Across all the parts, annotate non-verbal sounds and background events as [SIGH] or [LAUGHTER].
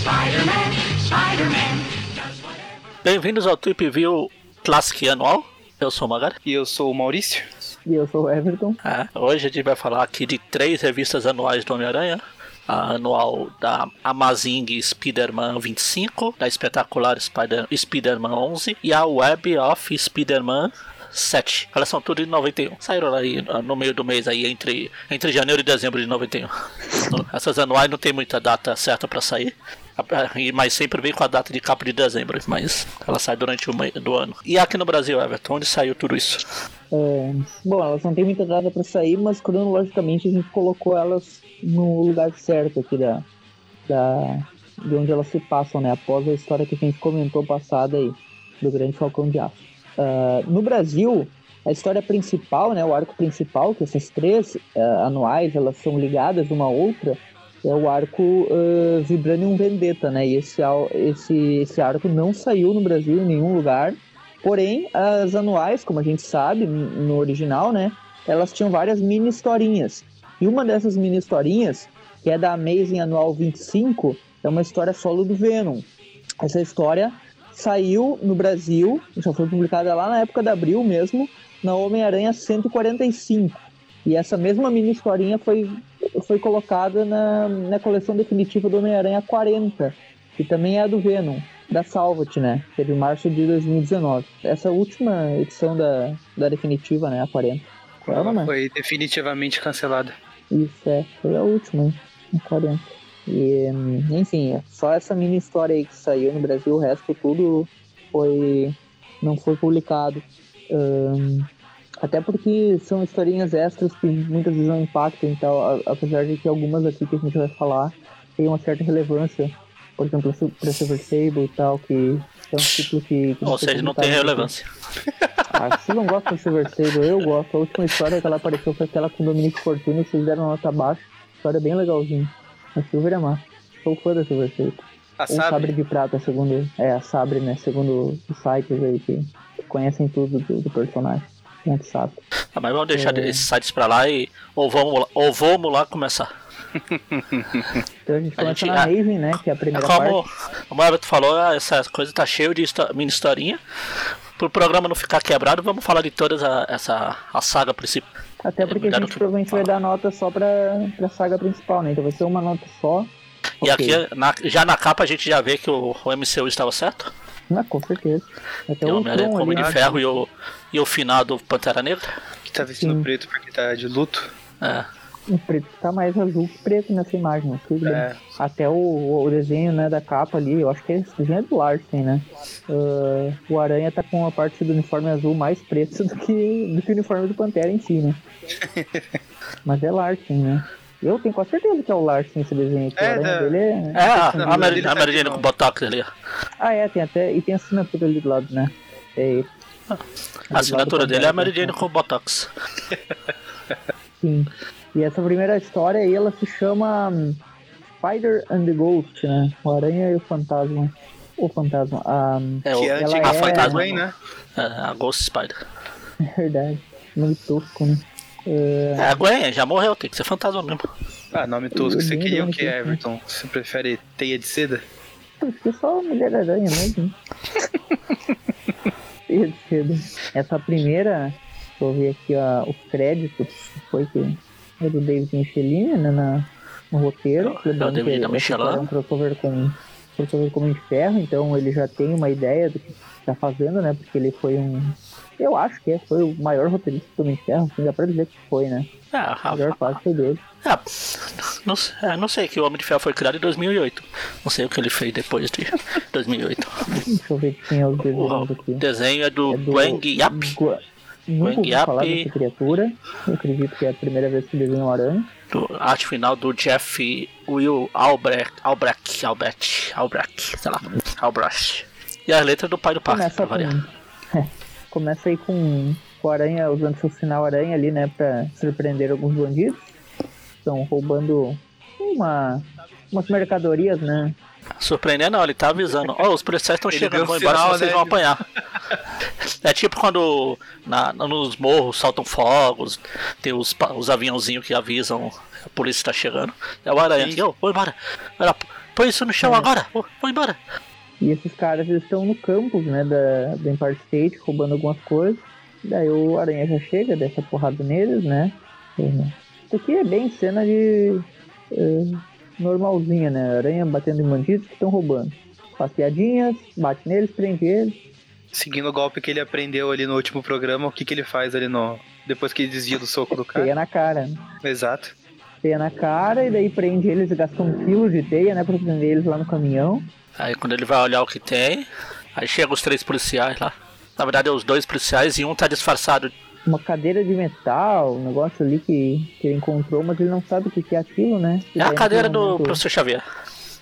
Spider-Man, Spider-Man. Bem-vindos ao Trip View Classic Anual. Eu sou o Magari. E eu sou o Maurício. E eu sou o Everton. É, hoje a gente vai falar aqui de três revistas anuais do Homem-Aranha. A anual da Amazing Spider-Man 25, da espetacular Spider- Spider-Man 11 e a Web of Spider-Man 7. Elas são tudo de 91. Saíram aí no meio do mês aí entre, entre janeiro e dezembro de 91. [LAUGHS] Essas anuais não tem muita data certa pra sair. E- Mas sempre vem com a data de capa de dezembro, mas ela sai durante o meio do ano. E aqui no Brasil, Everton, onde saiu tudo isso? É, bom, elas não tem muita data pra sair, mas cronologicamente a gente colocou elas no lugar certo aqui da, da de onde elas se passam, né? Após a história que a gente comentou passada aí do Grande Falcão de Aço. Ah, no Brasil, a história principal, né? O arco principal, que essas três ah, anuais elas são ligadas uma à outra, é o arco uh, Vibranium Vendetta, né? E esse, esse, esse arco não saiu no Brasil em nenhum lugar. Porém, as anuais, como a gente sabe, no original, né? Elas tinham várias mini historinhas. E uma dessas mini historinhas, que é da Amazing Anual 25, é uma história solo do Venom. Essa história saiu no Brasil, já foi publicada lá na época da Abril mesmo, na Homem-Aranha 145. E essa mesma mini historinha foi, foi colocada na, na coleção definitiva do Homem-Aranha 40, que também é a do Venom, da Salvat, né? Que é de março de 2019. Essa última edição da, da definitiva, né? A 40. Qual é Ela nome? foi definitivamente cancelada. Isso, é. Foi a última, hein? A 40. E, enfim, é só essa mini história aí que saiu no Brasil, o resto tudo foi. não foi publicado. Hum, até porque são historinhas extras que muitas vezes não impactam e tal, a- apesar de que algumas aqui que a gente vai falar têm uma certa relevância. Por exemplo, para Silver Sable e tal, que é um título que. que Ou seja, não tem no relevância. [LAUGHS] ah, se não gosta do Silver Sable, eu gosto. A última história que ela apareceu foi aquela com o Dominique Fortuna, vocês deram nota baixa. História bem legalzinha. A Silver é massa. Sou fã da Silver Sable. A Ou Sabre Sabre, de Prata, segundo. É, a Sabre, né? Segundo os sites aí que conhecem tudo do, do personagem. Quem é que sabe? Ah, mas vamos deixar É. esses sites pra lá e. Ou vamos lá, ou vamos lá começar. [LAUGHS] Então a gente A começa gente- na ah, Amazing, né? Que é a primeira como, parte. como o Everton falou, ah, essa coisa tá cheio de mini historinha. Pro programa não ficar quebrado, vamos falar de todas a, essa a saga principal. Até porque a gente provavelmente vai dar nota só pra, pra saga principal, né? Então vai ser uma nota só. E Ok. aqui, na- já na capa, a gente já vê que o, o MCU estava certo. Ah, com certeza. Até o Homem-Aranha com o de né? Ferro e o, e o finado Pantera Negra. que tá vestindo Sim. preto porque tá de luto. É. O preto tá mais azul que preto nessa imagem, mas tudo bem. É. Até o, o desenho né, da capa ali, eu acho que esse desenho é do Larsen, né? Ah, o Aranha tá com a parte do uniforme azul mais preto [LAUGHS] do que, do que o uniforme do Pantera em si, né? [LAUGHS] mas é Larsen, né? Eu tenho quase certeza que é o Larsen esse desenho aqui. É, o Aranha da- dele é... É, a, Não, a, Mary, a tá Mary com Botox ali. Ah, é, tem até. E tem a assinatura ali do lado, né? É ele. A assinatura dele é a Mary Jane com Botox. Sim. E essa primeira história aí, ela se chama hum, Spider and the Ghost, né? O Aranha e o Fantasma. O Fantasma. Ah, É, o, Que é ela antiga é- a fantasma, Gwen, né? é, a Ghost Spider. é [LAUGHS] verdade. Meio tosco, né? É, É, a Gwen já morreu, tem que ser fantasma mesmo. Ah, nome tosco. Você Eu queria o que. Everton? Você prefere teia de seda? é só Mulher-Aranha mesmo. [LAUGHS] Cheia de cedo. Essa primeira, deixa eu ver aqui ó, os créditos, foi que é do David Michelin, né, na, no roteiro. É o Lembrando David que da Michelin. é um crossover com, crossover com o Homem de Ferro, então ele já tem uma ideia do que tá fazendo, né, porque ele foi um... Eu acho que é, foi o maior roteirista do Homem de Ferro, assim, dá pra dizer que foi, né? É, A melhor parte foi dele. é, não, sei- é, não sei que o Homem de Ferro foi criado em 2008. Não sei o que ele fez depois de 2008. Deixa eu ver quem é O desenhos aqui. desenho é do, É do Wang Yap. Gua- Nunca ouvi falar dessa criatura. Eu acredito que é a primeira vez que desenho um aranha. do arte final do Jeff Will Albrecht, Albrecht, Albrecht, Albrecht, sei lá, Albrecht. E as letras do pai do parque, Começa com. [LAUGHS] Começa aí com, com o aranha usando seu sinal aranha ali, né? Pra surpreender alguns bandidos. Estão roubando uma, umas mercadorias, né? Surpreender não, ele tá avisando. Ó, os policiais estão chegando, vão embora, sinal, vocês né? vão apanhar. É tipo quando na, nos morros saltam fogos, tem os, os aviãozinhos que avisam a polícia tá chegando. É o aranha aqui, ô, vou embora. Lá, põe isso no chão agora, ô, vou embora. E esses caras eles estão no campus, né, da, do Empire State, roubando algumas coisas. Daí o Aranha já chega, dessa porrada neles, né? Isso aqui é bem cena de. eh, normalzinha, né? Aranha batendo em bandidos que estão roubando. Faz piadinhas, bate neles, prende eles. Seguindo o golpe que ele aprendeu ali no último programa, o que, que ele faz ali no. Depois que ele desvia do soco do Teia cara. na cara, né? Exato. Teia na cara, e daí prende eles e gasta um quilo de teia, né? Pra prender eles lá no caminhão. Aí quando ele vai olhar o que tem, aí chegam os três policiais lá. Na verdade é os dois policiais e um tá disfarçado. Uma cadeira de metal, um negócio ali que, que ele encontrou, mas ele não sabe o que que é aquilo, né? E É a daí, cadeira do momento- professor Xavier.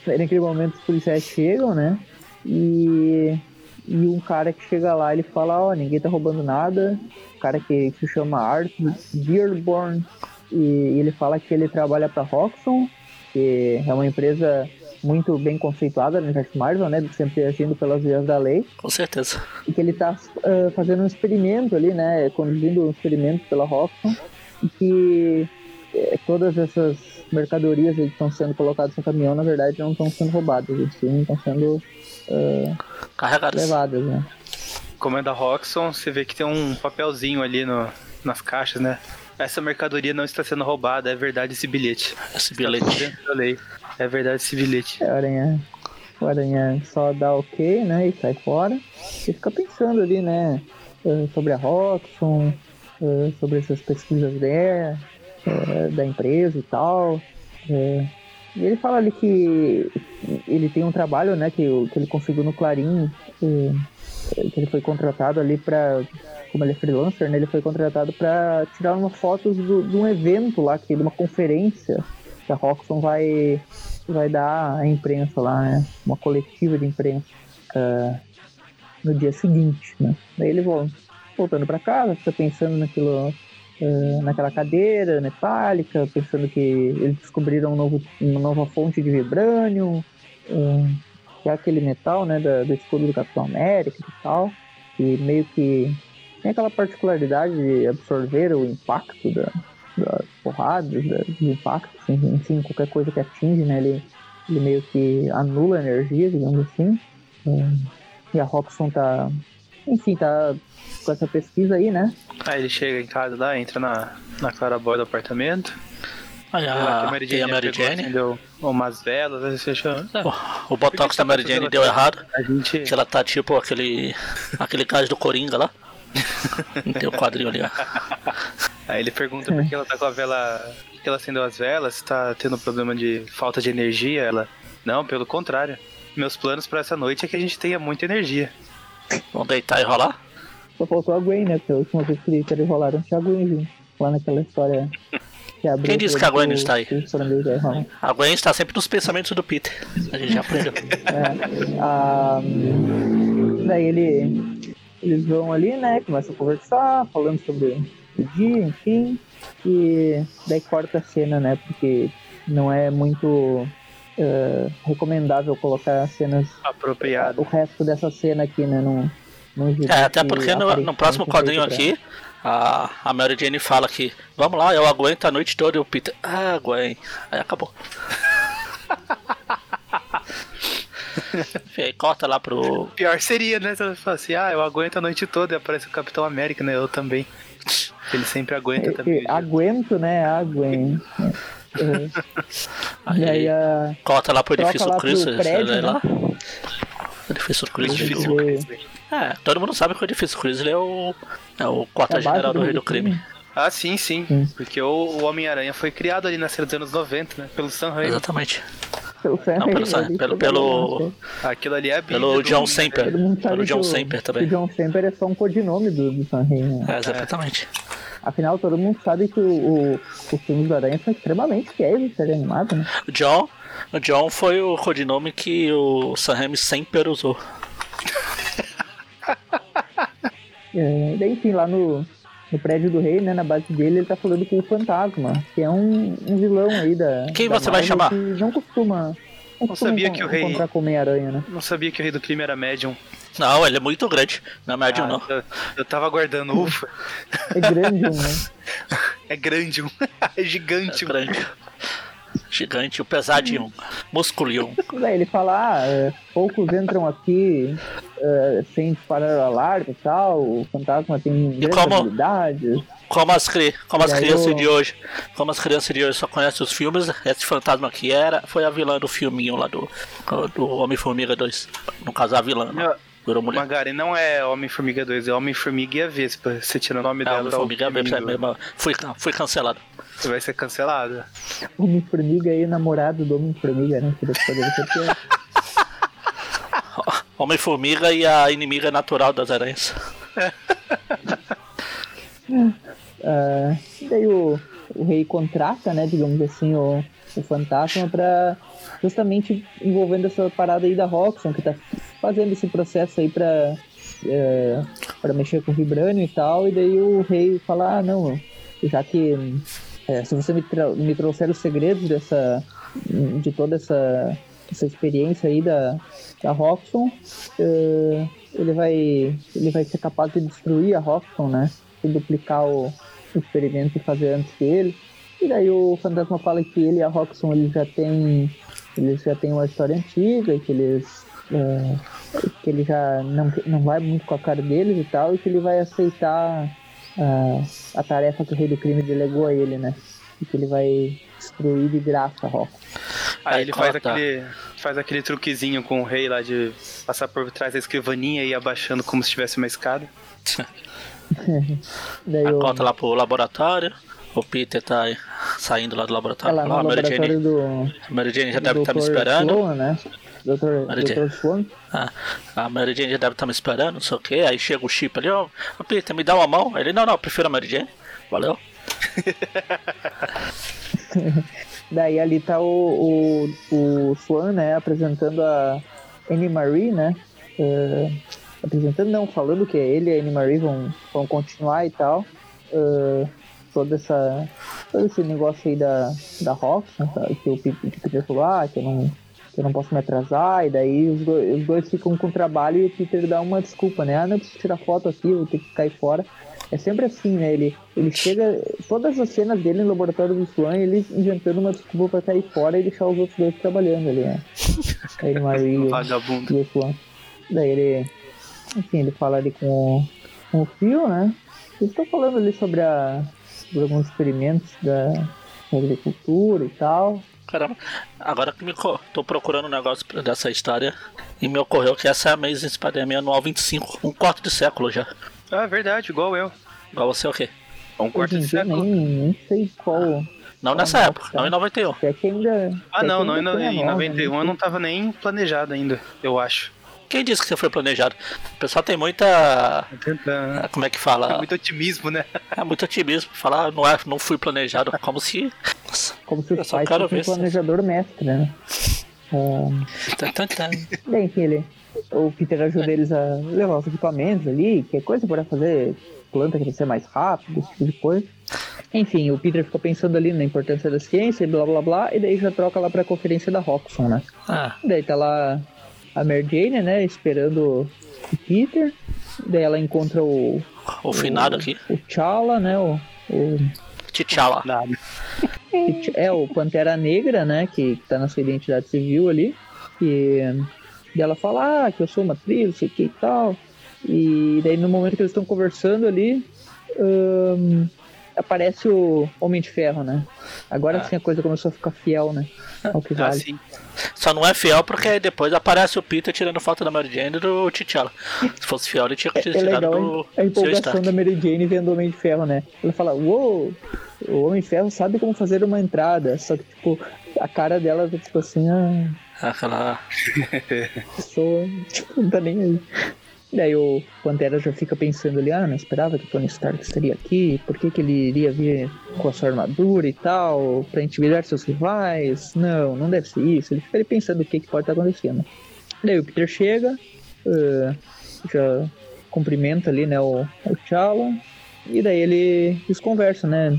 Naquele momento os policiais chegam, né? E, e um cara que chega lá, ele fala, ó, ninguém tá roubando nada. O cara que se chama Arthur Dearborn. E ele fala que ele trabalha pra Roxxon, que é uma empresa muito bem conceituada no universo Marvel, né? Sempre agindo pelas vias da lei. Com certeza. E que ele tá ah, fazendo um experimento ali, né? Conduzindo um experimento pela Roxxon. E que eh, todas essas mercadorias que estão sendo colocadas no caminhão, na verdade, não estão sendo roubadas. Eles sim estão sendo ah, Carregados. levadas, né? Comanda Roxxon, você vê que tem um papelzinho ali no, nas caixas, né? Essa mercadoria não está sendo roubada, é verdade esse bilhete. Esse Está bilhete. dentro da lei. É verdade esse bilhete. É, Aranha, o Aranha só dá ok, né? E sai fora. E fica pensando ali, né? ah, sobre a Roxxon, ah, sobre essas pesquisas dela, ah, da empresa e tal. É, e ele fala ali que ele tem um trabalho, né? Que, que ele conseguiu no Clarim, que, que ele foi contratado ali pra. Como ele é freelancer, né? Ele foi contratado pra tirar umas fotos do- de um evento lá, que, de uma conferência que a Roxxon vai vai dar à imprensa lá, né? Uma coletiva de imprensa ah, no dia seguinte, né? Daí ele volta, voltando para casa, fica pensando naquilo, ah, naquela cadeira metálica, pensando que eles descobriram um novo, uma nova fonte de vibrânio, ah, que é aquele metal, né, da- do escudo do Capitão América e tal, e meio que tem aquela particularidade de absorver o impacto da, das porradas, da, dos impactos, enfim, enfim, qualquer coisa que atinge, né? Ele, ele meio que anula a energia, digamos assim. Hum, e a Roxxon tá, enfim, tá com essa pesquisa aí, né? Aí ele chega em casa lá, entra na, na claraboia do apartamento. Aí que a, tem a Mary pegou, Jane. acendeu umas velas, achou. "Ah, O, o Botox da Mary Jane deu errado. A gente. Que ela tá tipo aquele. aquele caso do Coringa lá. Tem o quadrinho ali, ó. Aí ele pergunta por que ela tá com a vela. Por que ela acendeu as velas? Tá tendo problema de falta de energia? Ela. Não, pelo contrário. Meus planos pra essa noite é que a gente tenha muita energia. Vamos deitar e rolar? Só faltou a Gwen, né? Porque a última vez que eles rolaram tinha a Gwen junto. Lá naquela história que abriu. Quem disse que a Gwen está aí? A Gwen está sempre nos pensamentos do Peter. A gente já aprendeu. É, ah, daí ele, eles vão ali, né? Começam a conversar, falando sobre o dia, enfim. E daí corta a cena, né? Porque não é muito eh, recomendável colocar cenas. Apropriado. O resto dessa cena aqui, né? Num, num É, até que porque no, no próximo foi quadrinho aqui, a, a Mary Jane fala que vamos lá, eu aguento a noite toda e o Peter. Ah, Gwen. Aí acabou. [LAUGHS] Corta lá pro. Pior seria, né? Se ela fala assim, ah, eu aguento a noite toda e aparece o Capitão América, né? Eu também. Ele sempre aguenta também. Eu aguento, né? A Gwen. É, Aí, e aí a. corta lá pro edifício lá pro Chris. prédio, lá. né? Edifício. É, todo mundo sabe que o edifício Chris é o. É o É a quarta-general base do Rei do Crime. Ah, sim, sim. Sim. Porque o, o Homem-Aranha foi criado ali na série dos anos 90, né? Pelo Sam Raimi. Exatamente. Não, pelo Sam- pelo- pelo-. Aquilo ali é Pelo do John. Semper. Todo mundo sabe Pelo John que o- Semper também. O John Semper é só um codinome do, do Sam Raimi. né? É, exatamente. Afinal, todo mundo sabe que o, o, os filmes do Aranha são extremamente fiéis à série animada, né? O John, o John foi o codinome que o Sam Raimi sempre usou. É, daí, enfim, lá no, no prédio do rei, né, na base dele, ele tá falando com o Fantasma, que é um, um vilão aí da. Quem da você vai Marvel chamar? Que não costuma. Não costuma sabia que o rei- encontrar com o Homem-Aranha, né? Não sabia que o Rei do Crime era médium. Não, ele é muito grande. Não é médio, Ah, não. Eu, eu tava aguardando, ufa. É grande, né? [LAUGHS] É grande, um. [LAUGHS] é gigante. É um. grande. Gigante, o pesadinho. Musculinho. Ele fala, ah, é, poucos entram aqui é, sem disparar o alarme e tal, o fantasma tem grandes como? habilidades. Como as, cri como as crianças eu- de hoje. Como as crianças de hoje só conhecem os filmes, esse fantasma aqui era, foi a vilã do filminho lá do, do Homem-Formiga 2. No caso, a vilã. né? Virou mulher. Magari não é Homem-Formiga 2, é Homem-Formiga e a Vespa. Você tira o nome É, dela. Homem-Formiga tá mesmo, ouvindo. mesmo, fui, fui cancelado. Você vai ser cancelado. Homem-Formiga e namorado do Homem-Formiga, né? [LAUGHS] Homem-Formiga e a inimiga natural das aranhas. [LAUGHS] Ah, daí o, o rei contrata, né, digamos assim, o, o fantasma pra justamente envolvendo essa parada aí da Roxxon, que tá fazendo esse processo aí pra, é, pra mexer com o Vibranium e tal, e daí o rei fala, ah, não, já que é, se você me, me trouxer os segredos dessa, de toda essa, essa experiência aí da, da Roxxon, é, ele vai ele vai ser capaz de destruir a Roxxon, né? E duplicar o, o experimento e fazer antes dele. E daí o fantasma fala que ele e a Roxxon eles já têm eles já têm uma história antiga que eles é, que ele já não, não vai muito com a cara deles e tal e que ele vai aceitar a, a tarefa que o rei do crime delegou a ele, né? E que ele vai destruir de graça a Roxxon. Aí ele faz aquele, faz aquele truquezinho com o rei lá de passar por trás da escrivaninha e ir abaixando como se tivesse uma escada. [LAUGHS] [LAUGHS] Daí A o, conta lá pro laboratório. O Peter tá saindo lá do é laboratório. Lá, a Mary Jane, do, Mary Jane já deve estar me Dr. esperando. Sloan, né? Dr. Mary Jane. Dr. Swan. Ah, a Mary Jane já deve estar me esperando, não sei o que. Aí chega o chip ali, ó, ô Peter, me dá uma mão. Ele, não, não, eu prefiro a Mary Jane. Valeu. [LAUGHS] Daí ali tá o, o, o Swan, né, apresentando a Annie Marie, né? eh, apresentando, não, falando que ele e a Annie Marie vão, vão continuar e tal. eh, toda essa, todo esse negócio aí da, da Roxxon, tá, que o Peter falou, ah, que eu não, que eu não posso me atrasar, e daí os dois, os dois ficam com trabalho e o Peter dá uma desculpa, né? Ah, não, preciso tirar foto aqui, eu vou ter que cair fora. É sempre assim, né? Ele, ele chega. Todas as cenas dele no laboratório do Swan, ele inventando uma desculpa pra cair fora e deixar os outros dois trabalhando ali, né? [LAUGHS] Aí o Marie e o- Swan. Daí ele. Enfim, ele fala ali com o, com o Phil, né? Eles estão falando ali sobre, a, alguns experimentos da, agricultura e tal. Caramba, agora que me co- tô procurando um negócio dessa história e me ocorreu que essa é a Amazing Spider-Man anual 25, um quarto de século já. Ah, verdade, igual eu. Igual você é o quê? Um quarto de século. nem, nem sei qual. Não nessa Ah, época, tá. não em 91. Se é que ainda. Ah, é não, não, em, tem a em nova, 91 né? eu não tava nem planejado ainda, eu acho. Quem disse que você foi planejado? O pessoal tem muita. Como é que fala? Muito otimismo, né? É muito otimismo. Falar, não, é, não fui planejado. Como se. Nossa, Como se Eu os só pais quero fossem ver se- planejador mestre, né? Ah, tan, tan. Bem, enfim, ele, o Peter ajuda eles a levar os equipamentos ali, que é coisa para fazer planta crescer mais rápido, esse tipo de coisa. Enfim, o Peter fica pensando ali na importância da ciência e blá blá blá, e daí já troca lá pra conferência da Roxxon, né? Ah, Daí tá lá a Mary Jane, né, esperando o Peter. Daí ela encontra o, o finado aqui. o T'Challa, né, o, o T'Challa. É o Pantera Negra, né? Que, tá na sua identidade civil ali. E, e ela fala ah, que eu sou uma atriz, sei o que e tal. E daí no momento que eles estão conversando ali, ahn, aparece o Homem de Ferro, né? Agora Ah. sim a coisa começou a ficar fiel, né? Ao que Ah, vale. sim. Só não é fiel porque depois aparece o Peter tirando foto da Mary Jane e do T'Challa. Se fosse fiel, ele tinha que ter É tirado legal do a empolgação da Mary Jane vendo o Homem de Ferro, né? Ela fala, uou, o Homem de Ferro sabe como fazer uma entrada. Só que, tipo, a cara dela tá tipo assim, ah, Aquela. pessoa, [LAUGHS] tipo, não tá nem aí. Daí o Pantera já fica pensando ali, ah, não esperava que o Tony Stark estaria aqui, por que, que ele iria vir com a sua armadura e tal, pra intimidar seus rivais? Não, não deve ser isso. Ele fica ali pensando o que, que pode estar acontecendo. Daí o Peter chega, ah, já cumprimenta ali, né, o, o T'Challa, e daí ele, eles conversam, né,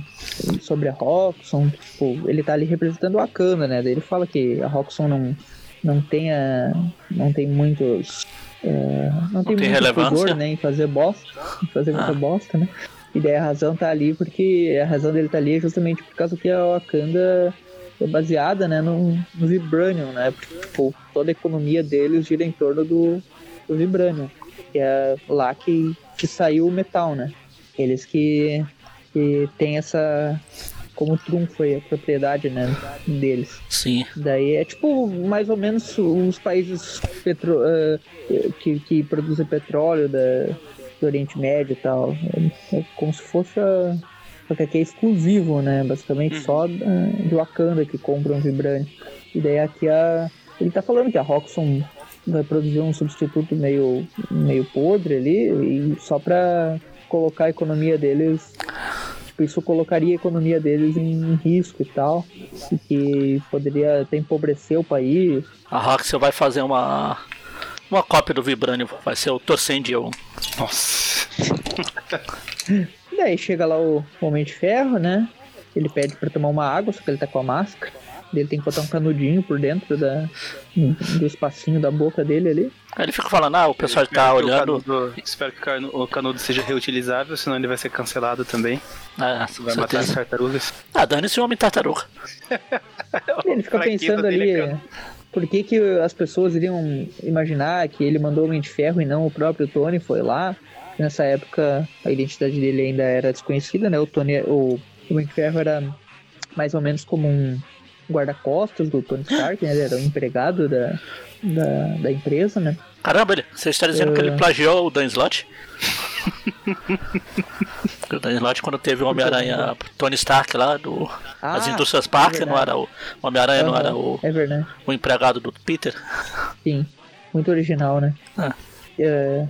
sobre a Roxxon, tipo, ele tá ali representando a Wakanda, né, daí ele fala que a Roxxon não, não tenha. não tem muitos. é, não tem tem muito relevância? pudor, né, em fazer bosta, em fazer muita Ah. bosta, né? E daí a razão tá ali porque a razão dele tá ali é justamente por causa que a Wakanda é baseada, né, no, no Vibranium, né? Porque, tipo, toda a economia deles gira em torno do, do Vibranium, que é lá que, que saiu o metal, né? Eles que, que tem essa como trunfo aí, a propriedade, né, deles. Sim. Daí é tipo mais ou menos os países petro, eh, que, que produzem petróleo da, do Oriente Médio e tal. É, é como se fosse a, só que aqui é exclusivo, né? Basicamente só da- de Wakanda que compram Vibranium. E daí aqui a. Ele tá falando que a Roxxon vai produzir um substituto meio, meio podre ali e só pra colocar a economia deles. Tipo, isso colocaria a economia deles em risco e tal. E que poderia até empobrecer o país. A Roxy vai fazer uma. Uma cópia do Vibranium. Vai ser o Torcendio. Nossa. E [LAUGHS] daí chega lá o Homem de Ferro, né? Ele pede pra tomar uma água, só que ele tá com a máscara. Ele tem que botar um canudinho por dentro da, do espacinho da boca dele ali. Aí ele fica falando, ah, o pessoal tá olhando. canudo- espero que o canu- o canudo seja reutilizável, senão ele vai ser cancelado também. Ah, Vai matar as certeza. tartarugas. Ah, dane-se o Homem Tartaruga. [LAUGHS] Ele fica pensando ali cara. por que, que as pessoas iriam imaginar que ele mandou o Homem de Ferro e não o próprio Tony foi lá. Nessa época a identidade dele ainda era desconhecida, né? O Tony, o Homem de Ferro era mais ou menos como um guarda-costas do Tony Stark, né? Ele era um empregado da, da, da empresa, né? Caramba, ele, você está dizendo que ele É. plagiou o Dan Slott? [LAUGHS] o Dan Slott, quando teve o Homem-Aranha Tony Stark lá, do, Ah, das indústrias Parker, verdade. não era o o Homem-Aranha, não Aham, era o, É verdade. o empregado do Peter. Sim, muito original, né? Ah. É,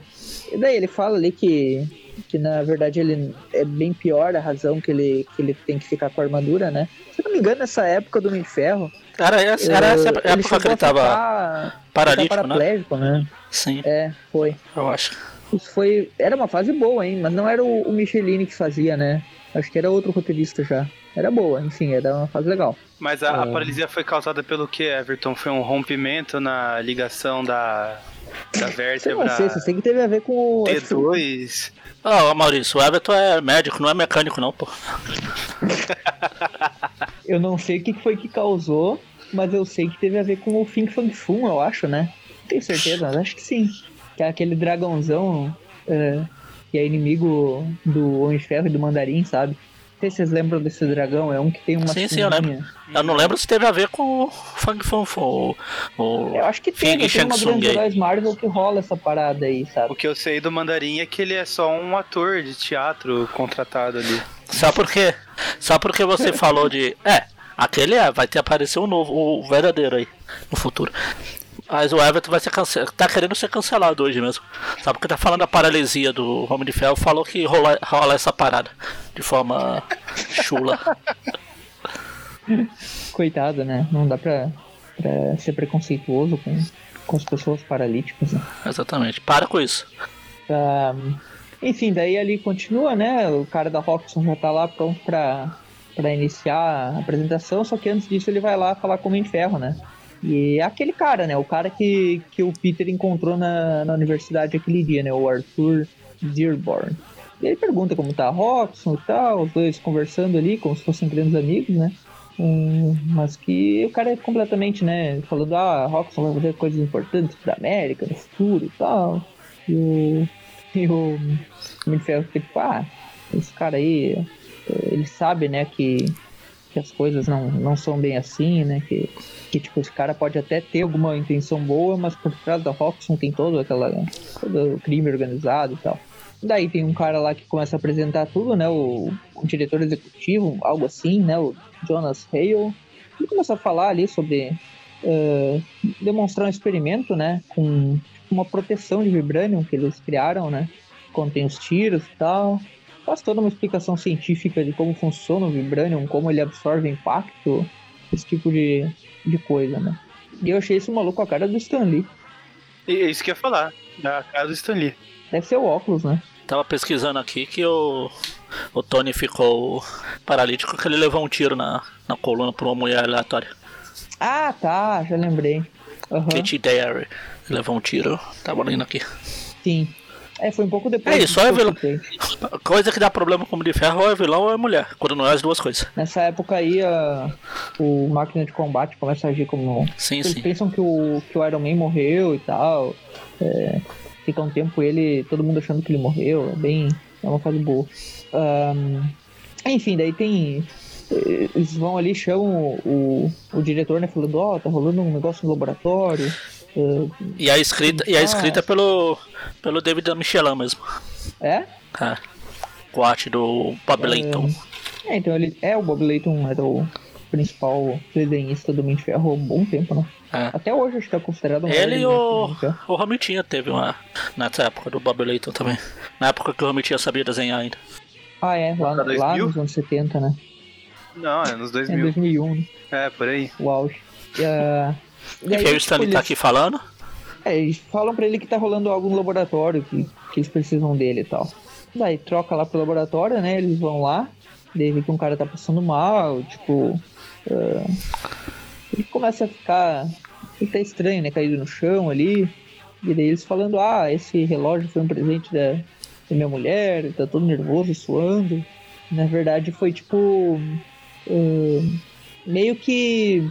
e daí ele fala ali que, que na verdade ele é bem pior a razão que ele, que ele tem que ficar com a armadura, né? Se eu não me engano, nessa época do Homem de Ferro, Era essa, era essa eh, época que chegou ele tava ficar- paralítico, ficar né? paraplégico, né? Sim, É, foi. eu acho. Isso foi. Era uma fase boa, hein? Mas não era o, o Michelini que fazia, né? Acho que era outro roteirista já. Era boa, enfim, era uma fase legal. Mas a, a É. paralisia foi causada pelo que, Everton? Foi um rompimento na ligação da, da vértebra não sei, você sei que teve a ver com. o- acho que- T2. Ó, Maurício, o Everton é médico, não é mecânico não, pô. [LAUGHS] Eu não sei o que foi que causou, mas eu sei que teve a ver com o Fing Fang Fum, eu acho, né? Não tenho certeza, mas acho que sim. Que é aquele dragãozão é, que é inimigo do Homem de Ferro e do Mandarim, sabe? Não sei se vocês lembram desse dragão, é um que tem uma Sim, sim, eu lembro. Eu não lembro se teve a ver com o Fang Fun Fu, o, o Eu acho que tem, tem Shang uma grande heróis Marvel que rola essa parada aí, sabe? O que eu sei do Mandarim é que ele é só um ator de teatro contratado ali. Só porque, só porque você [LAUGHS] falou de. É, aquele é, vai ter aparecer o novo, o verdadeiro aí, no futuro. Mas o Everton vai ser cancelado. Tá querendo ser cancelado hoje mesmo. Só porque tá falando da paralisia do Homem de Ferro, falou que rola, rola essa parada de forma chula. [LAUGHS] Coitado, né? Não dá pra, pra ser preconceituoso com, com as pessoas paralíticas, né? Exatamente. Para com isso. Ah, enfim, daí ali continua, né? O cara da Roxxon já tá lá pronto pra, pra iniciar a apresentação, só que antes disso ele vai lá falar com o Homem de Ferro, né? E é aquele cara, né? O cara que, que o Peter encontrou na, na universidade aquele dia, né? O Arthur Dearborn. E ele pergunta como tá a Roxxon e tal, os dois conversando ali, como se fossem grandes amigos, né? Hum, mas que o cara é completamente, né? Falando, ah, a Roxxon vai fazer coisas importantes pra América no futuro e tal. E o, e o Homem Ferro fica tipo, ah, esse cara aí, ele sabe, né, que, que as coisas não, não são bem assim, né? Que, que tipo, esse cara pode até ter alguma intenção boa, mas por trás da Roxxon tem todo aquela todo o crime organizado e tal. Daí tem um cara lá que começa a apresentar tudo, né? O, o diretor executivo, algo assim, né? O Jonas Hale. Ele começa a falar ali sobre eh, demonstrar um experimento, né? Com uma proteção de Vibranium que eles criaram, né? Contém os tiros e tal. Faz toda uma explicação científica de como funciona o Vibranium, como ele absorve impacto, esse tipo de, de coisa, né? E eu achei isso maluco a cara do Stan Lee. E é isso que eu ia falar, da casa do Stan Lee. Deve ser o óculos, né? Tava pesquisando aqui que o, o Tony ficou paralítico porque ele levou um tiro na, na coluna por uma mulher aleatória. Ah, tá, já lembrei. Kate Dare levou um tiro. Tava lendo aqui. sim. É, foi um pouco depois. É isso, é vilão. [LAUGHS] Coisa que dá problema com o de Ferro ou é vilão ou é mulher. Quando não é as duas coisas. Nessa época aí, a- o máquina de combate começa a agir como. Sim, Eles sim. pensam que o, que o Iron Man morreu e tal. É, fica um tempo ele, todo mundo achando que ele morreu. É bem. É uma fase boa. Ahn, enfim, daí tem. eh, Eles vão ali, chamam o, o diretor, né? Falando, ó, tá rolando um negócio no laboratório. E a escrita, e a escrita é pelo, pelo David Michelin mesmo. é? É. Com a arte do Bob Layton. É, então ele é o Bob Layton, era o principal desenhista do Mente de Ferro há um bom tempo, né? É. Até hoje acho que é considerado um Ele e o, o Romitinha teve uma. Nessa época do Bob Layton também. Na época que o Romitinha sabia desenhar ainda. Ah, é, lá, Pra lá 2000? nos anos 70, né? Não, é nos É 2000. 2001, né? É, por aí. o auge. E, ah, e Enfim, aí, o tipo, Stanley eles, tá aqui falando. é, eles falam pra ele que tá rolando algo no laboratório, que, que eles precisam dele e tal. Daí troca lá pro laboratório, né? Eles vão lá, daí vê que um cara tá passando mal, tipo. ah, ele começa a ficar. Ele tá estranho, né? Caído no chão ali. E daí eles falando, ah, esse relógio foi um presente da, da minha mulher, tá todo nervoso, suando. Na verdade foi tipo. ah, meio que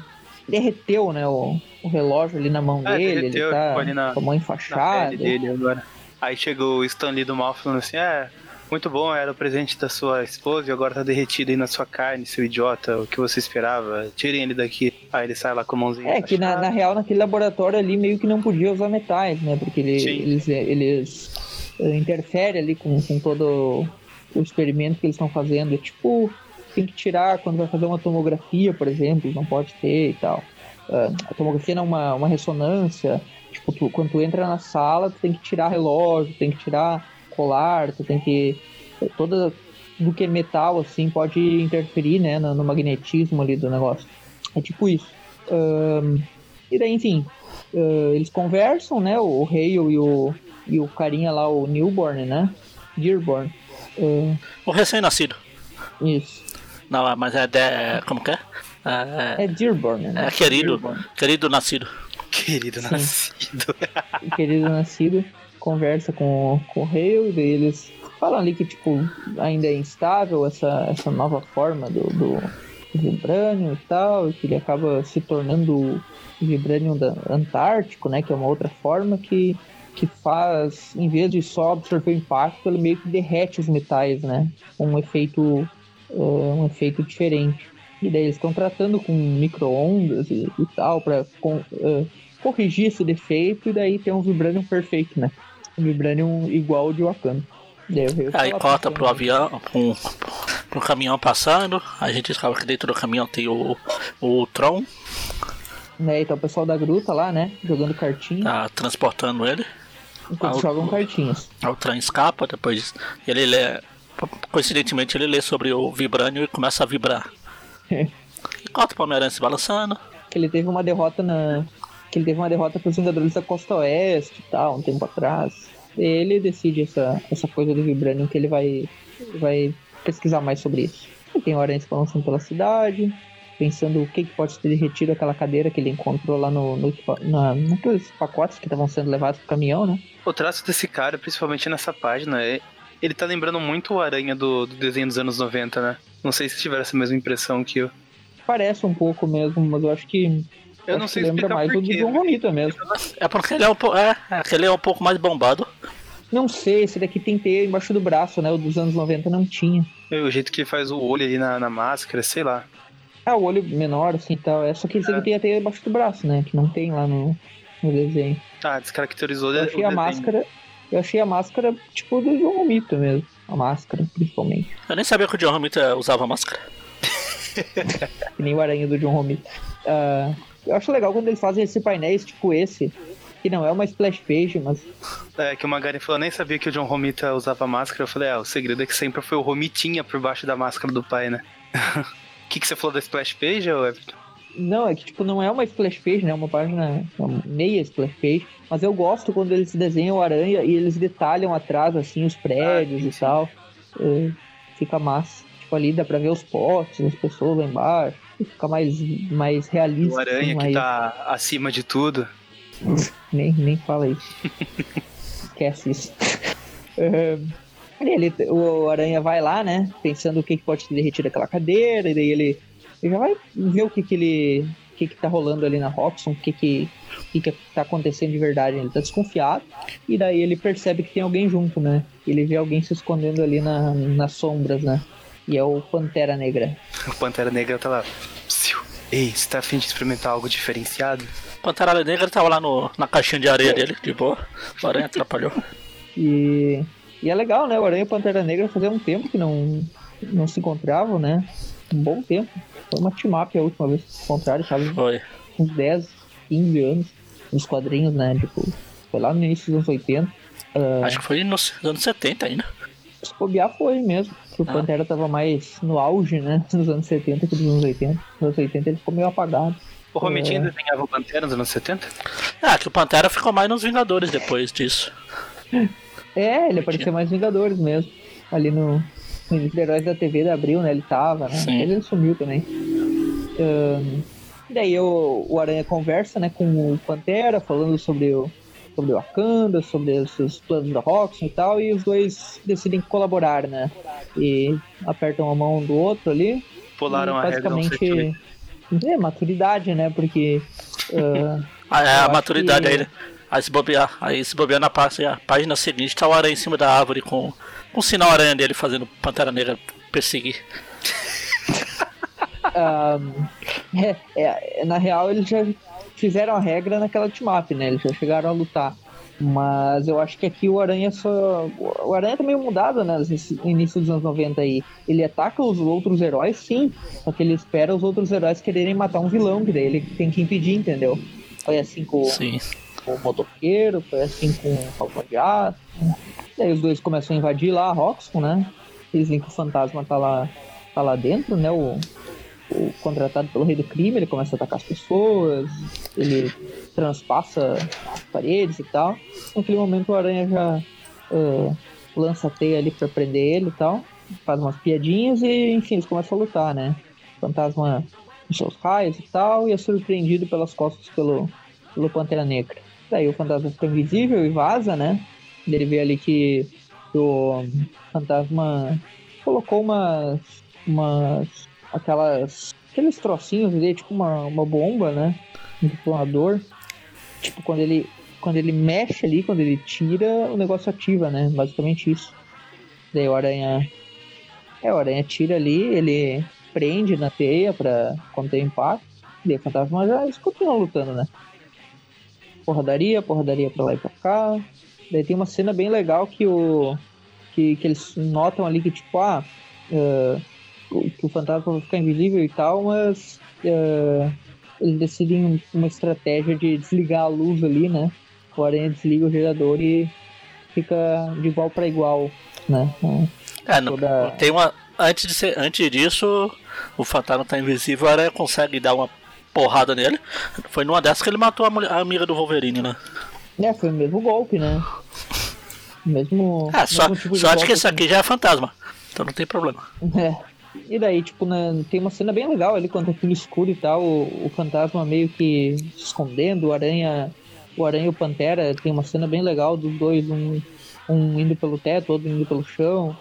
derreteu, né? O, o relógio ali na mão É, dele, derreteu, ele tá ali na- com a mão enfaixada. dele agora. Aí chegou o Stanley do mal falando assim, é, muito bom, era o presente da sua esposa e agora tá derretido aí na sua carne, seu idiota, o que você esperava? Tirem ele daqui. Aí ele sai lá com a mãozinha. É, que na, na real, naquele laboratório ali, meio que não podia usar metais, né? Porque ele- eles, eles eh, interferem ali com, com todo o experimento que eles estão fazendo. É tipo, tem que tirar quando vai fazer uma tomografia, por exemplo, não pode ter e tal. Ah, a tomografia não é uma, uma ressonância. Tipo, tu- quando tu entra na sala, tu tem que tirar relógio, tem que tirar colar, tu tem que. Toda. Do que é metal, assim, pode interferir, né, no, no magnetismo ali do negócio. É tipo isso. Ahn, e daí, enfim, ah, eles conversam, né? O, Hale e o, e o carinha lá, o Newborn, né? Dearborn. O recém-nascido. isso. Não, mas é. De, como que é? É, É Dearborn, né? é querido. Dearborn. Querido nascido. Querido nascido. o [LAUGHS] querido nascido conversa com, com o Hale e daí eles falam ali que tipo ainda é instável essa, essa nova forma do, do, Vibranium e tal, e que ele acaba se tornando o Vibranium da, Antártico, né, que é uma outra forma que, que faz, em vez de só absorver o impacto, ele meio que derrete os metais, né, com um efeito, eh, um efeito diferente. E daí eles estão tratando com micro-ondas e, e tal, para corrigir esse defeito e daí tem um Vibranium perfeito, né? Um Vibranium igual ao de Wakanda. Aí corta pro avião, pro, pro caminhão passando. A gente descobre que dentro do caminhão tem o, o Tron, Né, então o pessoal da gruta lá, né? Jogando cartinha. tá transportando ele. enquanto ah, o- jogam cartinhas. O Tron escapa, depois ele lê. Coincidentemente ele lê sobre o Vibranium e começa a vibrar. [LAUGHS] Corta pro Homem-Aranha se balançando. Que ele teve uma derrota na. Que ele teve uma derrota pros Vingadores da Costa Oeste e tal, um tempo atrás. Ele decide essa, essa coisa do Vibranium que ele vai, vai pesquisar mais sobre isso. E tem o Aranha se balançando pela cidade, pensando o que, que pode ter derretido aquela cadeira que ele encontrou lá no, no na, naqueles pacotes que estavam sendo levados pro caminhão, né? O traço desse cara, principalmente nessa página, é... ele tá lembrando muito o Aranha do, do desenho dos anos 90, né? Não sei se tiveram essa mesma impressão que eu. Parece um pouco mesmo, mas eu acho que. Eu acho não que sei lembra explicar mais por o do. John Romita mesmo. É porque ele é um pouco. É, é que ele é um pouco mais bombado. Não sei, esse daqui tem teia embaixo do braço, né? O dos anos 90 não tinha. O jeito que faz o olho ali na, na máscara, sei lá. Ah, o olho menor, assim e tal. É só que esse É. aqui tem a teia embaixo do braço, né? Que não tem lá no, no desenho. Ah, descaracterizou Eu o achei a desenho. máscara. Eu achei a máscara, tipo, do John Romita mesmo. A máscara, principalmente. Eu nem sabia que o John Romita usava máscara. [LAUGHS] Que nem o aranha do John Romita. Ah, eu acho legal quando eles fazem esse painéis, tipo esse. Que não é uma splash page, mas É, que o Magari falou, eu nem sabia que o John Romita usava máscara. Eu falei, ah, o segredo é que sempre foi o Romitinha por baixo da máscara do pai, né? [LAUGHS] O que, que você falou da Splash Page, ô Everton? Não, é que tipo, não é uma splash page, né? É uma página, uma meia splash page. Mas eu gosto quando eles desenham o aranha e eles detalham atrás, assim, os prédios Ah, e tal. É, fica massa. Tipo, ali dá pra ver os potes, as pessoas lá embaixo. Fica mais, mais realista. O Aranha que tá acima de tudo. [LAUGHS] Nem, nem fala isso. Esquece isso. [LAUGHS] Ele, o Aranha vai lá, né? Pensando o que, pode ter derretido aquela cadeira, e daí ele já vai ver o que, que ele. O que, que tá rolando ali na Robson, o que, que, o que, que tá acontecendo de verdade. Ele tá desconfiado, e daí ele percebe que tem alguém junto, né? Ele vê alguém se escondendo ali na, nas sombras, né? E é o Pantera Negra. O Pantera Negra tá lá. Psiu. Ei, você tá afim de experimentar algo diferenciado? Pantera Negra tava lá no, na caixinha de areia dele, de boa. O aranha atrapalhou. E, e é legal, né? O Aranha e o Pantera Negra fazia um tempo que não, não se encontravam, né? Um bom tempo. Foi uma team-up a última vez que se encontraram, sabe? Foi. Uns 10, 15 anos nos quadrinhos, né? Tipo, foi lá no início dos anos 80. Ah, Acho que foi nos anos 70 ainda. se bobear foi mesmo. Que o Ah. Pantera tava mais no auge, né? [LAUGHS] Nos anos 70 que nos anos 80. Nos anos 80 ele ficou meio apagado. O Romitinho É. desenhava o Pantera nos anos 70? Ah, que o Pantera ficou mais nos Vingadores depois disso. É, ele apareceu mais Vingadores mesmo. Ali no, no início de Heróis da TV da Abril, né? Ele tava, né? Sim. Ele sumiu também. E daí o, o Aranha conversa, né, com o Pantera, falando sobre o, sobre o Wakanda, sobre os, os planos da Roxxon e tal, e os dois decidem colaborar, né? E apertam a mão um do outro ali. Pularam e a basicamente é maturidade, né? Porque ah, Ah, é, Eu a acho maturidade que- aí? Aí se bobear, aí se bobear na página, a página seguinte tá o aranha em cima da árvore com, o sinal aranha dele fazendo Pantera Negra perseguir. [LAUGHS] Ah, é, é, na real, eles já fizeram a regra naquela team-up, né? Eles já chegaram a lutar. Mas eu acho que aqui o Aranha só. O Aranha tá meio mudado, né? Nesse início dos anos 90 aí. Ele ataca os outros heróis, sim. Só que ele espera os outros heróis quererem matar um vilão, que daí ele tem que impedir, entendeu? Foi assim com, Sim. com o motoqueiro, foi assim com o Falcão de Aço. Daí os dois começam a invadir lá a Roxxon, né? Eles veem que o fantasma tá lá, tá lá dentro, né? O, o contratado pelo rei do crime, ele começa a atacar as pessoas, ele transpassa as paredes e tal. Naquele momento o Aranha já ah, lança a teia ali pra prender ele e tal, faz umas piadinhas e enfim, eles começam a lutar, né? O fantasma com seus raios e tal, e é surpreendido pelas costas pelo, pelo Pantera Negra. Daí o fantasma fica invisível e vaza, né? Ele vê ali que o fantasma colocou umas. umas. aquelas. aqueles trocinhos ali, tipo uma, uma bomba, né? Um detonador. Tipo, quando ele. Quando ele mexe ali, quando ele tira, o negócio ativa, né? Basicamente isso. Daí o aranha. É, o aranha tira ali, ele prende na teia pra conter impacto. Daí o fantasma já continuam lutando, né? Porradaria, porradaria pra lá e pra cá. Daí tem uma cena bem legal que o. que, que eles notam ali que tipo, ah. o- que o fantasma vai ficar invisível e tal, mas. eh, eles decidem uma estratégia de desligar a luz ali, né? O aranha desliga o gerador e fica de igual pra igual, né? É, não, Toda- tem uma. Antes, de ser, antes disso, o fantasma tá invisível, o aranha consegue dar uma porrada nele. Foi numa dessas que ele matou a, mulher- a amiga do Wolverine, né? É, foi o mesmo golpe, né? Mesmo. É, só, mesmo tipo de só acho que esse aqui já é fantasma. Então não tem problema. É. E daí, tipo, né, tem uma cena bem legal ali quando tá tudo escuro e tal, o, o fantasma meio que se escondendo, o aranha. O aranha e o Pantera tem uma cena bem legal dos dois, um, um indo pelo teto, outro indo pelo chão.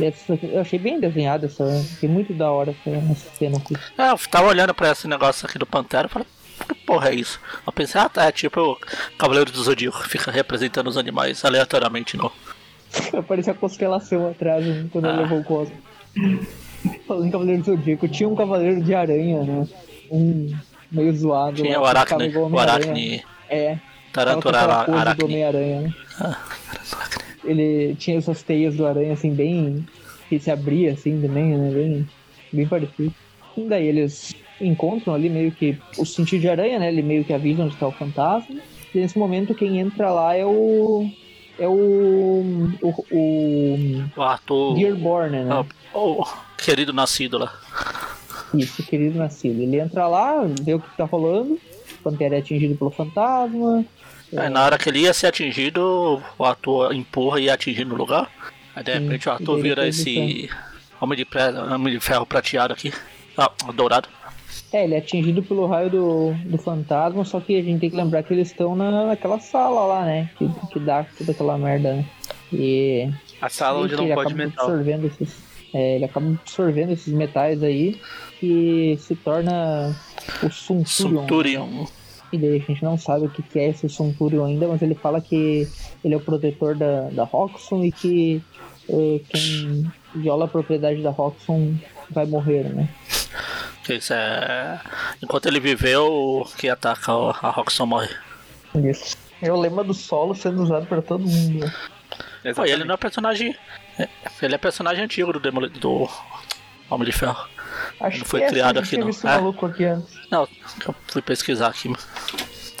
Essa- eu achei bem desenhada essa. Achei muito da hora essa, essa cena aqui. É, eu tava olhando pra esse negócio aqui do Pantera e falei, que porra é isso? Eu pensei, ah tá, é tipo o Cavaleiro do Zodíaco, fica representando os animais aleatoriamente no. Apareceu a constelação atrás né, quando ele Ah. levou o Cosmo. Falando em Cavaleiro do Zodíaco, tinha um Cavaleiro de Aranha, né? Um meio zoado. Tinha lá, o Aracne, o. Aracne, É. Aquela pose do Aracne. Homem-Aranha, né? Ah, Ele tinha essas teias do aranha, assim, bem... Que se abria, assim, também, né? Bem, bem parecido. E daí eles encontram ali meio que o sentido de aranha, né? Ele meio que avisa onde tá o fantasma. E nesse momento quem entra lá é o... É o... O... o o ator. Dearborn, né? ah, O querido nascido lá. Isso, querido nascido. Ele entra lá, vê o que tá rolando. O Pantera é atingido pelo fantasma. Aí na hora que ele ia ser atingido, o ator empurra e ia atingir no lugar. Aí de Sim, repente o e ator vira esse Homem de, pre- Homem de ferro prateado aqui. Ah, dourado. É, ele é atingido pelo raio do, do fantasma, só que a gente tem que lembrar que eles estão na, naquela sala lá, né? Que, que dá toda aquela merda, né? E. A sala onde Ele não pode acaba metal. absorvendo esses, é, ele acaba absorvendo esses metais aí que se torna o Sunturion. Sunturion. E daí a gente não sabe o que que é esse Sunturion ainda, mas ele fala que ele é o protetor da, da Roxxon e que eh, quem viola a propriedade da Roxxon vai morrer, né? Que isso é. Enquanto ele viveu, quem ataca a Roxxon morre. Isso. É o lema do solo sendo usado pra todo mundo. né? Pô, ele não é personagem. é, Ele é personagem antigo do Demoli... do Homem de Ferro. Acho Não foi que é, criado a gente aqui, não. um É? maluco aqui antes. Não, eu fui pesquisar aqui.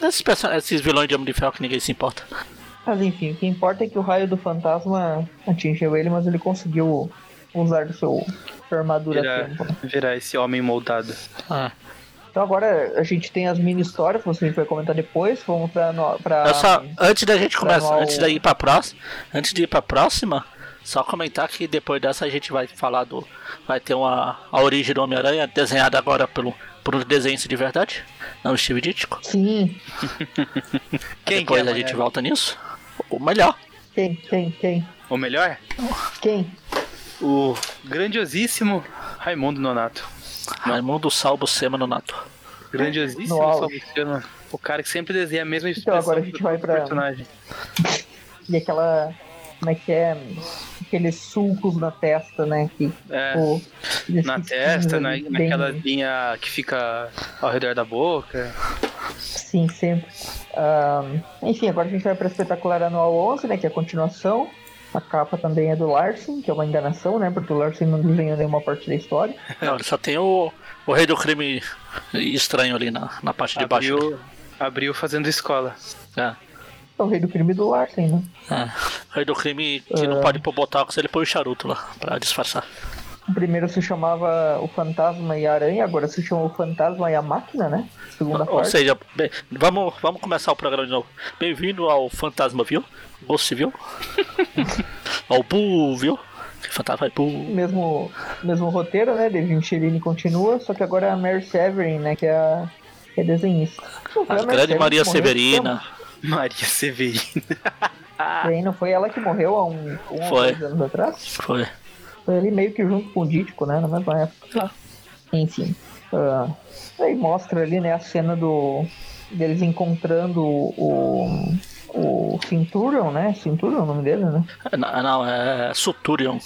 Esses, person- esses vilões de Homem de Ferro que ninguém se importa. Mas enfim, o que importa é que o raio do fantasma atingiu ele, mas ele conseguiu usar do seu armadura Virar, tempo. virar esse homem moldado. Ah. Então agora a gente tem as mini histórias, que a gente vai comentar depois. Vamos pra. no- pra Eu só, antes da gente começar, antes de ir pra próxima, antes de ir pra próxima, só comentar que depois dessa a gente vai falar do, vai ter uma a origem do Homem-Aranha desenhada agora pelo por um desenho de verdade, não o Steve Ditko. Sim, [LAUGHS] Quem depois que é a gente volta nisso. O melhor. quem, quem, quem? O melhor? Quem? O grandiosíssimo Raimundo Nonato. Raimundo Salvo Sema Nonato. Grandiosíssimo No auge. Salviciano. O cara que sempre desenha a mesma Então, expressão agora a gente do vai pra- personagem. E aquela. Como é que é? Aqueles sulcos na testa, né? Que, É, tipo, na testa, na, bem- naquela linha que fica ao redor da boca. Sim, sempre. Ahn, enfim, agora a gente vai para Espetacular Anual 11, né? Que é a continuação. A capa também é do Larsen, que é uma enganação, né? Porque o Larsen não desenhou nenhuma parte da história. [LAUGHS] Não, ele só tem o, o rei do crime estranho ali na, na parte de baixo. Abriu, abriu fazendo escola. É. É o rei do crime do Larsen, né? É. O rei do crime que não É. pode pôr botox, ele põe o charuto lá pra disfarçar. O primeiro se chamava O Fantasma e a Aranha, agora se chama O Fantasma e a Máquina, né? Segunda Ou parte. seja, bem, vamos, vamos começar o programa de novo. Bem-vindo ao Fantasma, viu? Ghost, viu? [LAUGHS] ao Boo, viu? Fantasma é Boo. Mesmo, mesmo roteiro, né? David Chirini continua, só que agora é a Mary Severin, né? Que é a, que é desenhista. Não A Mary grande Severin Maria morreu, Severina. Maria Severina. E aí não foi ela que morreu há um, um Foi. dois anos atrás? Foi. Foi ali meio que junto com o Dítico, né? Na mesma época. Ah. Enfim. ah, aí mostra ali, né, a cena do. deles encontrando o. o Cinturion, né? Cinturion é o nome dele, né? Não, não, é Suturion.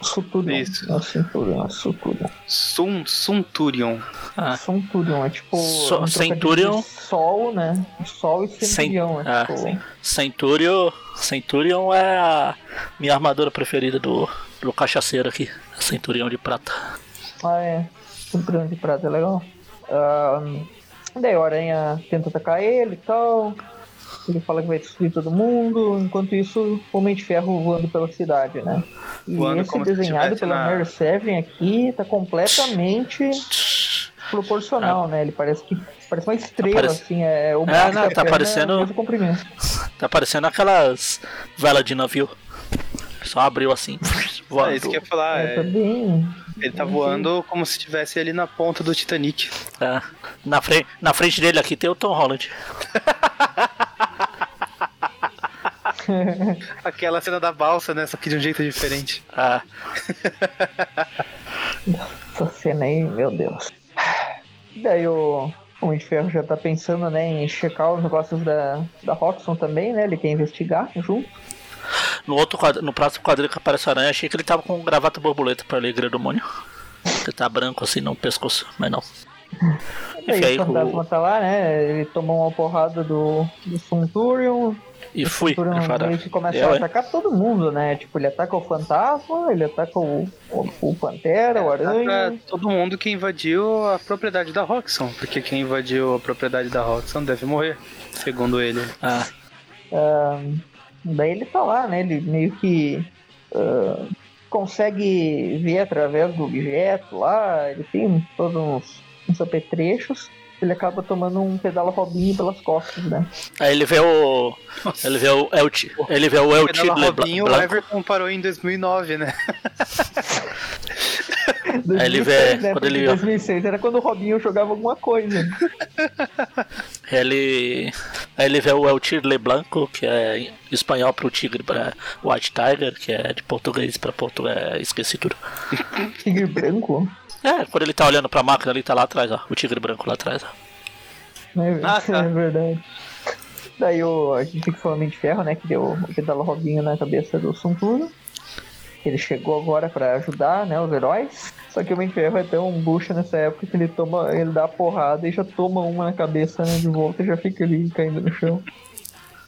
Suturion. Isso. É o Cinturion, é o Suturion. Sun, Sunturion. Ah, Centurion, é tipo. So- um Centurion. Sol, né? Sol e Centurion, Cen- é ah, tipo. Centurion, Centurion é a minha armadura preferida do, do cachaceiro aqui. Centurion de prata. Ah, é. Centurion de prata, é legal. Ah, daí o Aranha tenta atacar ele e tal. Ele fala que vai destruir todo mundo. Enquanto isso, o Homem de Ferro voando pela cidade, né? E Voando esse desenhado pela na- Mary Seven aqui tá completamente proporcional, né? Ele parece que parece uma estrela, assim. É, o É, não, tá parecendo- é comprimento. [LAUGHS] Tá parecendo aquelas velas de navio. Só abriu assim. voando. [LAUGHS] É isso que eu ia falar. É, tá é, bem. ele tá bem voando como se estivesse ali na ponta do Titanic. É. Na, frente, na frente dele aqui tem o Tom Holland. [LAUGHS] Aquela cena da balsa, né? Só que de um jeito diferente. Ah, Essa cena aí, meu Deus. Daí o Homem de Ferro já tá pensando, né, em checar os negócios da, da Roxxon também, né? Ele quer investigar junto. No outro quadro, no próximo quadrinho que aparece a aranha, achei que ele tava com um gravata borboleta pra alegria do demônio. Ele tá branco assim no pescoço, mas não. Daí Enfim, aí o fantasma o- tá lá, né? Ele tomou uma porrada do, do Centurion. E O fui. Meio que começa Eu, a hein? atacar todo mundo, né? Tipo, ele ataca o fantasma, ele ataca o, o, o Pantera, o Pra Aranha. todo mundo que invadiu a propriedade da Roxxon. Porque quem invadiu a propriedade da Roxxon deve morrer, segundo ele. Ah, Ahn, daí ele tá lá, né? Ele meio que ah, consegue ver através do objeto lá, ele tem todos uns, uns apetrechos. Ele acaba tomando um pedala Robinho pelas costas, né? aí ele vê o. Ele vê o El Ti- Ele vê o El Robinho, o. Everton parou em 2009, né? Aí ele vê. [LAUGHS] 2006, né? Quando ele, 2006 era quando o Robinho jogava alguma coisa. [LAUGHS] ele. Aí ele vê o El Tigre Blanco, que é espanhol pro tigre pra White Tiger, que é de português pra português. Esqueci tudo. [LAUGHS] Tigre branco? É, quando ele tá olhando pra máquina ali, tá lá atrás, ó. O tigre branco lá atrás, ó. É, Ah, tá. [LAUGHS] é verdade. Daí o, a gente fica falando de ferro, né? Que deu o pedala Robinho na cabeça do Suntuno. Ele chegou agora pra ajudar, né, os heróis. Só que o Homem de Ferro é tão bucha nessa época que ele toma, ele dá a porrada e já toma uma na cabeça né, de volta e já fica ali caindo no chão.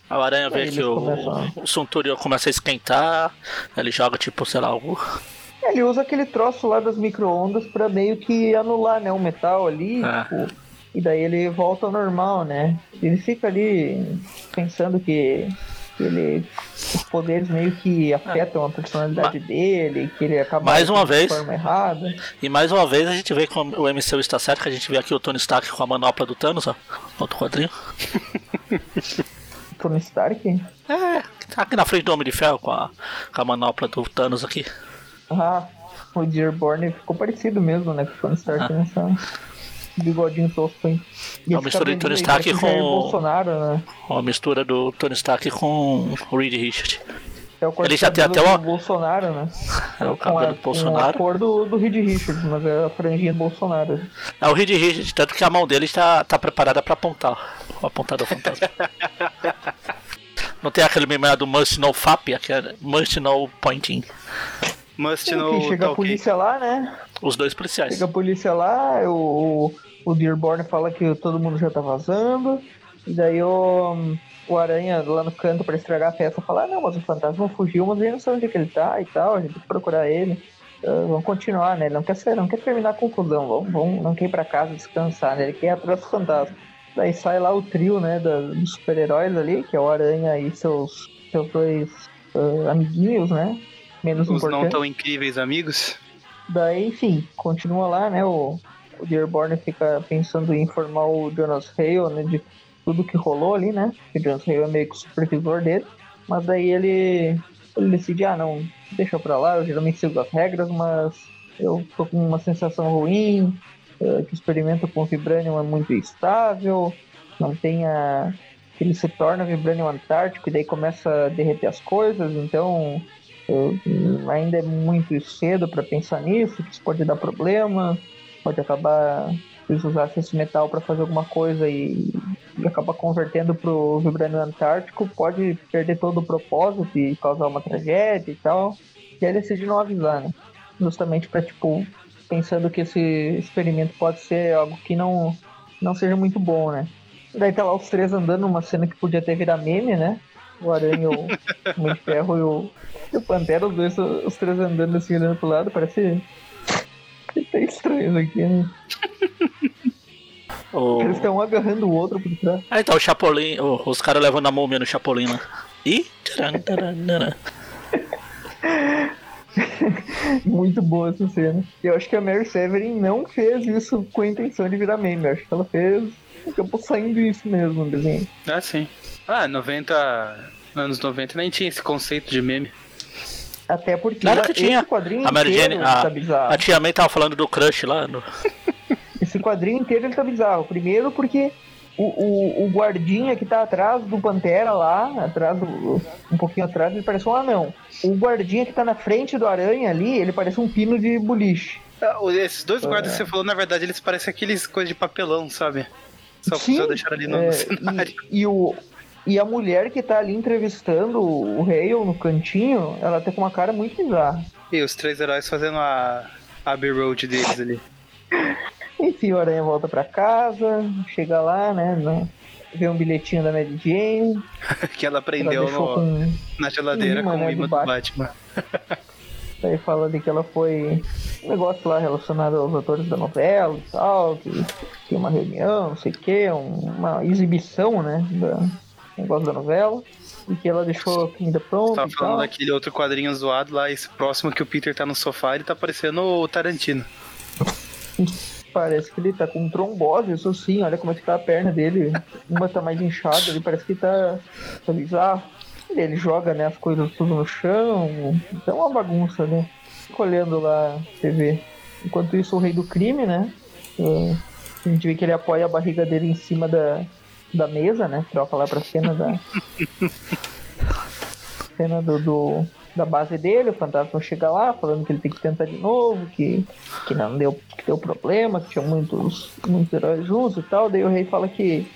A aranha vê que o, começam- o Sunturio começa a esquentar, ele joga tipo, sei lá, o. Ele usa aquele troço lá das micro-ondas pra meio que anular, né, o metal ali, Ah. tipo, e daí ele volta ao normal, né? Ele fica ali pensando que ele os poderes meio que afetam a personalidade dele, que ele acaba Mais uma vez. forma errada. E mais uma vez a gente vê como o MCU está certo, que a gente vê aqui o Tony Stark com a manopla do Thanos, ó. Outro quadrinho. Tony Stark? É, tá aqui na frente do Homem de Ferro com a, com a manopla do Thanos aqui. Ah, o Dearborn ficou parecido mesmo, né? Com o Tony Stark Ah. nessa bigodinho tosco, hein? E É uma mistura de Tony Stark com- Bolsonaro, né? Uma mistura do Tony Stark com o Reed Richard. É o Ele já tem cabelo até uma- do Bolsonaro, né? [LAUGHS] É o com a, cabelo do Com a Bolsonaro. cor do, do Reed Richards, mas é a franjinha do Bolsonaro. É o Reed Richard, tanto que a mão dele está tá preparada pra apontar. O apontador fantasma. [LAUGHS] Não tem aquele meme do Must No FAP, aquele Must No Pointing. Must Enfim, no chega a polícia lá, né? Os dois policiais. Chega a polícia lá, o, o Dearborn fala que todo mundo já tá vazando. E daí o, o Aranha lá no canto pra estragar a festa fala, ah, não, mas o fantasma fugiu, mas ele não sabe onde é que ele tá e tal, a gente tem que procurar ele. Ah, vamos continuar, né? Ele não quer ser, não quer terminar a confusão, vamos, vamos, não quer ir pra casa descansar, né? Ele quer ir atrás do fantasma. Daí sai lá o trio, né, da- dos super-heróis ali, que é o Aranha e seus, seus dois ah, amiguinhos, né? Menos Os não importantes. tão incríveis amigos. Daí, enfim, continua lá, né? O, o Dearborn fica pensando em informar o Jonas Hale, né? De tudo que rolou ali, né? O Jonas Hale é meio que o supervisor dele. Mas daí ele, ele decide, ah, não, deixa pra lá, eu geralmente sigo as regras, mas eu tô com uma sensação ruim, eh, que o experimento com o Vibranium é muito instável, não tem a... Ele se torna Vibranium Antártico e daí começa a derreter as coisas, então eu- ainda é muito cedo para pensar nisso, que isso pode dar problema, pode acabar se eles usassem esse metal para fazer alguma coisa e, e acabar convertendo pro vibrânio antártico, pode perder todo o propósito e causar uma tragédia e tal. E aí decide não avisar, né? Justamente para tipo pensando que esse experimento pode ser algo que não não seja muito bom, né? Daí tá lá os três andando numa cena que podia até virar meme, né? O Aranha, o [LAUGHS] Homem de Ferro e o, e o Pantera, os dois, os três andando assim, olhando pro lado, parece. [LAUGHS] Tá estranho isso aqui, né? [LAUGHS] O... Eles estão um agarrando o outro por trás. Ah, então o Chapolin, o- os caras levando a múmia no Chapolin lá. Ih, taran, taran, taran. [LAUGHS] Muito boa essa cena. Eu acho que a Mary Severin não fez isso com a intenção de virar meme. Eu acho que ela fez. Acabou saindo isso mesmo desenho. Ah, sim. Ah, 90. Anos 90 nem tinha esse conceito de meme. Até porque Claro que esse tinha. quadrinho A Mary inteiro Jane, tá a, bizarro. a tia May tava falando do crush lá. No... [LAUGHS] Esse quadrinho inteiro ele tá bizarro. Primeiro porque o, o, o guardinha que tá atrás do Pantera lá, atrás do, um pouquinho atrás, ele parece um anão. O guardinha que tá na frente do aranha ali, ele parece um pino de boliche. Ah, o- Esses dois guardas que você falou, na verdade, eles parecem aqueles coisas de papelão, sabe? Só, Sim, só deixaram ali no, é, no [LAUGHS] cenário. E, e o, e a mulher que tá ali entrevistando o Hale no cantinho, ela tá com uma cara muito bizarra. E os três heróis fazendo a a Abbey Road deles ali. [LAUGHS] Enfim, o Aranha volta pra casa, chega lá, né? no- vê um bilhetinho da Mary Jane. [LAUGHS] que ela Ela prendeu deixou no- com. na geladeira com né, o do imã do Batman. Batman. [LAUGHS] Daí fala de que ela foi. Um negócio lá relacionado aos atores da novela e tal, que tinha uma reunião, não sei o que, uma exibição, né? Da negócio da novela. E que ela deixou a comida pronta. Tava falando tal. daquele outro quadrinho zoado lá, esse próximo que o Peter tá no sofá, ele tá parecendo o Tarantino. [LAUGHS] Parece que ele tá com trombose, isso sim, olha como é que tá a perna dele. Uma tá mais inchada, ele parece que tá, tá bizarro. Ele joga né, as coisas tudo no chão, então é uma bagunça, né? Fica olhando lá a TV. enquanto isso, o rei do crime, né? é, a gente vê que ele apoia a barriga dele em cima da, da mesa, né? Troca lá pra cena da. [LAUGHS] cena do, do- da base dele, o fantasma chega lá falando que ele tem que tentar de novo, que, que não deu, que deu problema, que tinha muitos, muitos heróis juntos e tal. Daí o rei fala que.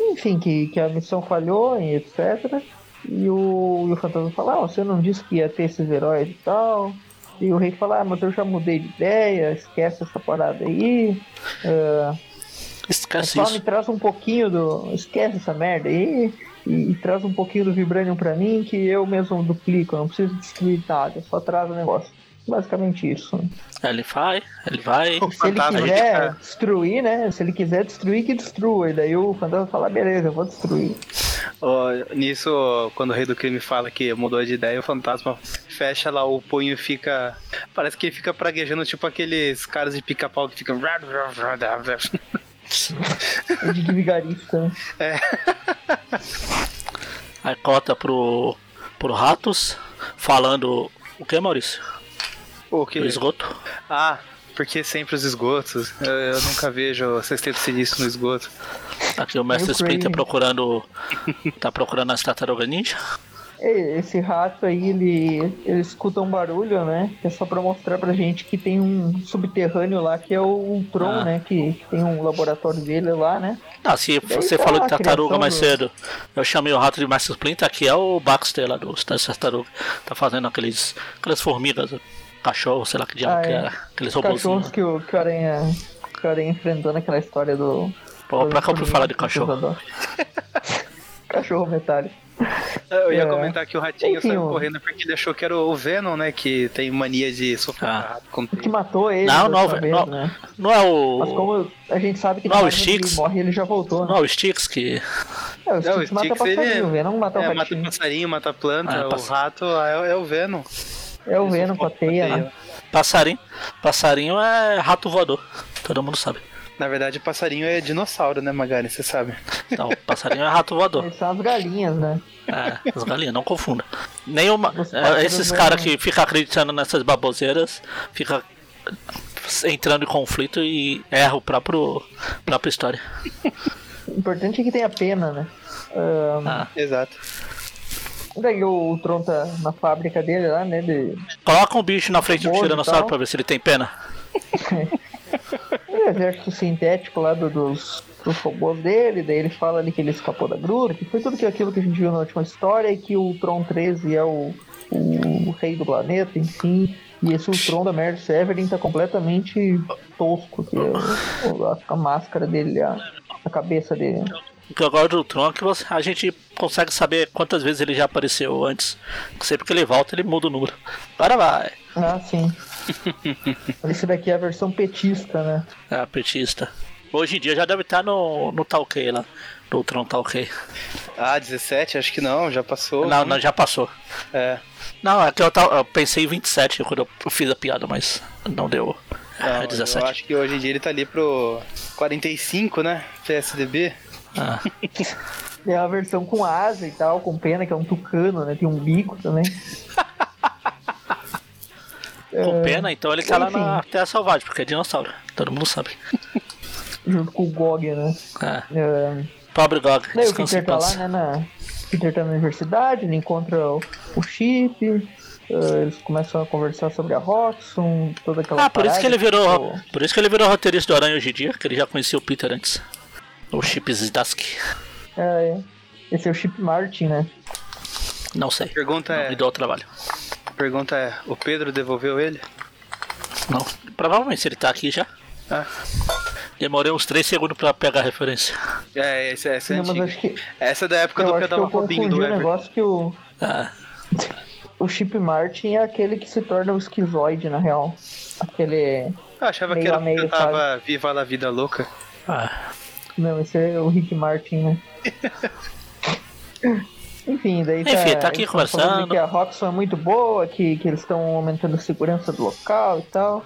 enfim, que, que a missão falhou e etc. E o, e o fantasma fala, ah, você não disse que ia ter esses heróis e tal. E o rei fala, ah, mas eu já mudei de ideia, esquece essa parada aí. ah, Esquece só me isso. traz um pouquinho do. Esquece essa merda aí. E, e traz um pouquinho do Vibranium pra mim que eu mesmo duplico, eu não preciso destruir nada, só traz o negócio. Basicamente isso. né? Ele vai, ele vai. O Se ele quiser destruir, né? Se ele quiser destruir, que destrua. E daí o fantasma fala, beleza, eu vou destruir. Ó, nisso, quando o rei do crime fala que mudou de ideia, o fantasma fecha lá o punho e fica. Parece que ele fica praguejando, tipo aqueles caras de pica-pau que ficam. [LAUGHS] É de vigarista, né? [LAUGHS] Aí corta pro, pro Ratos falando. O que, Maurício? O que? Do esgoto? Ah, porque sempre os esgotos. Eu, eu nunca vejo sexteto silício no esgoto. Aqui o Mestre Splinter procurando. tá procurando as tartarugas ninja. E- Esse rato aí, ele, ele escuta um barulho, né? Que é só pra mostrar pra gente que tem um subterrâneo lá, que é o Ultron, Ah. né? Que, que tem um laboratório dele lá, né? Ah, se você tá falou de tartaruga mais do- cedo, eu chamei o rato de Mestre Splinter, aqui é o Baxter lá dos das tartarugas. Tá fazendo aqueles. aquelas formigas, cachorro, sei lá que diabo Ah, que é. era. Aqueles Os cachorros que o, que o Aranha. Que o Aranha enfrentou naquela história do. Pô, pra que eu falar de do cachorro? [LAUGHS] Cachorro metálico. Eu ia É. comentar que o ratinho Enfim, saiu o- correndo porque ele achou que era o Venom, né? Que tem mania de sofrer Ah. com Que matou ele. Não, não, dessa não, né? não é o. Mas como a gente sabe que Não, na o Styx. ele morre, ele já voltou, Não né? é o Sticks que. É, o Não, o mata Styx, ele passarinho, o Venom mata o É, mata passarinho, mata planta, Ah, o pass- rato é, é o Venom. É o Venom com a sufoca teia, né? Passarinho. Passarinho é rato voador. Todo mundo sabe. Na verdade, passarinho é dinossauro, né, Magari? Você sabe. Não, passarinho é rato voador. São as galinhas, né? É, as galinhas, não confunda. Nenhuma. É, esses caras que ficam acreditando nessas baboseiras, fica entrando em conflito e erra o próprio própria história. O importante é que tenha pena, né? Ahn, Ah, Exato. daí o Tron tá na fábrica dele lá, né? De, coloca um bicho na frente do tiranossauro tal. pra ver se ele tem pena. [LAUGHS] o exército sintético lá do- dos, dos robôs dele, daí ele fala ali que ele escapou da gruta, que foi tudo que, aquilo que a gente viu na última história e que o Tron 13 é o, o rei do planeta, enfim. E esse Ultron da Mary Severin tá completamente tosco, que é a máscara dele, a, a cabeça dele. O que eu gosto do Tron é que você- a gente consegue saber quantas vezes ele já apareceu antes. Sempre que ele volta, ele muda o número. Agora vai. Ah, sim. Esse daqui é a versão petista, né? É a petista. Hoje em dia já deve estar no, no Talkei lá. No Tron Talkei. Ah, 17? Acho que não, já passou. Não, não, já passou. É. Não, é que eu, eu pensei em 27 quando eu fiz a piada, mas não deu. Não, É 17. Eu acho que hoje em dia ele tá ali pro 45, né? PSDB. Ah, É a versão com asa e tal, com pena, que é um tucano, né? Tem um bico também. [LAUGHS] com pena, então ele tá lá enfim. na Terra Selvagem, porque é dinossauro. Todo mundo sabe. [LAUGHS] Junto com o Gog, né? É. É, Pobre Gog, daí o Peter tá lá, né? Na... O Peter tá na universidade, ele encontra o, o Chip. é, eles começam a conversar sobre a Roxxon, toda aquela Ah, por isso que ele virou. tipo, Por isso que ele virou roteirista do Aranha hoje em dia, que ele já conhecia o Peter antes. O Chip Zdarsky. é, é. esse é o Chip Martin, né? Não sei. Pergunta Não é, me deu o trabalho. Pergunta é, o Pedro devolveu ele? Não. Provavelmente ele tá aqui já. Ah. Demorei uns 3 segundos pra pegar a referência. É, essa, essa é Não, antiga. que, Essa é da época eu do pedal eu Robinho do o Everton. negócio que o, Ah, [LAUGHS] o Chip Martin é aquele que se torna o esquizoide, na real. Aquele... Eu achava que era a o meio, que tava Viva la Vida Louca. ah. Não, esse é o Rick Martin, né? [LAUGHS] Enfim, daí tá, Enfim, tá aqui tão falando conversando. que a Roxxon é muito boa, que, que eles estão aumentando a segurança do local e tal.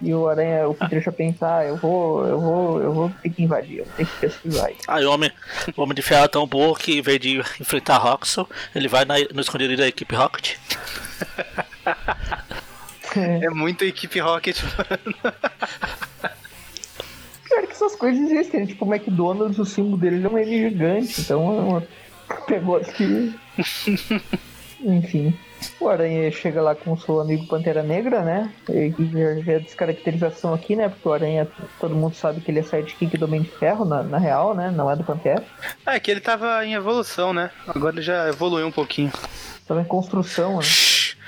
E o Aranha, o Peter já pensa, ah, eu vou, eu vou, eu vou ter que invadir, eu ter que pesquisar. Aí o homem, o homem de ferro é tão burro que em vez de enfrentar Roxxon, ele vai na- no escondido da equipe Rocket. É muita equipe Rocket, mano. Pior que essas coisas existem, tipo o McDonald's, o símbolo dele é um M gigante, então é uma... pegou aqui. Enfim. O Aranha chega lá com o seu amigo Pantera Negra, né? E já vê a descaracterização aqui, né? Porque o Aranha, todo mundo sabe que ele é sidekick do Homem de Ferro, na, na real, né? Não é do Pantera. É que ele tava em evolução, né? Agora ele já evoluiu um pouquinho. Tava em construção, né?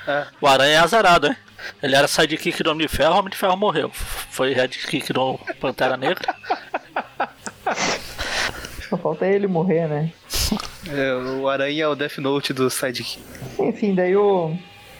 É. O Aranha é azarado, hein? Ele era sidekick do Homem de Ferro, o Homem de Ferro morreu. Foi headkick do Pantera Negra. Só falta ele morrer, né? É, o Aranha é o Death Note do Sidekick. Enfim, daí o,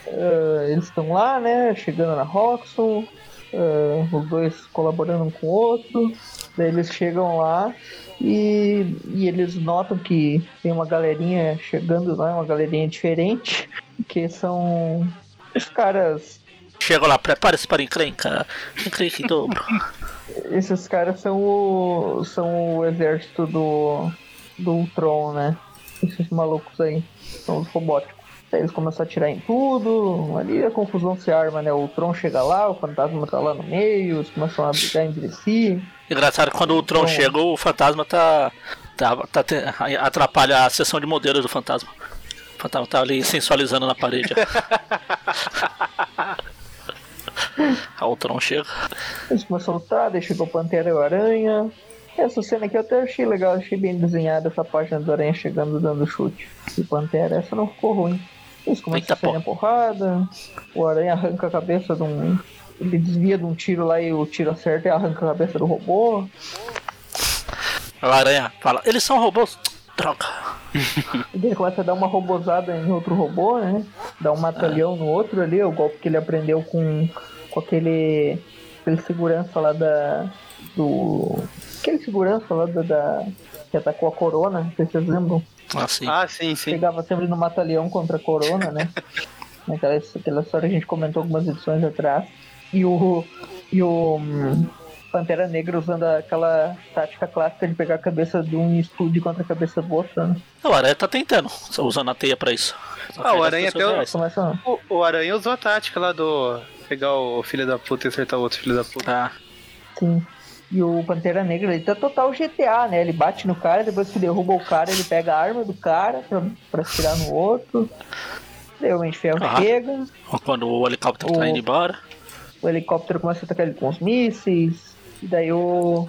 eh, eles estão lá, né? Chegando na Roxxon, eh, os dois colaborando um com o outro. Daí eles chegam lá e, e eles notam que tem uma galerinha chegando lá, uma galerinha diferente, que são os caras. Chegou lá, prepare-se para encrenca. Encrenca em dobro. [LAUGHS] Esses caras são o, são o exército do, do Ultron, né? Esses malucos aí, são os robóticos. Daí eles começam a atirar em tudo, ali a confusão se arma, né? O Tron chega lá, o fantasma tá lá no meio, eles começam a brigar entre si. Engraçado que quando o Tron Bom. chegou, o fantasma tá. tá, tá te- atrapalha a sessão de modelos do fantasma. O fantasma tá ali sensualizando na parede. [LAUGHS] Aí o Tron chega. Eles começam a lutar, daí chegou o Pantera e o Aranha. Essa cena aqui eu até achei legal, achei bem desenhada essa página do Aranha chegando dando chute. E o Pantera, essa não ficou ruim. Eles começam Eita, a sair na porrada, o Aranha arranca a cabeça de um. Ele desvia de um tiro lá e o tiro acerta e arranca a cabeça do robô. O Aranha fala: Eles são robôs. Droga. [LAUGHS] Daí ele começa a dar uma robozada em outro robô, né? Dá um matalhão no outro ali, o golpe que ele aprendeu com, com aquele, aquele segurança lá da. do. Aquele segurança lá da, da- que atacou a Corona, não sei se vocês lembram. Assim. Ah, sim, sim. Pegava sempre no matalhão contra a Corona, né? [LAUGHS] Aquela, aquela história que a gente comentou algumas edições atrás. E o. E o. hum, Pantera Negra usando aquela tática clássica de pegar a cabeça de um e explodir contra a cabeça do outro, né? O Aranha tá tentando, usando a teia pra isso. Só Ah, o Aranha até o-. Começa. O, o Aranha usou a tática lá do. Pegar o filho da puta e acertar o outro filho da puta. Ah, Sim. E o Pantera Negra, ele tá total GTA, né? Ele bate no cara, depois que derruba o cara, ele pega a arma do cara pra, pra atirar no outro. Daí o Ferro Ah. chega, quando o helicóptero tá O- indo embora. o helicóptero começa a atacar ele com os mísseis. E daí o,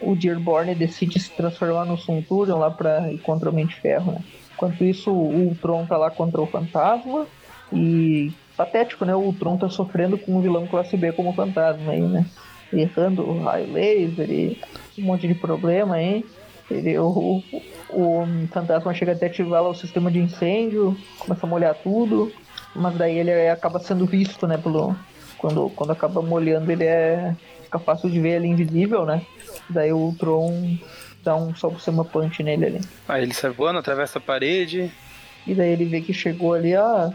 o Dearborn decide se transformar no Centurion lá pra ir contra o Homem de Ferro, né? Enquanto isso, o Ultron tá lá contra o Fantasma. E patético, né? O Ultron tá sofrendo com um vilão classe B como fantasma aí, né? Errando o raio laser e um monte de problema aí. Ele, o, o, fantasma chega até ativar lá o sistema de incêndio, começa a molhar tudo. Mas daí ele acaba sendo visto, né? Pelo, quando, quando acaba molhando, ele é. Fácil de ver ele invisível, né? Daí o Tron dá um só por cima punch nele ali. Aí ele sai voando, atravessa a parede. E daí ele vê que chegou ali, ah,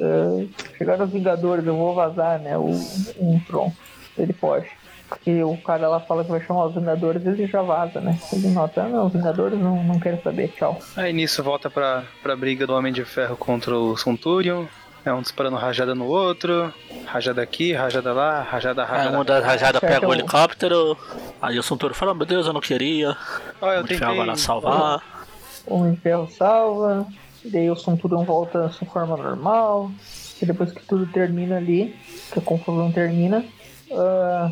ah, chegaram os Vingadores, eu vou vazar, né? O, um Tron. Ele foge. Porque o cara lá fala que vai chamar os Vingadores, ele já vaza, né? Ele nota, ah, não, os Vingadores não, não quero saber, tchau. Aí nisso volta pra, pra briga do Homem de Ferro contra o Centurion. É um disparando rajada no outro. Rajada aqui, rajada lá, rajada, Aí rajada. uma das rajadas pega o helicóptero. Aí o Suntouro fala: Meu Deus, eu não queria. Ó, eu O de Ferro vai lá tentei. salvar. O Homem de Ferro salva, e daí o Centurion volta à sua forma normal. E depois que tudo termina ali, que a confusão termina, ah,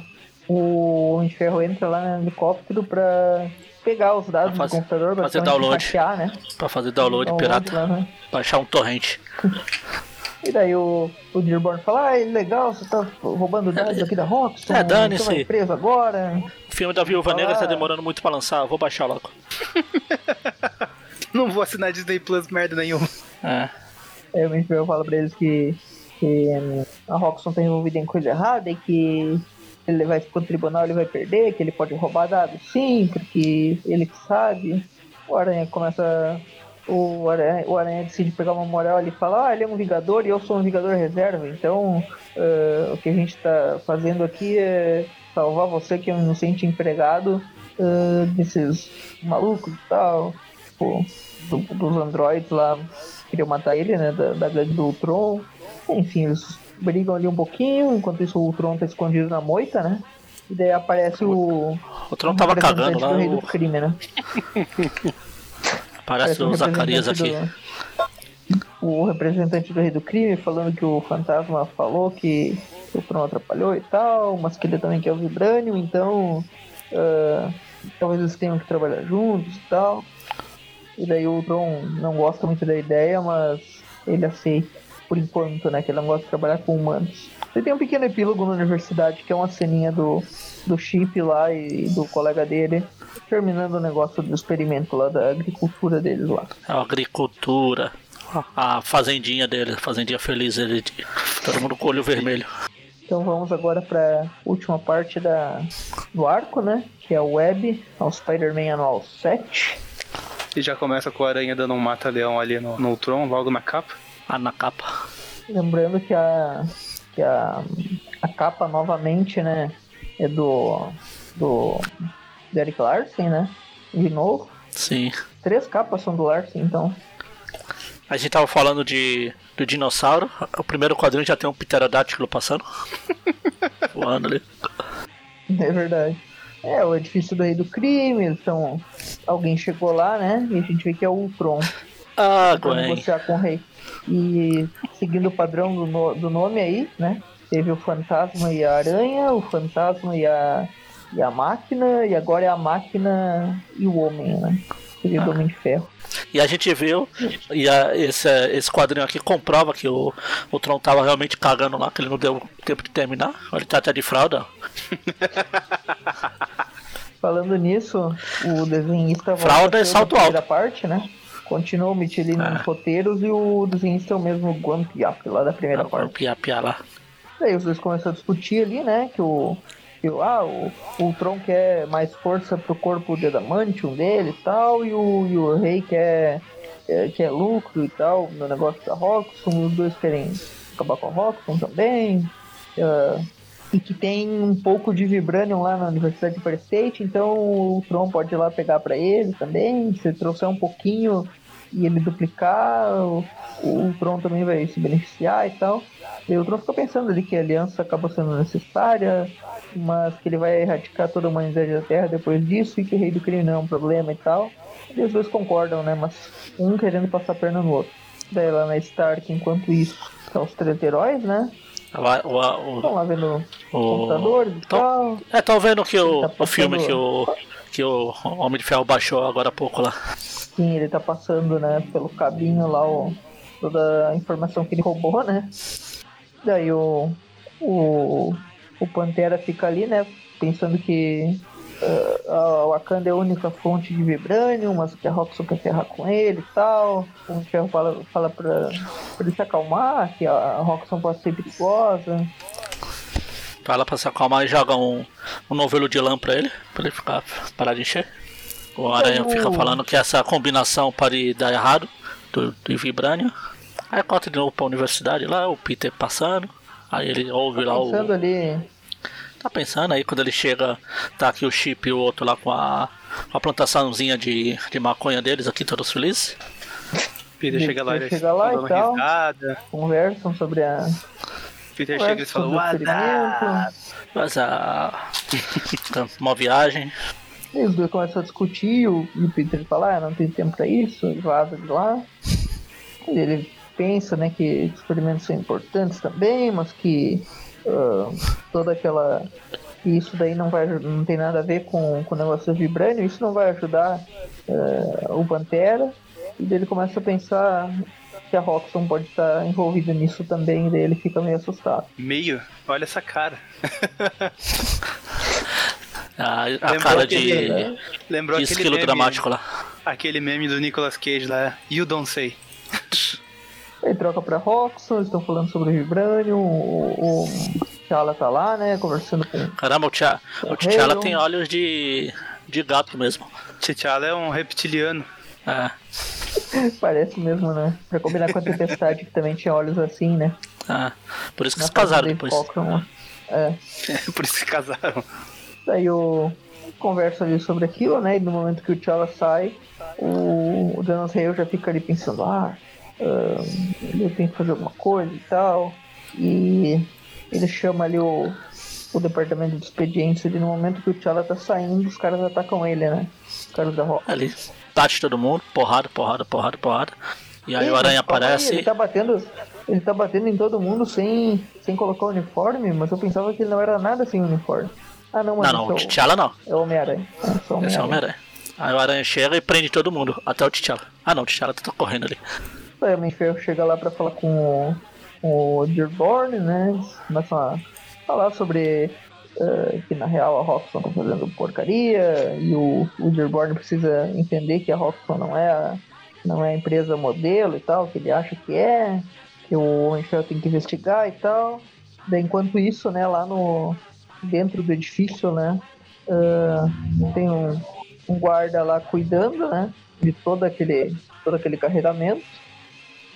o Homem de Ferro entra lá no helicóptero pra pegar os dados Pra fazer- do computador, fazer basicamente download. hackear, né? Pra fazer download pirata. lá, né? Baixar um torrente. [LAUGHS] E daí o, o Dearborn fala, ah, legal, você tá roubando dados aqui da Rockstar, É, dane-se. você preso agora. O filme da Viúva Negra tá Ah. demorando muito pra lançar, eu vou baixar logo. [LAUGHS] Não vou assinar Disney Plus merda nenhuma. É. Aí o Homem de Ferro fala pra eles que, que a Roxxon tá envolvida em coisa errada e que ele vai pro tribunal ele vai perder, que ele pode roubar dados sim, porque ele que sabe. O Aranha começa. O Aranha, o Aranha decide pegar uma moral e fala, ah, ele é um Vingador e eu sou um Vingador reserva, então eh, o que a gente tá fazendo aqui é salvar você que é um inocente empregado eh, desses malucos e tal, tipo, do- dos androids lá queriam matar ele, né? Da, da do Ultron. Enfim, eles brigam ali um pouquinho, enquanto isso o Tron tá escondido na moita, né? E daí aparece o. O Tron tava cagando lá, do rei do crime, né? parece o Zacarias aqui. do- O representante do rei do crime falando que o fantasma falou que o Tron atrapalhou e tal, mas que ele também quer o Vibranium, então ah, talvez eles tenham que trabalhar juntos e tal. E daí o Tron não gosta muito da ideia, mas ele aceita por enquanto, né? Que ele não gosta de trabalhar com humanos. Você tem um pequeno epílogo na universidade que é uma ceninha do, do Chip lá e do colega dele terminando o negócio do experimento lá da agricultura deles lá. A agricultura. A fazendinha dele, a fazendinha feliz dele. de- Todo mundo com o olho vermelho. Então vamos agora para última parte da, do arco, né? Que é o Web, ao Spider-Man anual 7. E já começa com a aranha dando um mata-leão ali no, no Tron, logo na capa. Ah, na capa. Lembrando que a, que a, a capa novamente, né? É do, do Derek Larsen, né? De novo. Sim. Três capas são do Larsen, então. A gente tava falando de do dinossauro. O primeiro quadrinho já tem um pterodátilo passando. [LAUGHS] Voando ali. É verdade. É, o edifício do Rei do Crime, então alguém chegou lá, né? E a gente vê que é o Ultron Ah, Gwen. negociar com o rei. E seguindo o padrão do, no- do nome aí, né? Teve o fantasma e a aranha, o fantasma e a, e a máquina, e agora é a máquina e o homem, né? Seria o Homem de Ferro. E a gente viu, e a- esse, esse quadrinho aqui comprova que o, o Tron tava realmente cagando lá, que ele não deu tempo de terminar. Ele tá até de fralda. [LAUGHS] Falando nisso, o desenhista Fralda e salto alto. parte, né? Continua o Michelin Ah. nos roteiros e o desenhista é o mesmo Guan Piap lá da primeira O parte. pia, pia lá. Daí os dois começam a discutir ali, né? Que o. Que o ah, o, o Tron quer mais força pro corpo de adamantium dele e tal, e o, e o rei quer, quer, quer lucro e tal, no negócio da Roxxon, os dois querem acabar com a Roxxon também. ah, e que tem um pouco de Vibranium lá na Universidade de Empire State, então o Tron pode ir lá pegar pra ele também. Se trouxer um pouquinho e ele duplicar, o, o Tron também vai se beneficiar e tal. E o Tron fica pensando ali que a aliança acaba sendo necessária, mas que ele vai erradicar toda a humanidade da Terra depois disso e que o rei do crime não é um problema e tal. E os dois concordam, né? Mas um querendo passar a perna no outro. Daí lá na Stark, enquanto isso, são os três heróis, né? Estão lá vendo o, computadores e tal. É, tô vendo que o, Tá o filme que o, que o Homem de Ferro baixou agora há pouco lá. Sim, ele tá passando, né, pelo cabinho lá o, toda a informação que ele roubou, né? Daí o, o, o Pantera fica ali, né, pensando que a Wakanda é a única fonte de Vibranium, mas que a Roxxon quer ferrar com ele e tal. O Ferro fala, fala pra, pra ele se acalmar, que a Roxxon pode ser perigosa. Lá pra se acalmar e joga um, um novelo de lã pra ele, pra ele ficar parar de encher. O Aranha fica falando que essa combinação pode dar errado do, do Vibranium. Aí corta de novo pra universidade lá, o Peter passando. Aí ele ouve lá o. Ali, Tá pensando aí quando ele chega, tá aqui o Chip e o outro lá com a, com a plantaçãozinha de, de maconha deles aqui, todos felizes. Peter Ele chega lá e eles chega lá e tal. risada. conversam sobre a, Peter chega e o What up?" Mas a. [LAUGHS] uma viagem. E os dois começam a discutir e o, e o Peter fala, ah, não tem tempo pra isso, e vaza de lá. E ele pensa, né, que experimentos são importantes também, mas que ah, toda aquela... que isso daí não, vai, não tem nada a ver com, com o negócio do Vibranium, isso não vai ajudar ah, o Pantera. E daí ele começa a pensar que a Roxxon pode estar envolvida nisso também, e daí ele fica meio assustado. Meio? Olha essa cara. A, [LAUGHS] a Lembrou cara aquele- de, Lembrou de aquele esquilo meme, dramático lá. aquele meme do Nicolas Cage lá, You Don't Say. [LAUGHS] Aí troca pra Roxxon, eles estão falando sobre o Vibranium, o, o T'Challa tá lá, né, conversando com... Caramba, o T'Challa o T'Challa tem olhos de, de gato mesmo. T'Challa é um reptiliano. É, [LAUGHS] Parece mesmo, né? Pra combinar com a Tempestade, que também tinha olhos assim, né? é. Por isso que Na se casaram depois. Cockrum, É. [LAUGHS] Por isso que casaram. Daí o conversa ali sobre aquilo, né? E no momento que o T'Challa sai, o, o Danos Hale já fica ali pensando, ah, eu tenho que fazer alguma coisa e tal. E ele chama ali o, o departamento de expedientes ali no momento que o T'Challa tá saindo, os caras atacam ele, né? Os caras da Rock. Ali, bate todo mundo, porrada, porrada, porrada, porrada. E aí o Aranha aparece. Ele tá batendo. Ele tá batendo em todo mundo sem, sem colocar o uniforme, mas eu pensava que ele não era nada sem uniforme. Ah não, mas Não, não, o é T'Challa não. É o Homem-Aranha. É, só o é o. Homem-Aranha. Aí o Aranha chega e prende todo mundo, até o T'Challa. Ah não, o T'Challa tá correndo ali. Aí o Homem-Ferro chega lá pra falar com o, o Dearborn, né? Eles a falar sobre eh, que na real a Roxxon tá fazendo porcaria e o, o Dearborn precisa entender que a Roxxon não é a, não é a empresa modelo e tal, que ele acha que é, que o Homem-Ferro tem que investigar e tal. Enquanto isso, né, lá no dentro do edifício, né, ah, tem um, um guarda lá cuidando, né, de todo aquele todo aquele carregamento.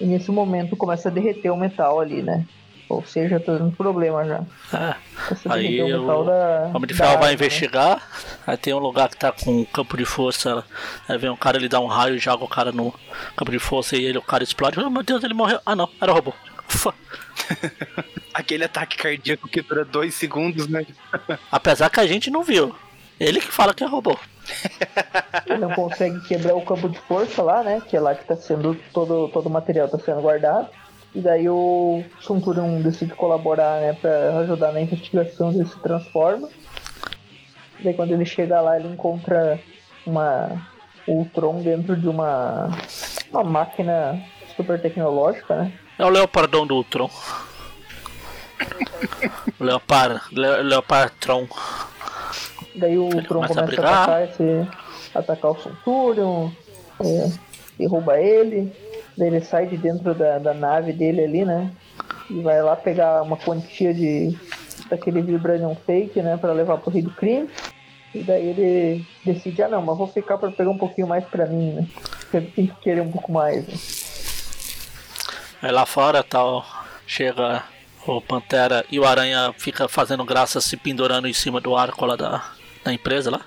E nesse momento começa a derreter o metal ali, né? Ou seja, tá dando problema já. É. A Aí o o da. Homem de Ferro vai arma, né? investigar. Aí tem um lugar que tá com um campo de força. Aí vem um cara, ele dá um raio e joga o cara no campo de força e ele, o cara explode. Oh meu Deus, ele morreu. Ah não, era robô. Ufa. [LAUGHS] Aquele ataque cardíaco que dura dois segundos, né? Apesar que a gente não viu. Ele que fala que é robô. Ele não consegue quebrar o campo de força lá, né? Que é lá que tá sendo. Todo, todo o material tá sendo guardado. E daí o Sunturum decide colaborar, né? Pra ajudar na investigação dele se transforma. Daí quando ele chega lá, ele encontra uma. O Tron dentro de uma. Uma máquina super tecnológica, né? É o Leopardão do Ultron. [LAUGHS] Leopard, Le, Leopardtron. Daí o Ele Tron começa a começa a, brigar. atacar, esse, atacar o Centurion, é, derruba ele, daí ele sai de dentro da, da nave dele ali, né? E vai lá pegar uma quantia de daquele Vibranium fake, né? Pra levar pro Rei do Crime. E daí ele decide, ah não, mas vou ficar pra pegar um pouquinho mais pra mim, né? Porque tem que querer um pouco mais, né? Aí lá fora tal, chega o Pantera e o Aranha fica fazendo graça se pendurando em cima do arco lá da, da empresa lá.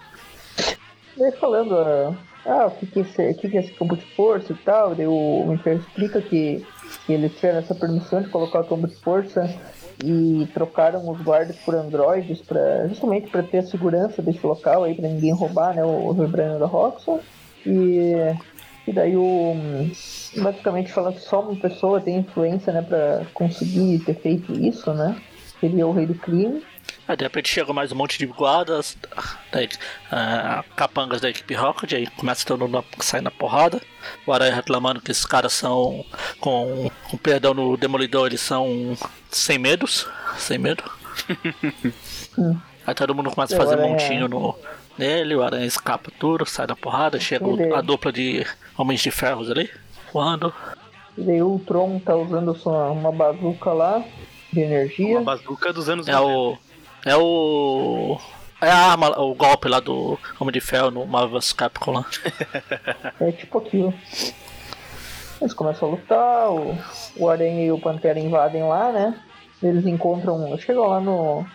Daí falando, ah, ah, o que que, é que que é esse campo de força e tal, daí o Winter explica que, que eles tiveram essa permissão de colocar o campo de força e trocaram os guardas por androides para justamente para ter a segurança desse local aí, para ninguém roubar, né, o, o da Roxxon. E, e daí o basicamente falando que só uma pessoa tem influência, né, para conseguir ter feito isso, né? Seria o rei do crime. Aí de repente chega mais um monte de guardas, daí, ah, capangas da equipe Rocket, aí começa todo mundo a sair na porrada. O Aranha reclamando que esses caras são, com, com perdão no Demolidor, eles são sem medos, sem medo. [LAUGHS] Aí todo mundo começa a fazer Aranha- montinho no, nele, o Aranha escapa tudo, sai da porrada, chega o- a dupla de Homens de Ferros ali, voando. E daí o Tron tá usando só uma bazuca lá de energia. Uma bazuca dos anos É o. É o. É a arma, o golpe lá do Homem de Ferro no Marvel's Capcom lá. [LAUGHS] É tipo aquilo. Eles começam a lutar, o, o Aranha e o Pantera invadem lá, né? Eles encontram. Chegam lá no.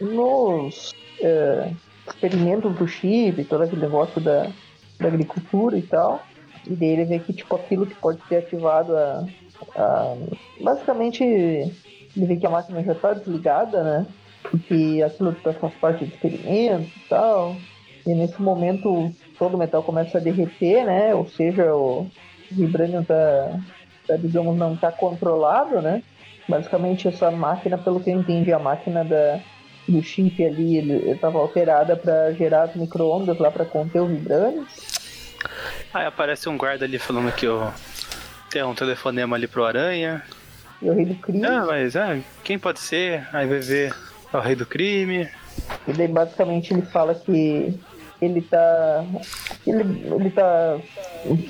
nos é, experimentos do chip, todo aquele negócio da, da agricultura e tal. E daí ele vê que tipo aquilo que pode ter ativado a. a- basicamente ele vê que a máquina já tá desligada, né? Que aquilo faz parte do experimento e tal. E nesse momento todo o metal começa a derreter, né? Ou seja, o Vibranium tá, tá, digamos, não tá controlado, né? Basicamente essa máquina, pelo que eu entendi, a máquina da, do chip ali, ele estava alterada para gerar as micro-ondas lá para conter o Vibranium. Aí aparece um guarda ali falando que ó, tem um telefonema ali pro Aranha. E o Rei do Crime. Ah, mas ah, quem pode ser? Aí vai ver é o rei do crime. E daí basicamente ele fala que ele tá. Ele, ele tá.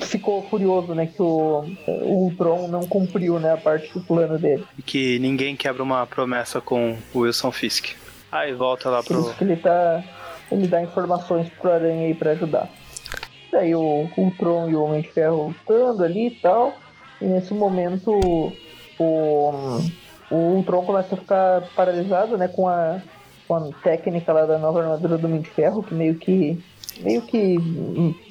Ficou furioso, né? Que o, o Ultron não cumpriu né, a parte do plano dele. E que ninguém quebra uma promessa com o Wilson Fisk. Aí volta lá pro. isso que ele tá. Ele dá informações pro Aranha aí pra ajudar. Daí o Ultron e o Homem de Ferro lutando ali e tal. E nesse momento o, o Ultron começa a ficar paralisado, né? Com a, com a técnica lá da nova armadura do Homem de Ferro, que meio que. Meio que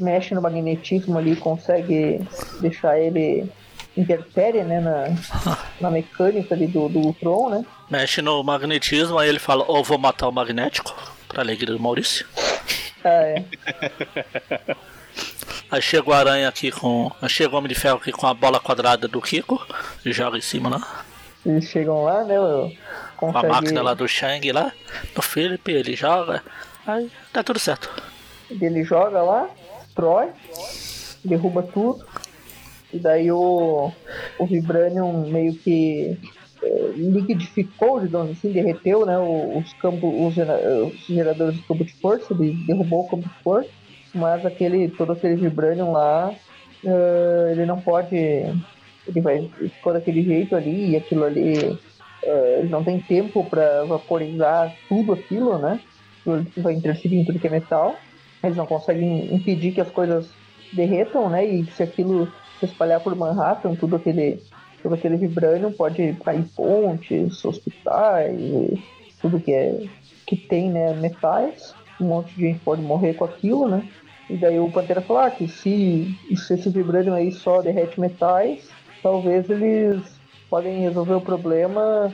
mexe no magnetismo ali, consegue deixar ele interfere, né, na, [LAUGHS] na mecânica ali do, do Ultron, né? Mexe no magnetismo, aí ele fala, ou vou matar o magnético, pra alegria do Maurício. Ah, é. [LAUGHS] Aí chega o aranha aqui com. Aí chega o Homem de Ferro aqui com a bola quadrada do Kiko e joga em cima lá. Eles chegam lá, né? Com a máquina lá do Shang lá, no Philip, ele joga. Aí dá tudo certo. Ele joga lá, destrói, derruba tudo. E daí o, o Vibranium meio que eh, liquidificou, digamos assim, derreteu né, os, campos, os, gera- os geradores de campo de força, ele derrubou o campo de força, mas aquele, todo aquele Vibranium lá, eh, ele não pode. Ele vai ficou daquele jeito ali e aquilo ali. ele não tem tempo para vaporizar tudo aquilo, né? Ali vai interferir em tudo que é metal. Eles não conseguem impedir que as coisas derretam, né? E se aquilo se espalhar por Manhattan, tudo aquele, todo aquele vibranium pode cair pontes, hospitais, tudo que é que tem, né, metais. Um monte de gente pode morrer com aquilo, né? E daí o Pantera falou ah, que se, se esse vibranium aí só derrete metais, talvez eles podem resolver o problema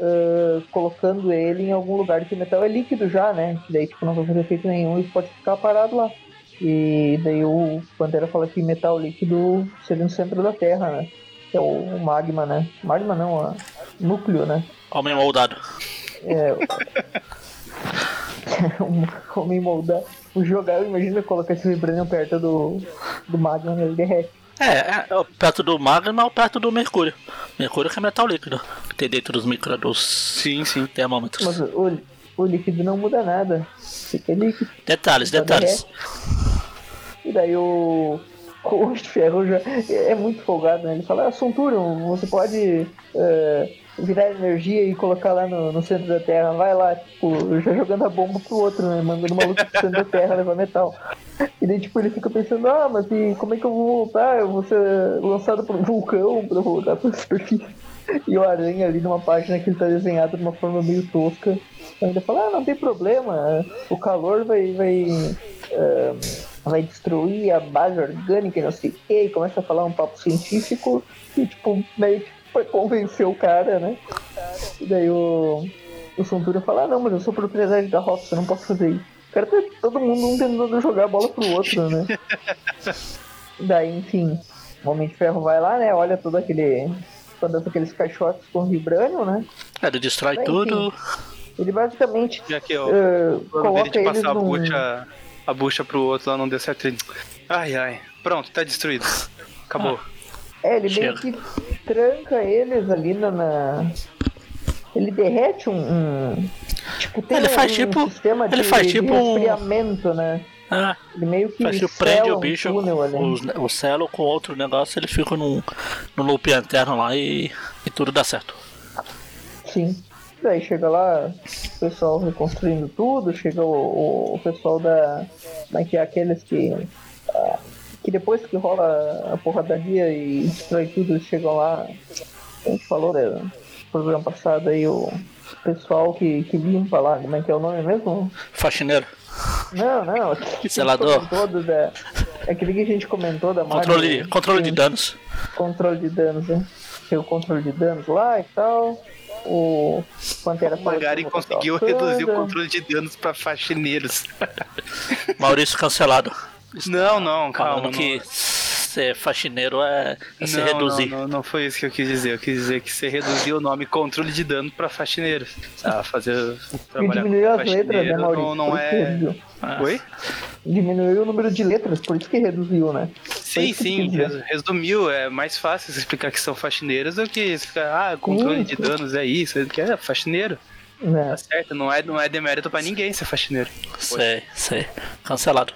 ah, colocando ele em algum lugar que o metal é líquido já, né? Que daí tipo, não vai fazer efeito nenhum e pode ficar parado lá. E daí o Pantera fala que metal líquido seria no centro da Terra, né? Que é o, magma, né? Magma não, o núcleo, né? Homem moldado. É. [LAUGHS] um homem moldado. O jogar, imagina colocar esse vibranium perto do, do magma, ele derrete. É, é, é perto do magma ou perto do mercúrio. Mercúrio que é metal líquido. Que tem dentro dos micro dos Sim, sim. termômetros. Mas o, o líquido não muda nada. Fica líquido. Detalhes, Só detalhes. E daí o. O [LAUGHS] Ferro já é muito folgado, né? Ele fala, ah, você pode é, virar energia e colocar lá no, no centro da Terra. Vai lá, tipo, já jogando a bomba pro outro, né? Mandando o maluco pro centro da Terra levar metal. E daí, tipo, ele fica pensando, ah, mas e como é que eu vou voltar? Eu vou ser lançado por um vulcão pra voltar pra superfície. E o Aranha ali numa página que ele tá desenhado de uma forma meio tosca. Ainda fala, ah, não tem problema, o calor vai, vai, eh, vai destruir a base orgânica e não sei o que, começa a falar um papo científico e tipo, meio que foi convencer o cara, né? E daí o, o Suntura fala, ah não, mas eu sou propriedade da Roça, eu não posso fazer isso. O cara tá todo mundo um tentando jogar a bola pro outro, né? [LAUGHS] Daí, enfim, o Homem de Ferro vai lá, né? Olha todo aquele. Todos aqueles caixotes com vibrânio, né? É, ele destrói Enfim. tudo. Ele basicamente Já que ó, o dele coloca de eles passar a num... bucha, a bucha pro outro lá não deu certo. Ele... Ai, ai. Pronto, tá destruído. Acabou. É, ele meio que tranca eles ali na. na- Ele derrete um. um- Tipo, tem Ele um, faz um tipo- sistema ele de, faz de tipo um- resfriamento, né? Ah, Ele meio que faz tipo, sela prende o um bicho, túnel ali. os- o celo com outro negócio, ele fica num, num loop interno lá e, e tudo dá certo. Sim. Daí chega lá o pessoal reconstruindo tudo, chega o, o- o pessoal da. Como é que é aqueles que. ah, que depois que rola a porradaria e destrói tudo, eles chegam lá. A gente falou né, no programa passado aí, o pessoal que, que limpa lá, como é que é o nome mesmo? Faxineiro. Não, não. Zelador. do da- Aquele que a gente comentou da Marvel, Controle, controle de danos. controle de danos, né? Tem o controle de danos lá e tal. O Pantera O Magari conseguiu reduzir o controle de danos pra faxineiros. Maurício cancelado. Não, não, calma. Falando não. que ser faxineiro é, é se reduzir. Não, não, não foi isso que eu quis dizer. Eu quis dizer que você reduziu o nome controle de dano pra faxineiro. Ah, fazer. Trabalhar diminuiu com as letras, né, Maurício? Não, não é. reduziu. Oi? Diminuiu o número de letras, por isso que reduziu, né? Sim, sim, resumiu. É mais fácil você explicar que são faxineiros do que explicar, ah, controle de danos é isso, que é faxineiro. Né? Tá certo, não é, não é demérito pra ninguém ser faxineiro. Sei, sei. Cancelado.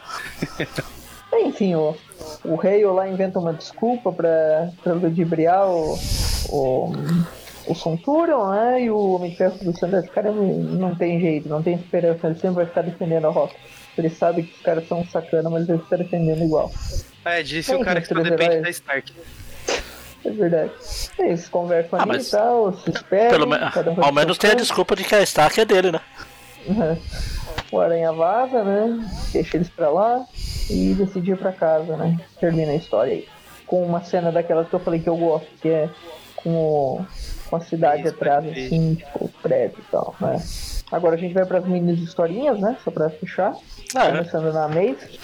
[LAUGHS] Enfim, o, o rei lá inventa uma desculpa pra, pra ludibriar o, o, o né? E o Homem de Ferro pensando, esse cara não, não tem jeito, não tem esperança, ele sempre vai ficar defendendo a Rock. Ele sabe que os caras são sacana, mas ele está defendendo igual. É, disse Sim, o cara que só depende heróis. da Stark. É verdade. É, Eles conversam Ah, ali mas e tal, se esperam. Pelo me... um Ao menos tem a desculpa de que a Stark é dele, né? Uhum. [LAUGHS] O Aranha vaza, né? Deixa eles pra lá e decide ir pra casa, né? Termina a história aí. com uma cena daquelas que eu falei que eu gosto, que é com, o, com a cidade Isso, atrás, assim, tipo, os prédios e tal, né? Agora a gente vai para as mini historinhas, né? Só pra fechar. Ah, é. Começando na Maze.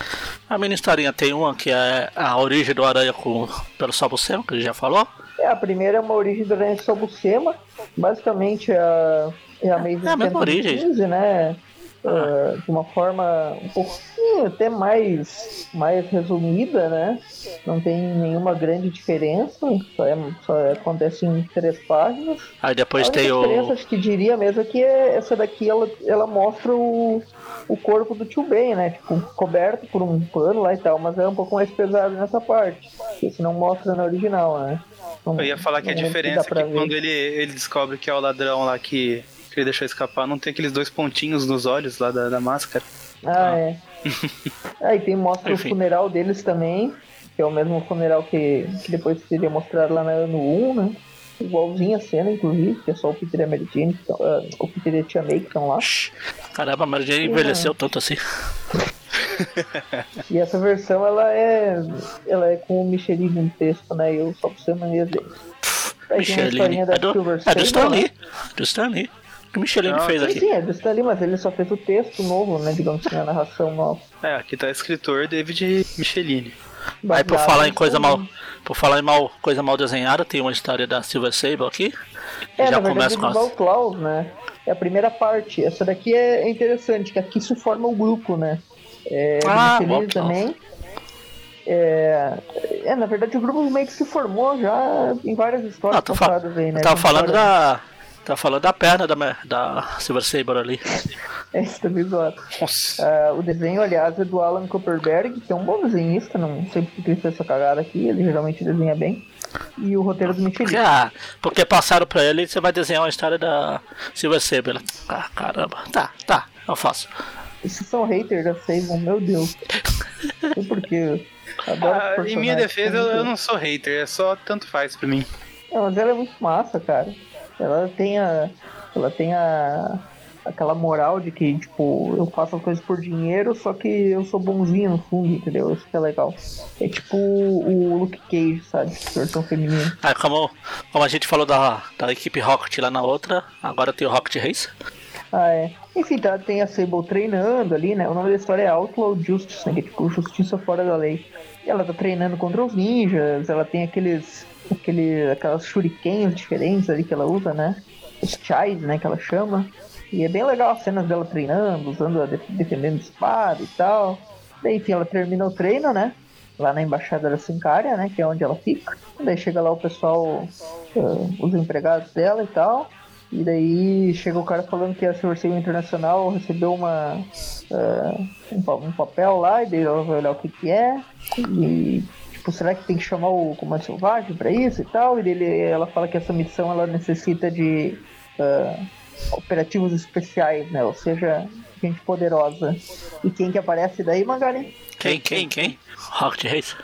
A minha historinha tem uma que é a origem do Aranha com, pelo Sabucema, que a gente já falou. É, a primeira é uma origem do Aranha Sobucema. Basicamente a, é a Maze É a mesma 115, né? Ah, de uma forma um pouquinho até mais, mais resumida, né? Não tem nenhuma grande diferença, só, é, só acontece em três páginas. Aí depois a tem diferença, o. acho que diria mesmo, é que é- essa daqui ela, ela mostra o, o corpo do tio Ben, né? Tipo, coberto por um pano lá e tal, mas é um pouco mais pesado nessa parte. Esse não mostra na original, né? Não- Eu ia falar que a diferença é que ver. quando ele, ele descobre que é o ladrão lá que, que ele deixou escapar, não tem aqueles dois pontinhos nos olhos lá da, da máscara. Ah, é. Aí [LAUGHS] tem mostra Enfim. o funeral deles também, que é o mesmo funeral que, que depois seria mostrado lá no ano 1, né? Igualzinho a cena, inclusive, que é só o Peter e a Mary Jane, que ah, o Peter e a Tia May que estão lá. Caramba, a Mary Jane envelheceu tanto assim. E essa versão, ela é ela é com o Michelin no texto, né? Eu só por ser mania dele. Da É do, é do Sable, Stan né? Lee. Do Stan Lee. O que o Micheline Não, fez aqui. sim, é Stan Lee, mas ele só fez o texto novo, né? Digamos assim, a narração nova. É, aqui tá escritor David Michelini. Aí por falar em coisa mal. Por falar em mal, coisa mal desenhada, tem uma história da Silver Sable aqui. É, já na começa com é as. do Klaus, né? É a primeira parte. Essa daqui é interessante, que aqui se forma o grupo, né? É, Ah, Michelin também. É, é, na verdade, o grupo meio que se formou já em várias histórias Ah, tô passadas aí, né? eu tava falando história- da. Tava falando da perna da, da Silver Saber ali. [LAUGHS] É, isso também zoado. Nossa. Ah, o desenho, aliás, é do Alan Copperberg, que é um bom desenhista, não sei porque ele fez essa cagada aqui, ele geralmente desenha bem. E o roteiro do Michelin. ah, porque passaram pra ele e você vai desenhar uma história da Silver Saber. Ah, caramba. Tá, tá, eu faço. Esses são haters da Sable, meu Deus. Não sei porquê. Ah, em minha defesa, eu, eu não sou hater, é só tanto faz pra mim. Não, mas ela é muito massa, cara. Ela tem a. Ela tem a. Aquela moral de que, tipo, eu faço as coisas por dinheiro, só que eu sou bonzinho no fundo, entendeu? Isso que é legal. É tipo o Luke Cage, sabe? Versão feminina. Ah, como, como a gente falou da, da equipe Rocket lá na outra, agora tem o Rocket Race. Ah, é. Enfim, tá, tem a Sable treinando ali, né? O nome da história é Outlaw Justice, né? Que é tipo Justiça Fora da Lei. E ela tá treinando contra os ninjas, ela tem aqueles. Aquele, aquelas shurikens diferentes ali que ela usa, né? Os chais, né? Que ela chama. E é bem legal as cenas dela treinando, usando a def- defendendo espada e tal. Daí, enfim, ela termina o treino, né? Lá na embaixada da Sincária, né? Que é onde ela fica. Daí chega lá o pessoal, ah, os empregados dela e tal. E daí chega o cara falando que a Silver Sable Internacional recebeu uma, ah, um, um papel lá, e daí ela vai olhar o que que é. E, tipo, será que tem que chamar o Comando Selvagem pra isso e tal? E ele- ela fala que essa missão ela necessita de ah, operativos especiais, né? Ou seja, gente poderosa. E quem que aparece daí, Magari? Quem, quem, quem? Rocket Race.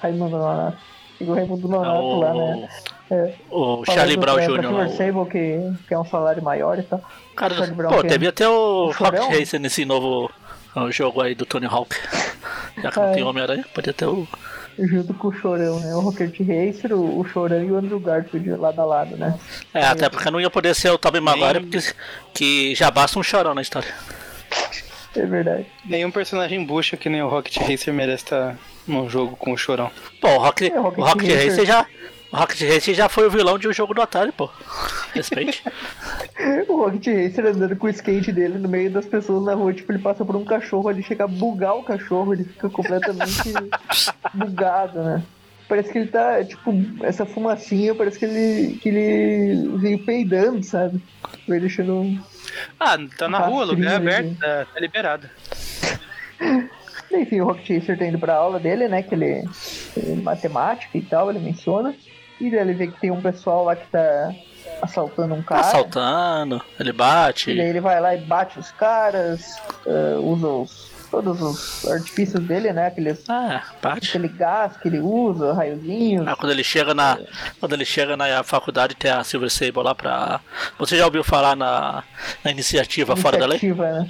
Raimundo Nonato. O Raimundo Nonato o, lá, né? É. o Charlie Brown pra- Jr. Sable, que, que é um salário maior e tal. Cara, Charlie Brown pô, que é devia ter o o? Rocket Racer nesse novo uh, jogo aí do Tony Hawk. Já que não É. tem Homem-Aranha, podia ter o. Junto com o Chorão, né? O Rocket Racer, o, o Chorão e o Andrew Garfield lado a lado, né? É, até porque não ia poder ser o Tobey Maguire, porque que já basta um chorão na história. É verdade. Nenhum personagem bucha que nem o Rocket Racer merece estar num jogo com o chorão. Pô, o Rocket, É, o Rocket o Rocket. Racer já. O Rocket Racer já foi o vilão de um jogo do Atari, pô. Respeite. [LAUGHS] O Rocket Racer andando com o skate dele no meio das pessoas na rua, tipo, ele passa por um cachorro, ele chega a bugar o cachorro, ele fica completamente [LAUGHS] bugado, né? Parece que ele tá, tipo, essa fumacinha, parece que ele, que ele veio peidando, sabe? Veio deixando um... Ah, tá na Tá rua, lugar aberto, tá, tá liberado. [LAUGHS] Enfim, o Rocket Racer tá indo pra aula dele, né? Que ele é matemática e tal, ele menciona. Ele vê que tem um pessoal lá que tá assaltando um cara. Assaltando, ele bate. E daí ele vai lá e bate os caras, eh, usa os, todos os artifícios dele, né? Aqueles, Ah, bate. aquele gás que ele usa, raiozinhos. Ah, quando ele chega na. Quando ele chega na faculdade tem a Silver Sable lá pra. Você já ouviu falar na, na iniciativa fora da lei? iniciativa, Né?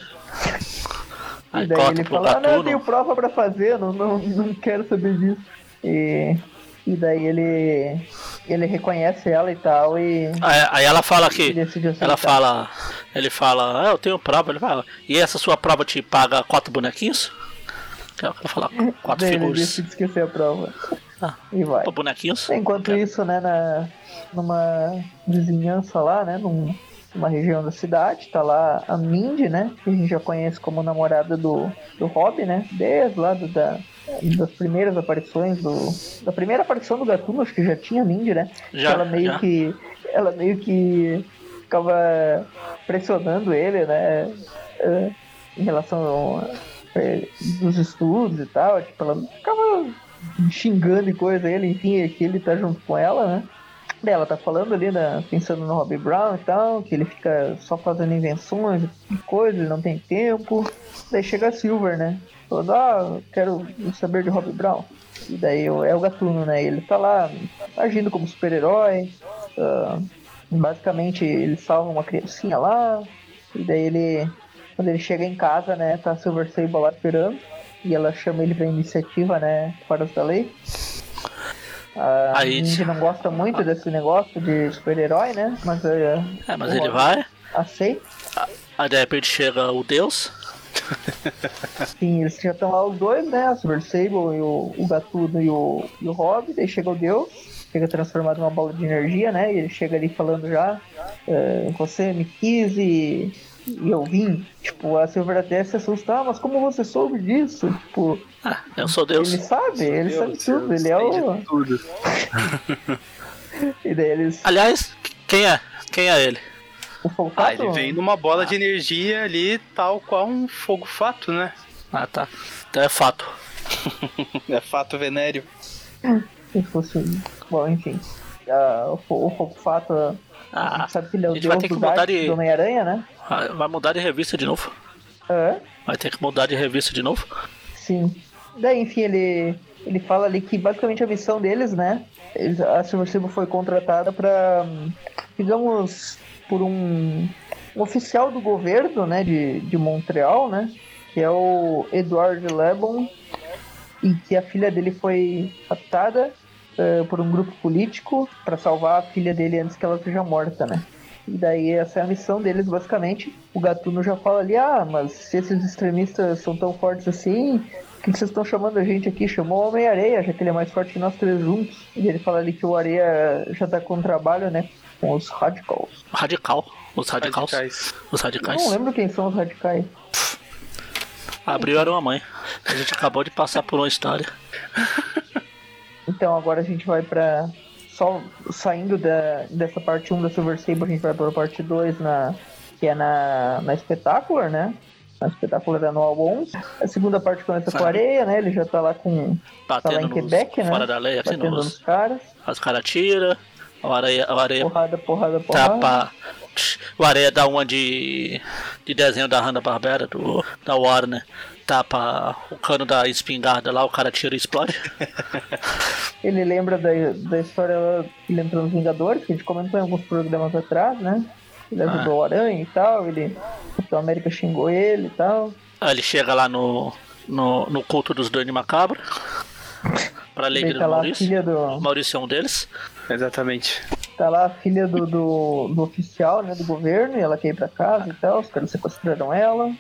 Aí E daí ele fala, ah, não, eu tenho prova pra fazer, não, não, não quero saber disso. E, E daí ele ele reconhece ela e tal e Aí, aí ela fala que. Ela fala. Ele fala, ah, eu tenho prova. Ele fala, e essa sua prova te paga quatro bonequinhos? É ela fala, quatro [LAUGHS] Daí ele figuras. decide esquecer a prova. Ah, E vai. Bonequinhos? Enquanto isso, né, na, numa vizinhança lá, né, num- numa região da cidade, tá lá a Mindy, né, que a gente já conhece como namorada do, do Rob, né, desde lá do, da, das primeiras aparições do... Da primeira aparição do Gatuno, acho que já tinha a Mindy, né, Já, ela meio já. que... Ela meio que ficava pressionando ele, né, eh, em relação eh, dos estudos e tal, tipo, ela ficava xingando e coisa ele, enfim, é que ele tá junto com ela, né? Ela tá falando ali, né, pensando no Robbie Brown e tal, que ele fica só fazendo invenções e coisas, ele não tem tempo. Daí chega a Silver, né? Falando, ah, quero saber de Robbie Brown. E daí é o Gatuno, né? Ele tá lá agindo como super-herói. ah, basicamente ele salva uma criancinha lá. E daí ele, quando ele chega em casa, né, tá a Silver Sable lá esperando. E ela chama ele pra iniciativa, né, fora da lei. A Aí- gente não gosta muito desse negócio de super-herói, né? Mas é, É, mas ele Rob vai. Aceita. Aí de repente chega o Deus. [LAUGHS] Sim, eles já estão lá os dois, né? A Silver Sable e o, o Gatuno e o, e o Rob. Daí chega o Deus, chega transformado numa bola de energia, né? E ele chega ali falando já: é, Você me quis e, e eu vim. Tipo, a Silver até se assusta, ah, mas como você soube disso? Tipo, Ah, eu sou Deus. ele sabe, ele Meu sabe Deus, tudo, ele é o. tudo. [LAUGHS] E daí eles. Aliás, quem é? Quem é ele? O fogo Ah, ele vem numa bola de energia ali, tal qual um fogo fato, né? Ah, tá. Então é fato. [LAUGHS] É fato venéreo. Se fosse. Bom, enfim. Ah, o, fo- o fogo fato. a Ah, gente sabe que ele é a o deus vai ter que do mudar Dark de- do Homem-Aranha, né? Ah, vai mudar de revista de novo. É. Vai ter que mudar de revista de novo. Sim. Daí, enfim, ele, ele fala ali que basicamente a missão deles, né? eles- a Silver Sable foi contratada para, digamos, por um, um oficial do governo, né, de, de Montreal, né? Que é o Edward Lebon, e que a filha dele foi raptada eh, por um grupo político para salvar a filha dele antes que ela seja morta, né? E daí essa é a missão deles, basicamente. O Gatuno já fala ali, ah, mas se esses extremistas são tão fortes assim, por que vocês estão chamando a gente aqui? Chamou o Homem-Areia, já que ele é mais forte que nós três juntos. E ele fala ali que o Areia já tá com trabalho, né? Com os radicals. Radical. Os radicais. Radicais. Os Eu radicais. não lembro quem são os radicais. Abriu era uma mãe. A gente acabou de passar por uma história. [LAUGHS] Então agora a gente vai pra. Só saindo da, dessa parte 1 da Silver Sable, a gente vai pra parte 2 na, que é na, na Spectacular, né? Na Spectacular anual 11. A segunda parte começa com a areia, né? Ele já tá lá com. Tá lá Batendo em nos, Quebec, né? fora da lei, assim, Batendo nos, nos caras. as caras tiram, o areia, o areia Porrada, porrada, porrada. tapa. O areia dá uma de, de desenho da Hanna-Barbera, do, da Warner. Tapa o cano da espingarda lá, o cara tira e explode. [LAUGHS] Ele lembra da, da história ele entrou nos Vingadores, que a gente comentou em alguns programas atrás, né? Ele Ah. ajudou o Aranha e tal, ele. O Capitão América xingou ele e tal. Aí ele chega lá no, no, no culto dos Dani Macabro. Pra alegria tá do Maurício. do. Maurício é um deles. Exatamente. Tá lá a filha do, do, do oficial, né, do governo, e ela quer ir pra casa e tal, os caras sequestraram ela.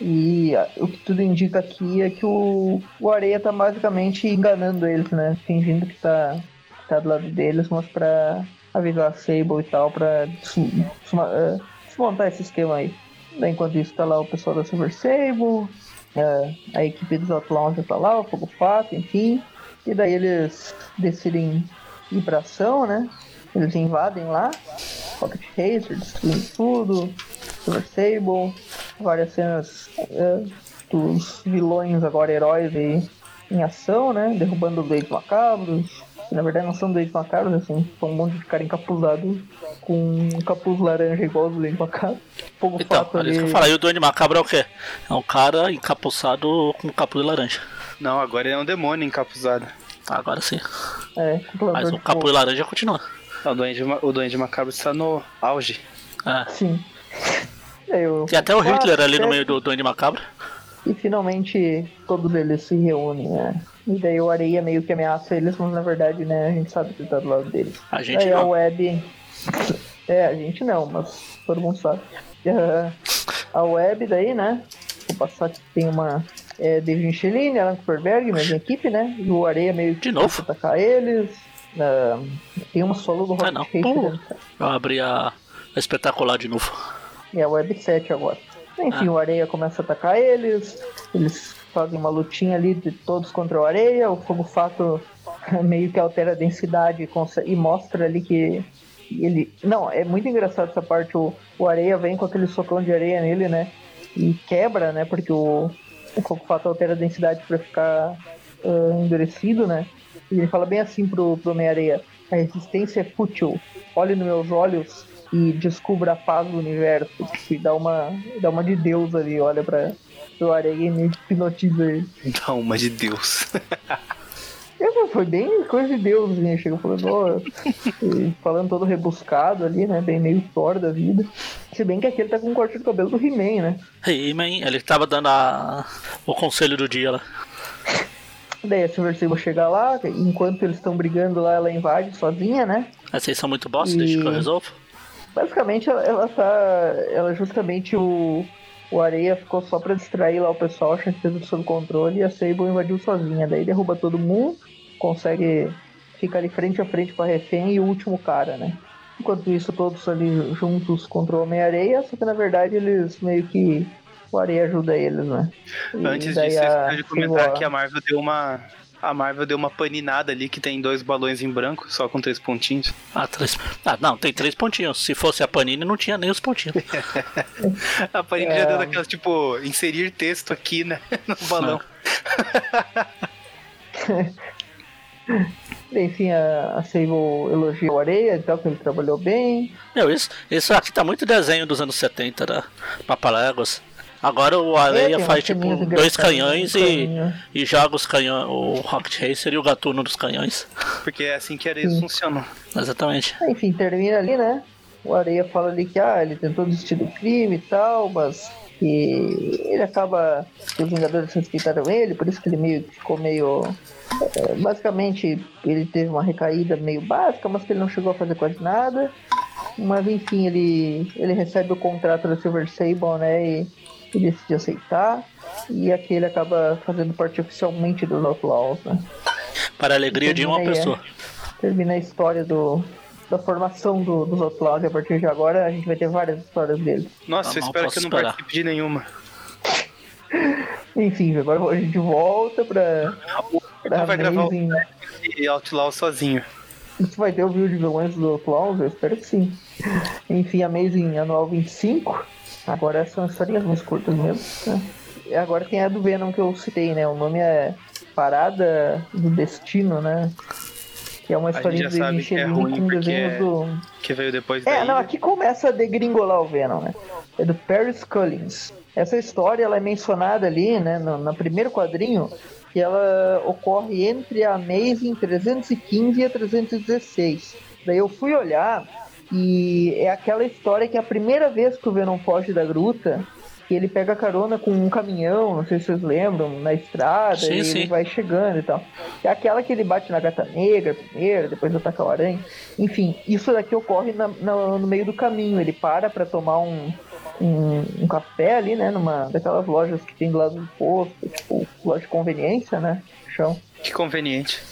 E ah, o que tudo indica aqui é que o, o Areia tá basicamente enganando eles, né? Fingindo que tá, que tá do lado deles, mas pra avisar a Sable e tal, pra eh, desmontar esse esquema aí. Daí, enquanto isso, tá lá o pessoal da Silver Sable, eh, a equipe dos Outlaws tá lá, o Fogo Fato, enfim. E daí eles decidem ir pra ação, né? Eles invadem lá, Pocket Racer, destruem tudo, Silver Sable, várias cenas é, dos vilões agora heróis aí em ação, né? Derrubando doidos macabros. Que na verdade não são doidos macabros, assim, são um monte de cara encapuzado com um capuz laranja igual os doidos macabros. Fogo Então, fato é isso ali. que eu falei. E o Duende Macabro é o quê? É um cara encapuçado com capuz laranja. Não, agora ele é um demônio encapuzado. Agora sim. É, Mas o de fogo. laranja continua. Não, o Duende, o Duende Macabro está no auge. É. Sim. [LAUGHS] Eu- Tem até o Ah, Hitler ali no meio do Duende Macabro. E finalmente todos eles se reúnem, né? E daí o Areia meio que ameaça eles, mas na verdade, né, a gente sabe que tá do lado deles. A gente Daí a não. Web. [LAUGHS] É, a gente não, mas todo mundo sabe. Ah, [LAUGHS] A Web daí, né? Vou passar que tem uma. É, David Michelin, Alan Kuperberg, mesma equipe, né? E o Areia meio que De novo? atacar eles. Ah, tem uma solo do Ah, Rocket não. Racer, Pô. né? Eu abri a, a espetacular de novo. E a Web 7 agora. Enfim, Ah. o Areia começa a atacar eles. Eles fazem uma lutinha ali de todos contra o Areia. O Fogo Fato [LAUGHS] meio que altera a densidade e e mostra ali que ele. Não, é muito engraçado essa parte. O, o Areia vem com aquele socão de areia nele, né? E quebra, né? Porque o, o Fato altera a densidade pra ficar ah, endurecido, né? E ele fala bem assim pro, pro Homem-Areia: a resistência é fútil. Olhe nos meus olhos e descubra a paz do universo. E dá uma, dá uma de Deus ali, olha pra pro Areia e meio que hipnotiza ele. Dá uma de Deus. [LAUGHS] É, Foi bem coisa de Deus, assim, chega falando, ó, falando todo rebuscado ali, né? Bem meio Thor da vida. Se bem que aquele tá com um corte de cabelo do He-Man, né? He-Man, ele tava dando a, o conselho do dia lá. Daí a Silver Sable chega lá, enquanto eles estão brigando lá, ela invade sozinha, né? Vocês são muito bosta, E- deixa que eu resolvo. Basicamente ela, ela tá. Ela justamente o. O Areia ficou só pra distrair lá o pessoal, achando que tudo sob controle, e a Sable invadiu sozinha. Daí derruba todo mundo, consegue ficar ali frente a frente com a refém e o último cara, né? Enquanto isso, todos ali juntos contra o Homem-Areia, só que na verdade eles meio que. O Areia ajuda eles, né? E Antes disso, eu a de comentar que a Marvel deu uma. A Marvel deu uma paninada ali que tem dois balões em branco, só com três pontinhos. Ah, três... ah, não, tem três pontinhos. Se fosse a Panini, não tinha nem os pontinhos. [LAUGHS] A Panini É. já deu daquelas, tipo, inserir texto aqui, né? [LAUGHS] No balão. [LAUGHS] Enfim, a, a Sable elogia o Areia e tal, que ele trabalhou bem. Meu, isso, isso aqui tá muito desenho dos anos 70, da Papaléguas. Agora o Areia É, faz tipo dois canhões e, e joga os canhões, o Rocket Racer e o Gatuno dos canhões. [LAUGHS] Porque é assim que eles funcionam. Exatamente. Enfim, termina ali, né? O Areia fala ali que ah, ele tentou desistir do crime e tal, mas que ele acaba. que os Vingadores respeitaram ele, por isso que ele meio ficou meio. É, basicamente, ele teve uma recaída meio básica, mas que ele não chegou a fazer quase nada. Mas enfim, ele, ele recebe o contrato da Silver Sable, né? E, e decide aceitar. E aqui ele acaba fazendo parte oficialmente dos Outlaws, né? Para a alegria de uma aí, pessoa. termina a história do, da formação do- dos Outlaws e a partir de agora a gente vai ter várias histórias deles. Nossa, Ah, eu espero que eu não esperar. participe de nenhuma. [LAUGHS] Enfim, agora a gente volta pra. Pra Não vai gravar o e Outlaw sozinho. Isso vai ter o vídeo de vilões dos Outlaws? Eu espero que sim. Enfim, Amazing Anual 25. Agora são historinhas mais curtas mesmo. né? E agora tem a do Venom que eu citei, né? O nome é Parada do Destino, né? Que é uma já de é Michelin ruim com desenhos é- do. Que veio depois É, não, aqui começa a degringolar o Venom, né? É do Paris Cullins. Essa história ela é mencionada ali, né, no, no primeiro quadrinho, que ela ocorre entre a Amazing 315 e a 316. Daí eu fui olhar e é aquela história que é a primeira vez que o Venom foge da gruta, que ele pega carona com um caminhão, não sei se vocês lembram, na estrada, Sim, e sim. ele vai chegando e tal. É aquela que ele bate na gata negra primeiro, depois ataca o aranha. Enfim, isso daqui ocorre na- na- no meio do caminho. Ele para pra tomar um, um, um café ali, né? Numa daquelas lojas que tem do lado do posto, tipo, loja de conveniência, né? Chão. Que conveniente.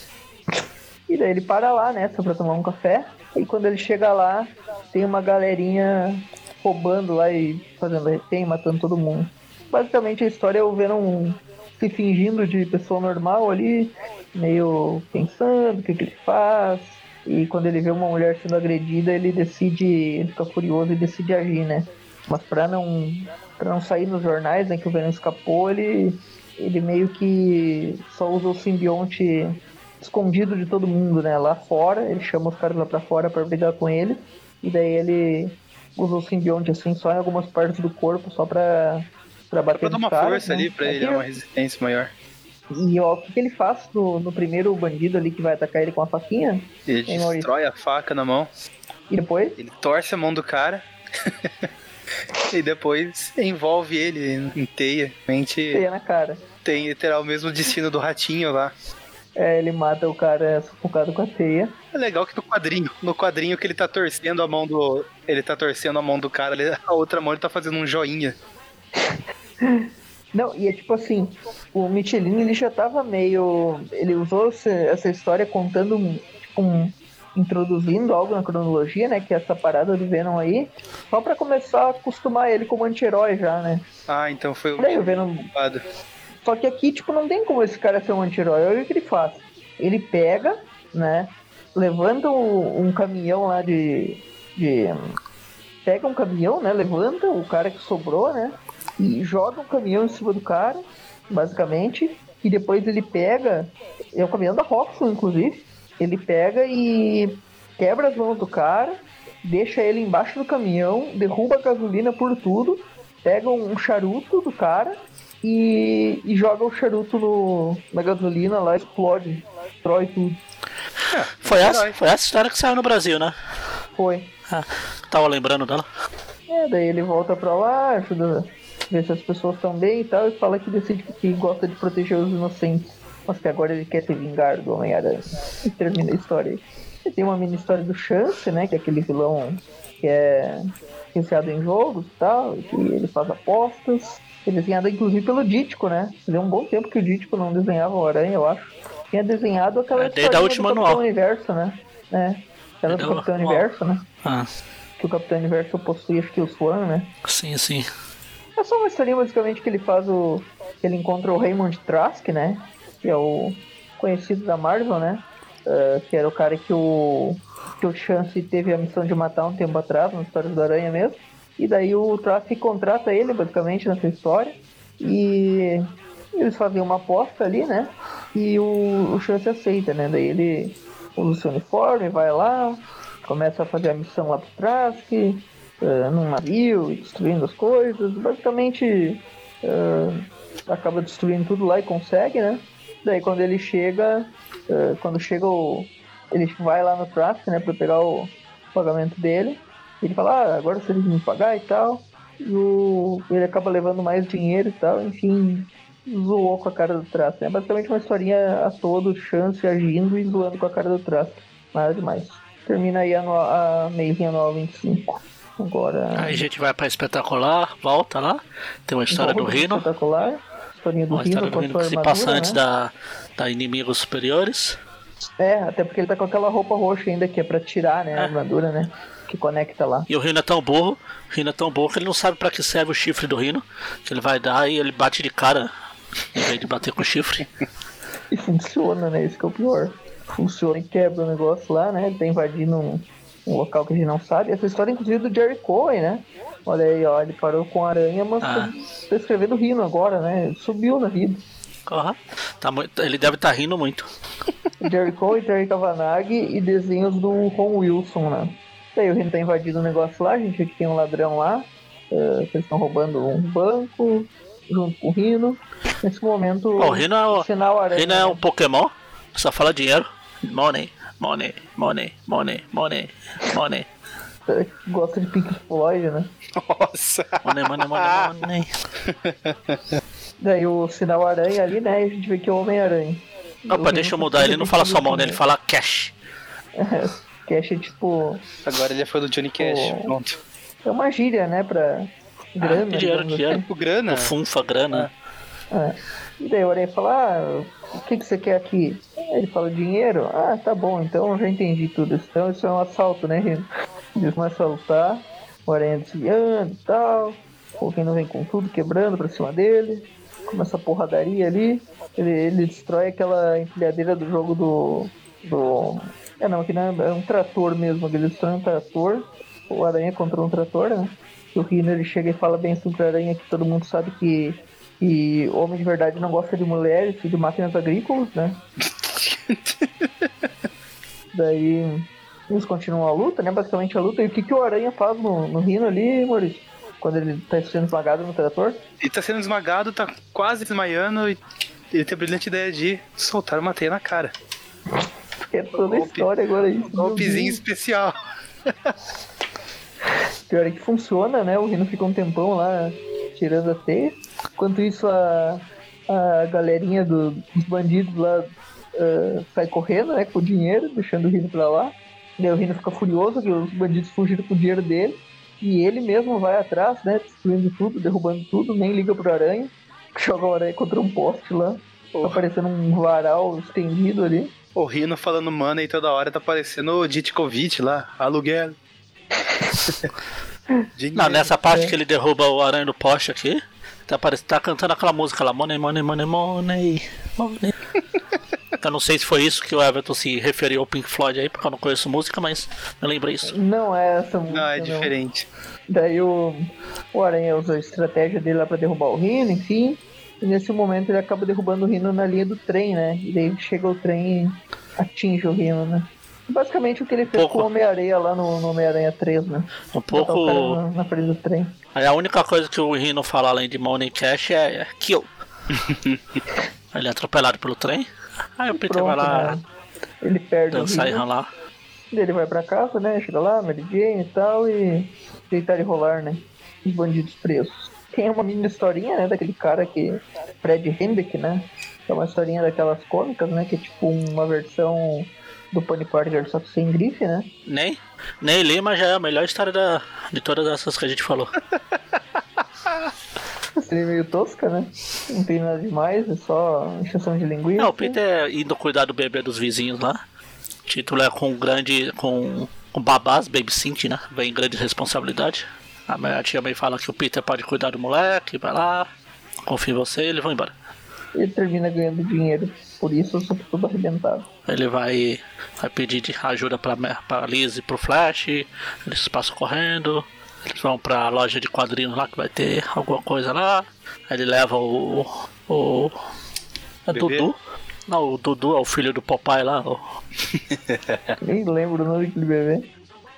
E daí ele para lá, né? Só pra tomar um café. E quando ele chega lá, tem uma galerinha roubando lá e fazendo refém, matando todo mundo. Basicamente a história é o Venom se fingindo de pessoa normal ali, meio pensando o que, que ele faz. E quando ele vê uma mulher sendo agredida, ele decide, ele fica furioso e decide agir, né? Mas pra não, pra não sair nos jornais, né, que o Venom escapou, ele, ele meio que só usa o simbionte escondido de todo mundo, né? Lá fora, ele chama os caras lá pra fora pra brigar com ele. E daí ele usa o simbionte assim só em algumas partes do corpo, só pra, pra bater Pra dar uma força né? ali pra ele, dar uma resistência maior. E ó, o que, que ele faz no, no primeiro bandido ali que vai atacar ele com a faquinha? Ele destrói a faca na mão, E depois? ele torce a mão do cara. [LAUGHS] [LAUGHS] E depois envolve ele em teia. Mente Teia na cara. tem terá o mesmo destino do ratinho lá. É, ele mata o cara sufocado com a teia. É legal que no quadrinho, no quadrinho que ele tá torcendo a mão do. Ele tá torcendo a mão do cara, ele- a outra mão ele tá fazendo um joinha. [LAUGHS] Não, e é tipo assim, o Michelin ele já tava meio. Ele usou essa, história contando tipo, um- introduzindo algo na cronologia, né? Que é essa parada do Venom aí, só pra começar a acostumar ele como anti-herói já, né? Ah, então foi o Daí o Venom. culpado. Só que aqui, tipo, não tem como esse cara ser um anti-herói. Olha o que ele faz. Ele pega, né? Levanta um, um caminhão lá de. de pega um caminhão, né? Levanta o cara que sobrou, né? E joga um caminhão em cima do cara, basicamente. E depois ele pega. É o caminhão da Roxxon, inclusive. Ele pega e quebra as mãos do cara, deixa ele embaixo do caminhão, derruba a gasolina por tudo, pega um charuto do cara e, e joga o charuto no, na gasolina lá, explode, destrói tudo. Foi essa, foi essa história que saiu no Brasil, né? Foi. Ah, tava lembrando dela. É, daí ele volta pra lá, ajuda a ver se as pessoas estão bem e tal, e fala que decide que gosta de proteger os inocentes. Mas que agora ele quer se vingar do Homem-Aranha. [LAUGHS] E termina a história aí. Tem uma mini história do Chance, né? Que é aquele vilão que é viciado em jogos e tal, e que ele faz apostas. Ele é desenhado inclusive pelo Dítico, né? Fazia um bom tempo que o Dítico não desenhava o Aranha, eu acho. Tinha desenhado aquela É, desde a historinha última do Capitão anual. Universo, né? É. Aquela do Capitão anual. Universo, né? Ah, Que o Capitão Universo possui, acho que o Swan, né? sim, sim. É só uma historinha basicamente que ele faz o. Ele encontra o Raymond Trask, né? Que é o conhecido da Marvel, né? Eh, que era o cara que o. que o Chance teve a missão de matar um tempo atrás, na história do Aranha mesmo. E daí o Trask contrata ele basicamente nessa história. E eles fazem uma aposta ali, né? E o, o Chance aceita, né? Daí ele usa o seu uniforme, vai lá, começa a fazer a missão lá pro Trask, eh, num navio, destruindo as coisas. Basicamente eh, acaba destruindo tudo lá e consegue, né? Daí quando ele chega, eh, quando chega o. Ele vai lá no Trask, né, pra pegar o pagamento dele. Ele fala, ah, agora tem que me pagar e tal. E o, ele acaba levando mais dinheiro e tal, enfim, zoou com a cara do Trask. É basicamente uma historinha a todo, chance agindo e zoando com a cara do Trask. Nada demais. Termina aí a, no- a mêsinha anual 25. Agora. Aí a gente vai pra espetacular, volta lá. Tem uma história do Rino. Espetacular. Historinha do Uma Rino história do a Rino que se armadura, passa antes né? da, da inimigos superiores. É, até porque ele tá com aquela roupa roxa ainda que é pra tirar, né? A É. armadura, né? Que conecta lá. E o Rino é tão burro, o Rino é tão burro que ele não sabe pra que serve o chifre do Rino. Que ele vai dar e ele bate de cara em vez de bater com o chifre. E funciona, né? Isso que é o pior. Funciona e quebra o negócio lá, né? Ele tá invadindo um, um local que a gente não sabe. Essa história, inclusive, do Jerry Cohen, né? Olha aí, ó, ele parou com aranha, mas Ah. tá, tá escrevendo Rino agora, né? Ele subiu na vida. Aham. Tá muito, ele deve estar rindo muito. Jerry Cole, Terry Kavanagh e desenhos do Ron Wilson, né? Daí o Rino tá invadindo o negócio lá, a gente vê que tem um ladrão lá, que eles estão roubando um banco, junto com o Rino. Nesse momento, o Rino é o, sinal aranha. Rino é um Pokémon, só fala dinheiro. Money, money, money, money, money, money. Né? Gosta de Pink Floyd, né? Nossa! Money, money, money, money. [LAUGHS] Daí o sinal aranha ali, né? E a gente vê que é o Homem-Aranha. Opa, deixa eu mudar, ele não fala só money, ele fala cash. [LAUGHS] Cash é tipo. Agora ele é fã do Johnny Cash. Pô. Pronto. É uma gíria, né? Pra grana. Ah, dinheiro, dinheiro. O grana. O funfa, grana. É. E daí o Aranha fala, ah, o que, que você quer aqui? Ele fala, dinheiro? Ah, tá bom, então eu já entendi tudo. Então isso é um assalto, né, Rino? Eles começam a lutar, o Aranha desviando e tal, o Rino vem com tudo, quebrando pra cima dele, começa a porradaria ali, ele, ele destrói aquela empilhadeira do jogo do... do... É não, aqui não é, é um trator mesmo, ele destrói um trator, o Aranha contra um trator, né? E o Rino ele chega e fala bem assim pro Aranha que todo mundo sabe que e homem de verdade não gosta de mulheres e de máquinas agrícolas, né? [LAUGHS] Daí eles continuam a luta, né? Basicamente a luta. E o que, que o Aranha faz no, no Rino ali, Maurício? Quando ele tá sendo esmagado no trator? Ele tá sendo esmagado, tá quase desmaiando e ele tem a brilhante ideia de soltar uma teia na cara. É toda a história agora isso. Um golpezinho especial. [LAUGHS] Pior é que funciona, né? O Rino fica um tempão lá tirando a teia. Enquanto isso, a, a galerinha do- dos bandidos lá ah, sai correndo, né? Com o dinheiro, deixando o Rino pra lá. Daí o Rino fica furioso que os bandidos fugiram com o dinheiro dele. E ele mesmo vai atrás, né? Destruindo tudo, derrubando tudo, nem liga pro aranha. Joga o aranha contra um poste lá. Tá parecendo um varal estendido ali. O Rino falando money toda hora tá parecendo o Ditkovic lá, aluguel. [LAUGHS] Não, nessa parte É. que ele derruba o aranha do poste aqui, tá, parece, tá cantando aquela música lá, money, money, money, money, money. Eu não sei se foi isso que o Everton se referiu ao Pink Floyd aí, porque eu não conheço música, mas eu lembrei isso. Não é essa música. Não, é diferente. Daí o, o Aranha usa a estratégia dele lá pra derrubar o Rino, enfim. E nesse momento ele acaba derrubando o Rino na linha do trem, né? E daí chega o trem e atinge o Rino, né? Basicamente o que ele fez Pouco. com o Homem-Aranha lá no, no Homem-Aranha 3, né? Um pouco. na, na frente do trem. Aí a única coisa que o Rino fala além de Money Cash é kill. [LAUGHS] ele é atropelado pelo trem. Aí o Peter vai Pronto, lá né? Ele perde o e ralar. Ele vai pra casa, né? Chega lá, Mary Jane e tal, e deitar e rolar, né? Os bandidos presos. Tem uma mini historinha, né? Daquele cara que. Fred Hendrick, né? É uma historinha daquelas cômicas, né? Que é tipo uma versão do Pony Parker, só que sem grife, né? Nem, nem Lima já é a melhor história da, de todas essas que a gente falou. [LAUGHS] [LAUGHS] Seria meio tosca, né? Não tem nada demais, é só encheção de linguiça. Não, o Peter indo cuidar do bebê dos vizinhos lá. O título é com grande. com, com babás, babysit, né? Vem grande responsabilidade. A minha tia também fala que o Peter pode cuidar do moleque, vai lá, confia em você e eles vão embora. Ele termina ganhando dinheiro. Por isso eu sou tudo arrebentado. Ele vai, vai pedir ajuda pra, pra Liz e pro Flash, eles passam correndo, eles vão pra loja de quadrinhos lá que vai ter alguma coisa lá. Aí ele leva o. o. É Bebê? Dudu? Não, o Dudu é o filho do papai lá. o- [LAUGHS] Nem lembro o nome daquele bebê.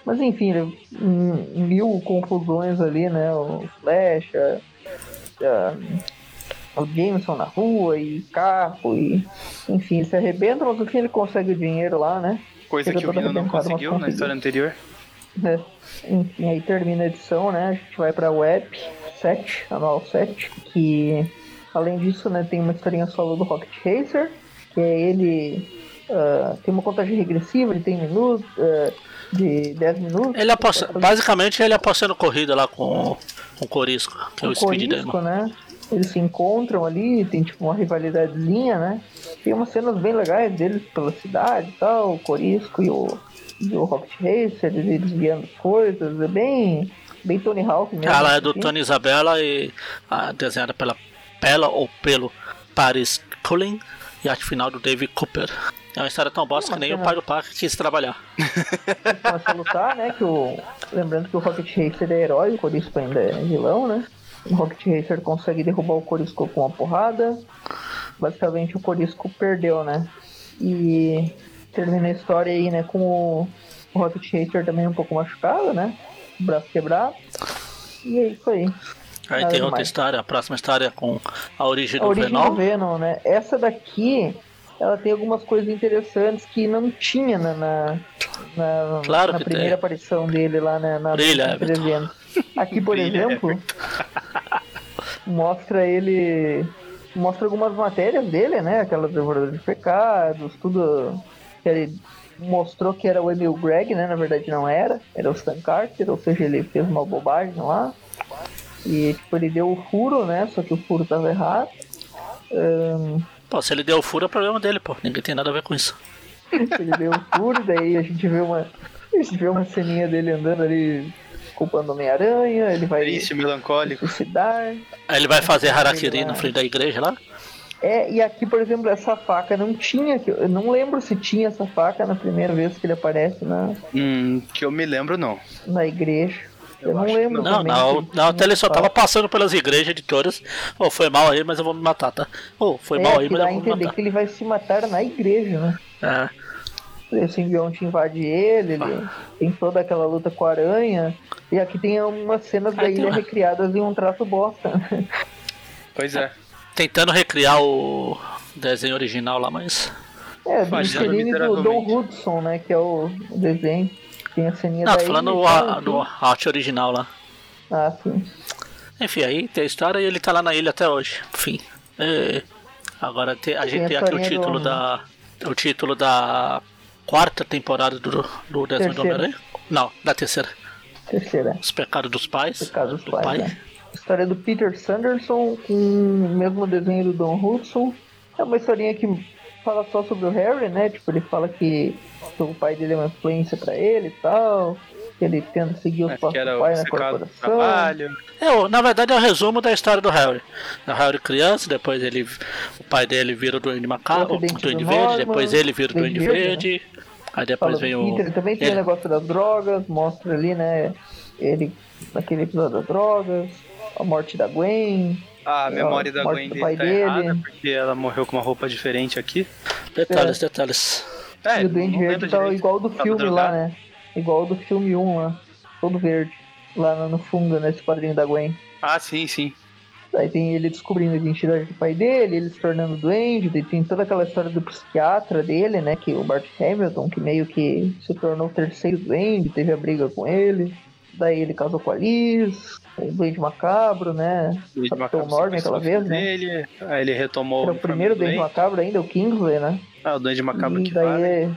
Mas enfim, hum, mil confusões ali, né? O Flash, a- a- o Jameson na rua e carro e. Enfim, se arrebenta, mas no fim ele consegue o dinheiro lá, né? Coisa Fica que o Rino não conseguiu na história anterior. Né? Enfim, aí termina a edição, né? A gente vai pra Web 7, anual 7, que além disso, né, tem uma historinha solo do Rocket Racer, que é ele ah, tem uma contagem regressiva, ele tem minutos, ah, de 10 minutos. Ele aposta, basicamente ele apostando corrida lá com, com o Corisco, que é o Speed Corisco, Demon. né? Eles se encontram ali, tem tipo uma rivalidadezinha, né? Tem umas cenas bem legais deles pela cidade e tal, o Corisco e o, e o Rocket Racer, eles guiando as coisas, é bem, bem Tony Hawk mesmo. Ela é do assim. Tony Isabella e ah, desenhada pela Pela ou pelo Paris Cullen e arte final do David Cooper. É uma história tão bosta que nem o pai do Parker quis trabalhar. [LAUGHS] Eles começam a lutar, né? Que o... Lembrando que o Rocket Racer é herói, o Corisco ainda é vilão, né? O Rocket Racer consegue derrubar o Corisco com uma porrada. Basicamente o Corisco perdeu, né? E termina a história aí, né? Com o, o Rocket Racer também um pouco machucado, né? O braço quebrado. E é isso aí. Aí Nada tem outra história, a próxima história é com a origem A do origem Venom. do Venom, né? Essa daqui, ela tem algumas coisas interessantes que não tinha na, na, na, Claro na primeira tem. aparição dele lá na, na Brilha. 300. Aqui, por Brilha, exemplo, mostra ele. Mostra algumas matérias dele, né? Aquelas devoradoras de pecados, tudo. Que ele mostrou que era o Emil Greg, né? Na verdade não era, era o Stan Carter, ou seja, ele fez uma bobagem lá. E tipo, ele deu o furo, né? Só que o furo tava errado. Ahn, Pô, se ele deu furo é problema dele, pô. Ninguém tem nada a ver com isso. [LAUGHS] ele deu o furo, daí a gente vê uma. A gente vê uma ceninha dele andando ali culpando o Homem-Aranha, ele vai Triste, melancólico. suicidar. Aí ele vai fazer Harakiri na frente da igreja lá. É, e aqui, por exemplo, essa faca não tinha, que eu não lembro se tinha essa faca na primeira vez que ele aparece na, Hum, que eu me lembro, não. na igreja. Eu, Eu não lembro não. Não, também. não, até ele só tava passando pelas igrejas de todas. Ô, foi mal aí, mas eu vou me matar, tá? Ô, foi É, mal aí, que mas dá eu vou me entender matar. que ele vai se matar na igreja, né? É. Esse simbionte invade ele, ele tem toda aquela luta com a aranha. E aqui tem umas cenas da Ah, tem ilha uma- recriadas em um traço bosta. Pois é. Tentando recriar o desenho original lá, mas. É, do Michelin do Don. Hudson, né? Que é o o desenho. Tem a ceninha Não, da tô falando do, tal, a- do arte original lá. Ah, sim. Enfim, aí tem a história e ele tá lá na ilha até hoje. Enfim. É, agora tem- a Tem gente a tem aqui o título do- da. O título da quarta temporada do, do desenho do. Homem-Aranha. Não, da terceira. Terceira. Os pecados dos pais. Pecado dos do pais, pai. né? História do Peter Sanderson com o mesmo desenho do Don Hudson. É uma historinha que fala só sobre o Harry, né? Tipo, ele fala que o pai dele é uma influência pra ele e tal. Que ele tenta seguir os passos do pai na corporação. É, o- na verdade é o resumo da história do Harry. O Harry criança, depois ele. O pai dele vira o Duende Macabro, O Duende Verde, Norman, depois ele vira o Duende Verde, Verde. Aí depois vem o. Peter, também tem o ele- negócio das drogas, mostra ali, né? Ele naquele episódio das drogas, a morte da Gwen. A memória da morte Gwen do dele pai tá dele. errada, porque ela morreu com uma roupa diferente aqui. Detalhes, detalhes. É, e o Duende Verde tá direito. igual do Tava filme lá, drogado. né? Igual do filme 1 lá, todo verde. Lá no- fundo, nesse quadrinho da Gwen. Ah, sim, sim. Aí tem ele descobrindo a identidade do pai dele, ele se tornando doente, daí tem toda aquela história do psiquiatra dele, né? Que o Bart Hamilton, que meio que se tornou o terceiro duende, teve a briga com ele. Daí ele casou com a Liz, o Duende Macabro, né? Duende Capitão sequestrou aquela o vez, né? dele, Aí ele retomou Era o primeiro Duende Duende Macabro ainda, o Kingsley, né? Ah, o Duende Macabro e que daí vale. é-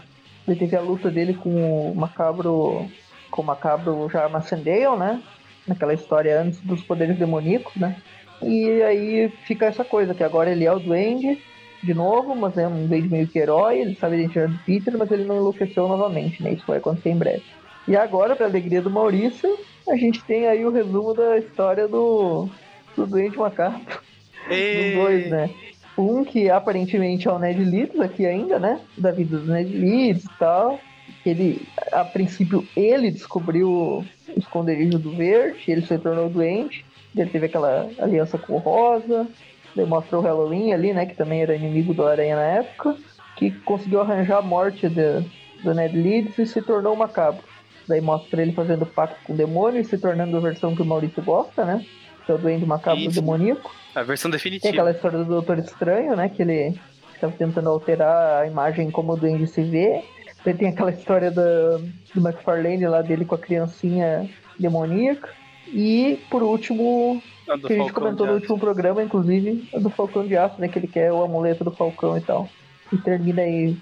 ele teve a luta dele com o Macabro, com o Macabro já Macendale, né? Naquela história antes dos poderes demoníacos, né? E aí fica essa coisa, que agora ele é o Duende, de novo, mas é um Duende meio que herói, ele sabe a identidade do Peter, mas ele não enlouqueceu novamente, né? Isso vai acontecer em breve. E agora, pra alegria do Maurício, a gente tem aí o resumo da história do, do Duende Macabro dos dois, né? Um que aparentemente é o Ned Leeds aqui ainda, né? Da vida do Ned Leeds e tal. Ele, a princípio, ele descobriu o esconderijo do Verde, ele se tornou doente. Ele teve aquela aliança com o Rosa. Daí mostra o Halloween ali, né? Que também era inimigo do Aranha na época. Que conseguiu arranjar a morte do, do Ned Leeds e se tornou macabro. Daí mostra ele fazendo pacto com o demônio e se tornando a versão que o Maurício gosta, né? Que é o Duende Macabro Isso. Demoníaco. a versão Tem definitiva. aquela história do Doutor Estranho, né? Que ele estava tentando alterar a imagem como o Duende se vê. Daí tem aquela história do, do McFarlane lá dele com a criancinha demoníaca. E, por último, que a gente Falcão comentou no último programa, inclusive, a do Falcão de Aço, né? Que ele quer o amuleto do Falcão e tal. E termina aí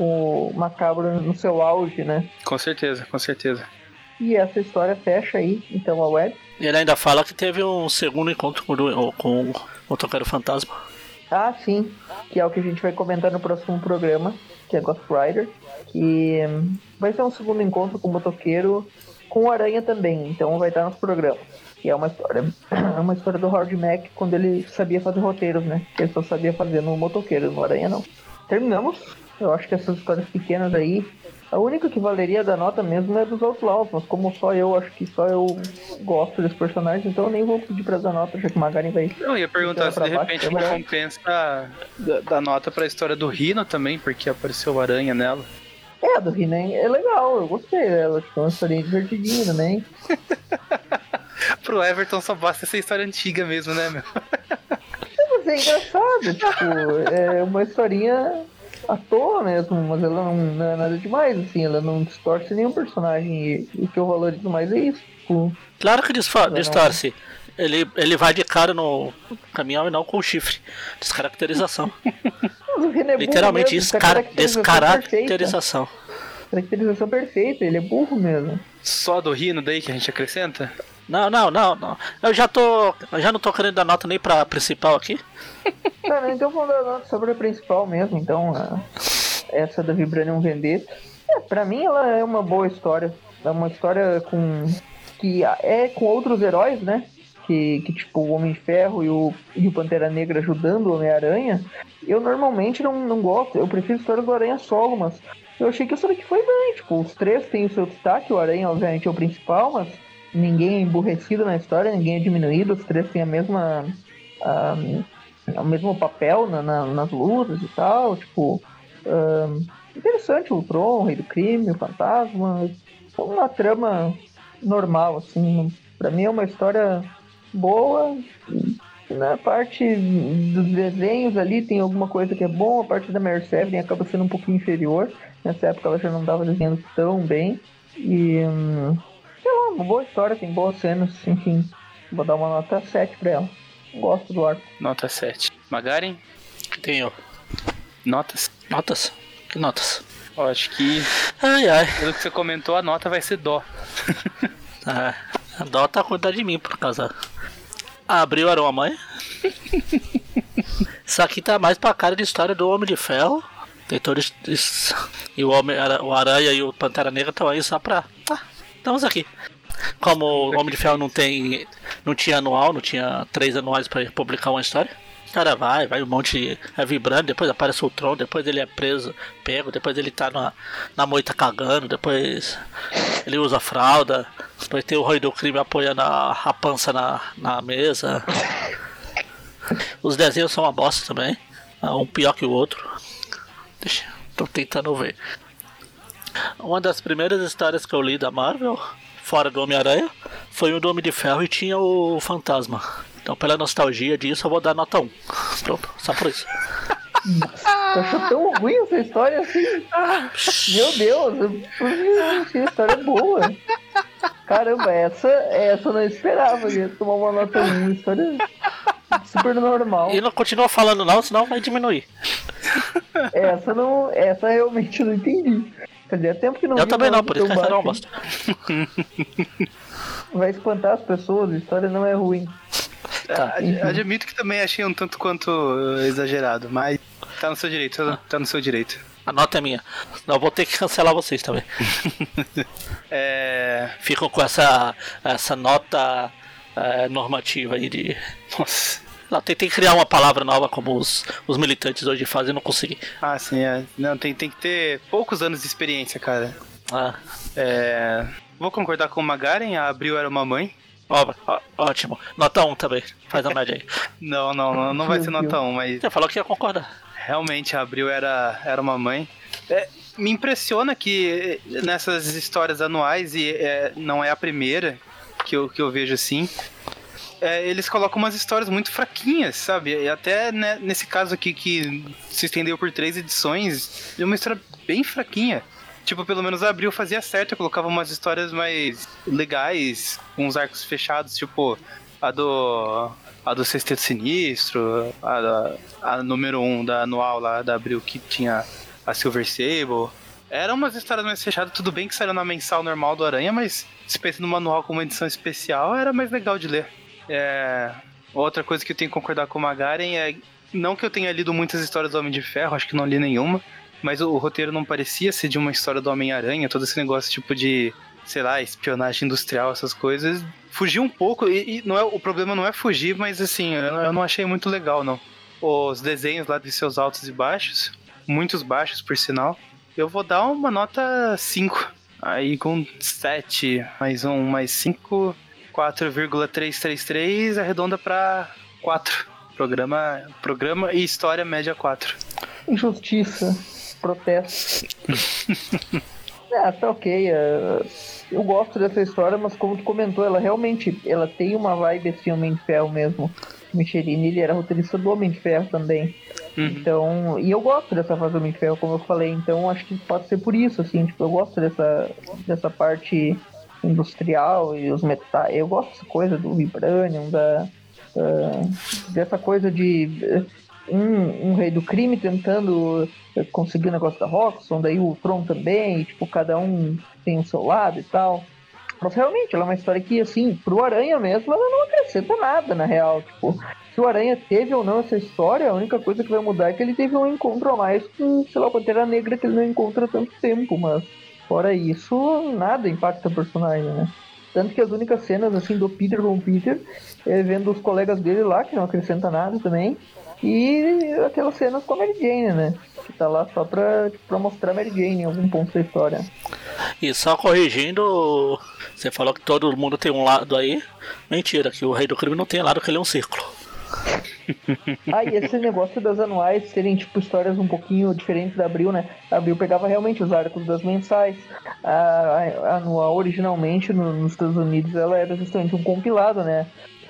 com o Macabro no seu auge, né? Com certeza, com certeza. E essa história fecha aí, então, a web. E ele ainda fala que teve um segundo encontro com, com o Motoqueiro Fantasma. Ah, sim, que é o que a gente vai comentar no próximo programa, que é Ghost Rider, que hum, vai ser um segundo encontro com o motoqueiro com o Aranha também, então vai estar nos programas. Que é uma história, [CLEARS THROAT] é uma história do Howard Mack quando ele sabia fazer roteiros, né? Que ele só sabia fazer no motoqueiro, no Aranha não. Terminamos. Eu acho que essas histórias pequenas aí. A única que valeria da nota mesmo é dos Outlaws, mas como só eu acho que só eu gosto desses personagens, então eu nem vou pedir pra dar nota, já que o vai Eu ia perguntar se de baixo, repente é não compensa da, da nota pra história do Rino também, porque apareceu o Aranha nela. É, a do He-Man é legal, eu gostei dela, tipo, é uma historinha divertidinha também. [LAUGHS] Pro Everton só basta essa história antiga mesmo, né, meu? Mas é engraçado, [LAUGHS] tipo, é uma historinha à toa mesmo, mas ela não, não é nada demais, assim, ela não distorce nenhum personagem e o que eu valorizo mais é isso, tipo, Claro que distorce. Ele, ele vai de cara no caminhão e não com chifre. Descaracterização. [LAUGHS] o é Literalmente mesmo, descar- caracterização perfeita. descaracterização. Caracterização perfeita, ele é burro mesmo. Só do Rino daí que a gente acrescenta? Não, não, não, não. Eu já tô. Eu já não tô querendo dar nota nem pra principal aqui. Cara, então vamos dar nota sobre a principal mesmo, então, a- essa da Vibranium Vendetta. É, pra mim ela é uma boa história. É uma história com. que é com outros heróis, né? Que, que tipo o Homem de Ferro e o, e o Pantera Negra ajudando o Homem-Aranha. Eu normalmente não, não gosto, eu prefiro histórias do Aranha solo, mas eu achei que essa daqui foi bem. Tipo, os três têm o seu destaque, o Aranha obviamente é o principal, mas ninguém é emburrecido na história, ninguém é diminuído, os três têm a mesma. a- o mesmo papel na- na- nas lutas e tal, tipo. ahn, interessante o Tron, o Rei do Crime, o Fantasma. Uma trama normal, assim. Pra mim é uma história boa. Na parte dos desenhos ali tem alguma coisa que é bom, a parte da Seven acaba sendo um pouquinho inferior. Nessa época ela já não estava desenhando tão bem. E. hum, sei lá, uma boa história, tem boas cenas, enfim. Vou dar uma nota 7 pra ela. Gosto do arco. Nota 7. Magaren, Tenho notas. notas? Que notas? Ó, acho que, Ai, ai. pelo que você comentou, a nota vai ser dó. É, [LAUGHS] a Dó tá cuidando de mim por causa. Abriu era uma mãe. Isso aqui tá mais pra cara de história do Homem de Ferro. Tem todos. isso- E o, Homem, o Aranha e o Pantera Negra estão aí só pra. Ah, estamos aqui. Como o Homem de Ferro não tem. não tinha anual, não tinha três anuais pra publicar uma história. O cara vai, vai um monte é vibrando, depois aparece o Tron, depois ele é preso, pego, depois ele tá na, na moita cagando, depois ele usa fralda, depois tem o rei do crime apoiando a, a pança na, na mesa. Os desenhos são uma bosta também, um pior que o outro. Deixa, tô tentando ver. Uma das primeiras histórias que eu li da Marvel, fora do Homem-Aranha, foi o do Homem de Ferro e tinha o Fantasma. Então, pela nostalgia disso, eu vou dar nota 1. Pronto, só por isso. Tu achou tão ruim essa história assim? Meu Deus, eu- essa história é boa. Caramba, essa, essa eu não esperava. Eu ia tomar uma nota 1. História super normal. E não continua falando não, senão vai diminuir. Essa não. Essa realmente eu não entendi. Fazia tempo que não Eu também não, por isso que essa não baixa. gosta. Vai espantar as pessoas, a história não é ruim. Tá. Ad- Admito que também achei um tanto quanto uh, exagerado, mas tá no seu direito, tá- tá no seu direito. A nota é minha. Não, vou ter que cancelar vocês também. [LAUGHS] É. Ficam com essa, essa nota eh, normativa aí de. Nossa. Não, tentei criar uma palavra nova como os, os militantes hoje fazem e não consegui. Ah, sim, é. Não, tem, tem que ter poucos anos de experiência, cara. Ah, É. Vou concordar com o Magaren, a Abril era uma mãe. ó, ó, ótimo. Nota 1 também. Faz a média aí. [LAUGHS] Não, não, não, não vai ser nota 1, mas Você falou que ia concordar. realmente a Abril era, era uma mãe. É, me impressiona que eh, nessas histórias anuais, e é, não é a primeira que eu, que eu vejo assim, é, eles colocam umas histórias muito fraquinhas, sabe? E até né, nesse caso aqui que se estendeu por três edições, é uma história bem fraquinha. Tipo, pelo menos a Abril fazia certo, colocava umas histórias mais legais, com uns arcos fechados, tipo a do. A do Sexteto Sinistro, a, da- a número 1 um da anual lá da Abril que tinha a Silver Sable. Eram umas histórias mais fechadas, tudo bem que saiu na mensal normal do Aranha, mas se pensa no manual com uma edição especial, era mais legal de ler. É, Outra coisa que eu tenho que concordar com o Magaren é. Não que eu tenha lido muitas histórias do Homem de Ferro, acho que não li nenhuma, mas o, o roteiro não parecia ser de uma história do Homem-Aranha, todo esse negócio tipo de, sei lá, espionagem industrial, essas coisas. Fugiu um pouco, e, e não é, o problema não é fugir, mas assim, eu, eu não achei muito legal, não. Os desenhos lá de seus altos e baixos, muitos baixos por sinal, eu vou dar uma nota 5. Aí com 7, mais um, mais 5, 4,333, arredonda pra 4. Programa, programa e história média 4. Injustiça, protesto. ah, [LAUGHS] tá ok. é, Eu gosto dessa história, mas como tu comentou, ela realmente ela tem uma vibe assim, Homem de Ferro mesmo. Michelini, ele era roteirista do Homem de Ferro também. Então, e eu gosto dessa fase do Homem de Ferro, como eu falei, então acho que pode ser por isso, assim, tipo, eu gosto dessa, dessa parte industrial e os metais, eu gosto dessa coisa do Vibranium, da, dessa coisa de um, um rei do crime tentando eh, conseguir o negócio da Roxxon, daí o Tron também, e, tipo, cada um tem o seu lado e tal. Mas realmente, ela é uma história que, assim, pro Aranha mesmo, ela não acrescenta nada, na real. Tipo, se o Aranha teve ou não essa história, a única coisa que vai mudar é que ele teve um encontro a mais com, sei lá, o Pantera Negra que ele não encontra há tanto tempo, mas fora isso, nada impacta o personagem, né? Tanto que as únicas cenas, assim, do Peter com o Peter é vendo os colegas dele lá, que não acrescenta nada também, e aquelas cenas com a Mary Jane, né? Que tá lá só pra, pra mostrar a Mary Jane em algum ponto da história. E só corrigindo, você falou que todo mundo tem um lado aí. Mentira, que o rei do crime não tem lado, que ele é um círculo. [LAUGHS] Ah, e esse negócio das anuais serem, tipo, histórias um pouquinho diferentes da Abril, né? A Abril pegava realmente os arcos das mensais. A, a- anual, originalmente, no- nos Estados Unidos, ela era justamente um compilado, né?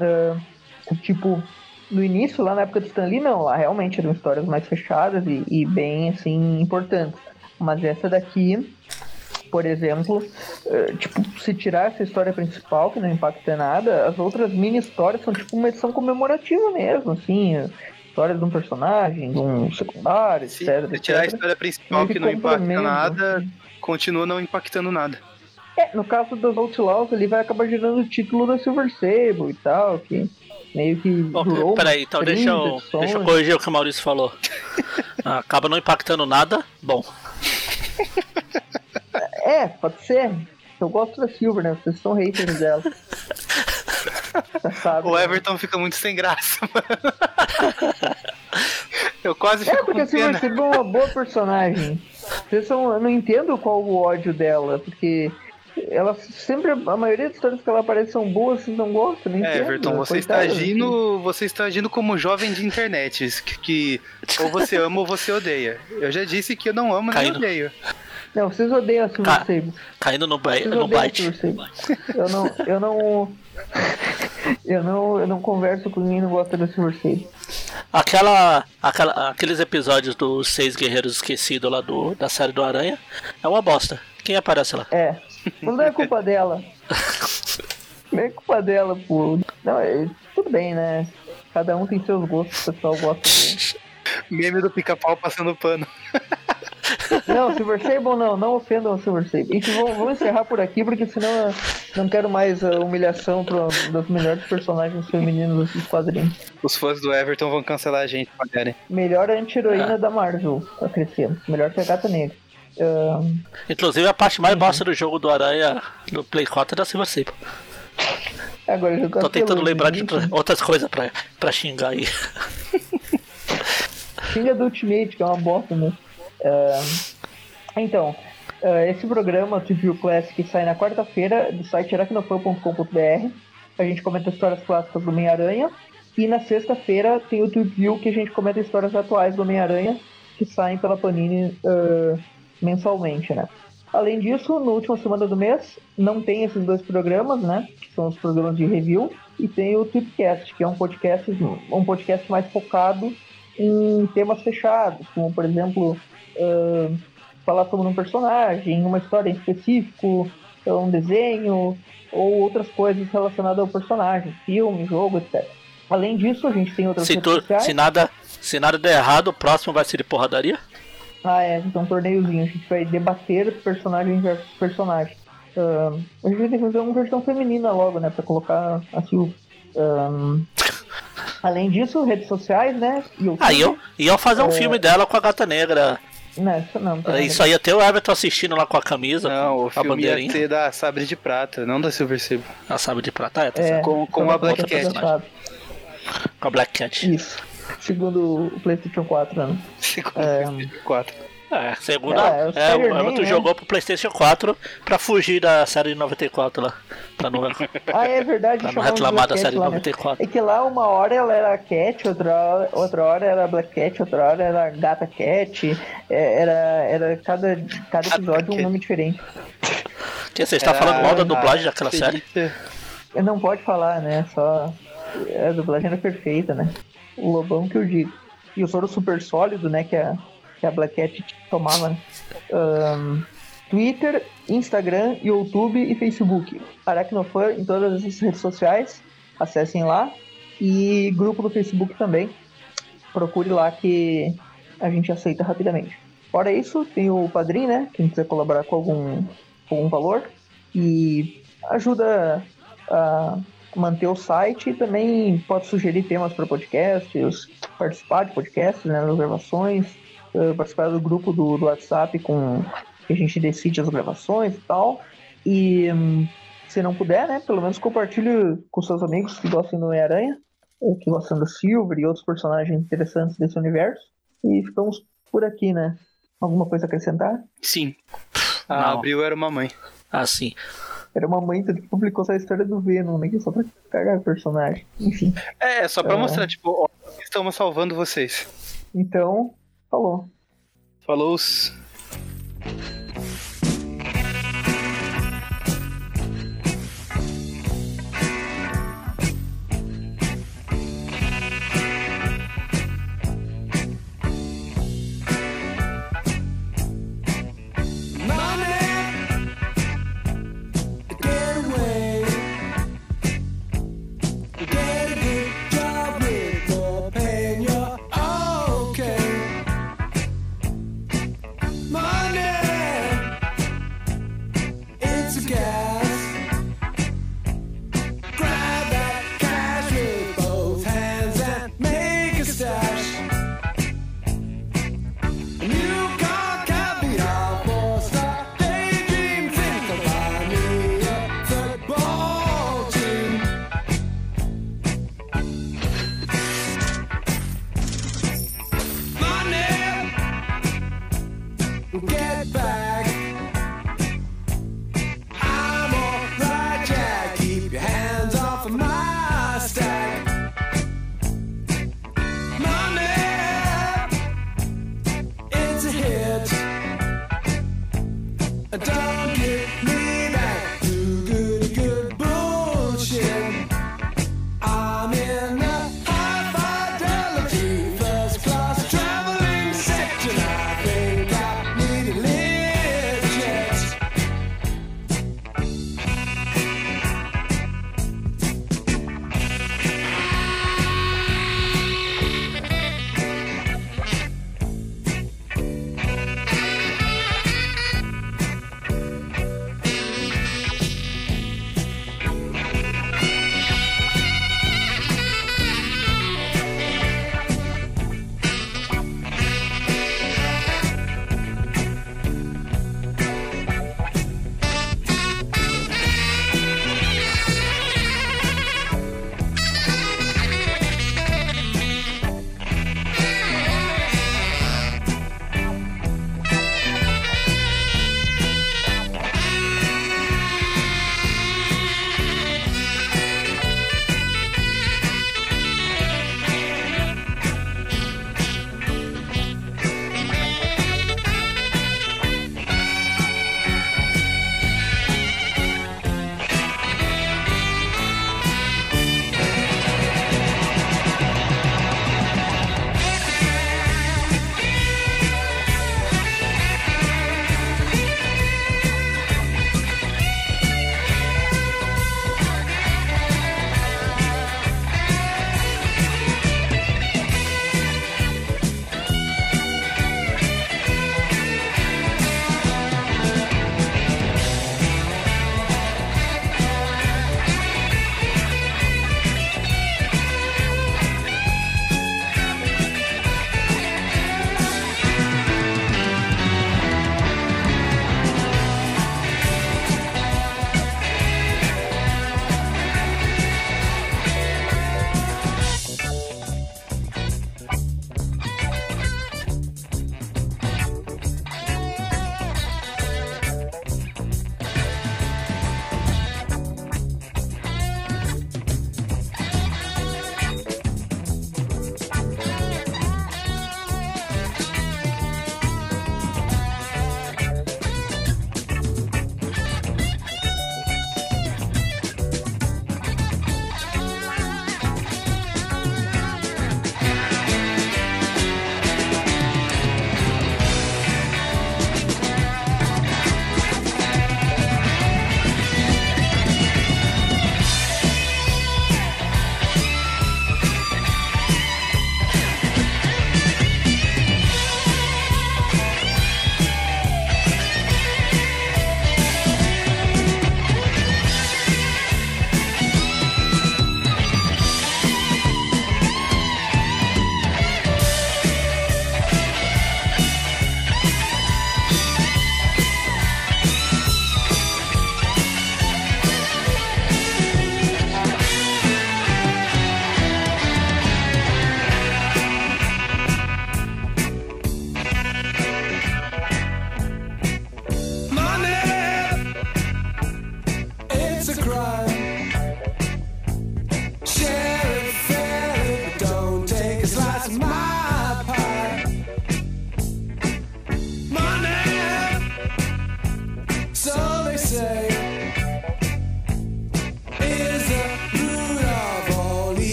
Ah, tipo, no início, lá na época do Stan Lee, não. Lá realmente eram histórias mais fechadas e, e bem, assim, importantes. Mas essa daqui, por exemplo, eh, tipo, se tirar essa história principal, que não impacta nada, as outras mini histórias são tipo uma edição comemorativa mesmo, assim, história de um personagem, de um secundário, Se etc. se tirar a etc. história principal que não impacta nada, continua não impactando nada. É, no caso dos Outlaws, ele vai acabar gerando o título da Silver Sable e tal, que meio que Ok, durou peraí, então deixa 30 eu, deixa eu corrigir o que o Maurício falou. [LAUGHS] Acaba não impactando nada, bom. [LAUGHS] É, pode ser. Eu gosto da Silver, né? Vocês são haters dela. Sabe, O né? Everton fica muito sem graça, [LAUGHS] mano. Eu quase É, fico porque a Silver pena. Sable é uma boa personagem. Vocês são, eu não entendo qual o ódio dela, porque ela sempre, a maioria das histórias que ela aparece são boas, vocês não gostam, nem É, entendo, Everton, você está coitada, agindo, você está agindo como jovem de internet, que, que ou você ama ou você odeia. Eu já disse que eu não amo nem Caindo. odeio. Não, vocês odeiam a Silver Ca- Sable. Caindo no, Vocês no bite. Eu não, eu não, eu não, eu não converso com ninguém que não gosta da Silver Sable. Aquela, aquela, aqueles episódios dos Seis Guerreiros Esquecidos lá do, da série do Aranha é uma bosta. Quem aparece lá? É, mas não é culpa dela. Não é culpa dela, pô. Não, é, tudo bem, né? Cada um tem seus gostos, o pessoal gosta. de- Meme do pica-pau passando pano. Não, Silver Sable não, não ofendam o Silver Sable. Enfim, vamos, vamos encerrar por aqui, porque senão eu não quero mais a humilhação pro, dos melhores personagens femininos dos quadrinhos. Os fãs do Everton vão cancelar a gente, pagarem. Melhor anti-heroína da Marvel, tá crescendo. Melhor que a Gata Negra. Inclusive a parte mais bosta do jogo do Aranha no Play 4 é da Silver Sable. agora já Tô tentando lembrar de outra- outras coisas pra, pra xingar aí. Xinga do Ultimate, que é uma bosta, né? Ahn, então, ah, esse programa, o TVU Classic, sai na quarta-feira do site aracnofan.com.br. A gente comenta histórias clássicas do Homem-Aranha. E na sexta-feira tem o TVU que a gente comenta histórias atuais do Homem-Aranha, que saem pela Panini ah, mensalmente, né? Além disso, na última semana do mês, não tem esses dois programas, né? Que são os programas de review. E tem o Tweepcast, que é um podcast, um podcast mais focado em temas fechados, como por exemplo ah, falar sobre um personagem, uma história em específico, um desenho ou outras coisas relacionadas ao personagem, filme, jogo, etc. Além disso, a gente tem outras Se, redes tu, sociais. se, nada, se nada der errado, o próximo vai ser de porradaria? Ah, é, então um torneiozinho. A gente vai debater personagem versus personagem. Ah, a gente vai ter que fazer uma versão feminina logo, né? Pra colocar a Silvia. Ah, além disso, redes sociais, né? YouTube. Aí eu iam fazer um É. filme dela com a gata negra. Não, isso não. Isso aí até o Everton assistindo lá com a camisa, Não, o a filme ia bandeirinha. ser da Sabre de Prata, não da Silver Sable. A sabe de prata, é, tá É, certo. Com- com a Black Cat. Com a Black Cat. Isso. Segundo o PlayStation 4, né? Segundo É. 4. É, segundo. É, É, o Everton né? jogou pro PlayStation 4 pra fugir da série de 94 lá. Pra não, [LAUGHS] Ah, é verdade. pra não reclamar da série de lá, né? 94. É que lá uma hora ela era Cat, outra hora, outra hora era Black Cat, outra hora era Gata Cat. É, Era, era cada, cada episódio um nome diferente. Que você está falando mal da dublagem daquela série? Não pode falar, né? Só. A dublagem era perfeita, né? O Lobão que eu digo. E o soro super sólido, né? Que a, que a Black Cat tomava? Ahn, Twitter, Instagram, YouTube e Facebook. Aracnofan em todas as redes sociais. Acessem lá. E grupo do Facebook também. Procure lá que a gente aceita rapidamente. Fora isso, tem o Padrim, né? Quem quiser colaborar com algum, com algum valor. E ajuda a manter o site e também pode sugerir temas para podcasts, participar de podcasts, né, nas gravações, eh, participar do grupo do, do WhatsApp com que a gente decide as gravações e tal. E hum, se não puder, né, pelo menos compartilhe com seus amigos que gostam do Homem-Aranha, ou que gostam do Silver e outros personagens interessantes desse universo. E ficamos por aqui, né? Alguma coisa a acrescentar? Sim. A Não. Abril era uma mãe. Assim. Era uma mãe que publicou essa história do Venom, né? Que é só pra cagar o personagem. Enfim. É, só pra É. mostrar, tipo, ó, estamos salvando vocês. Então, falou. Falou. Money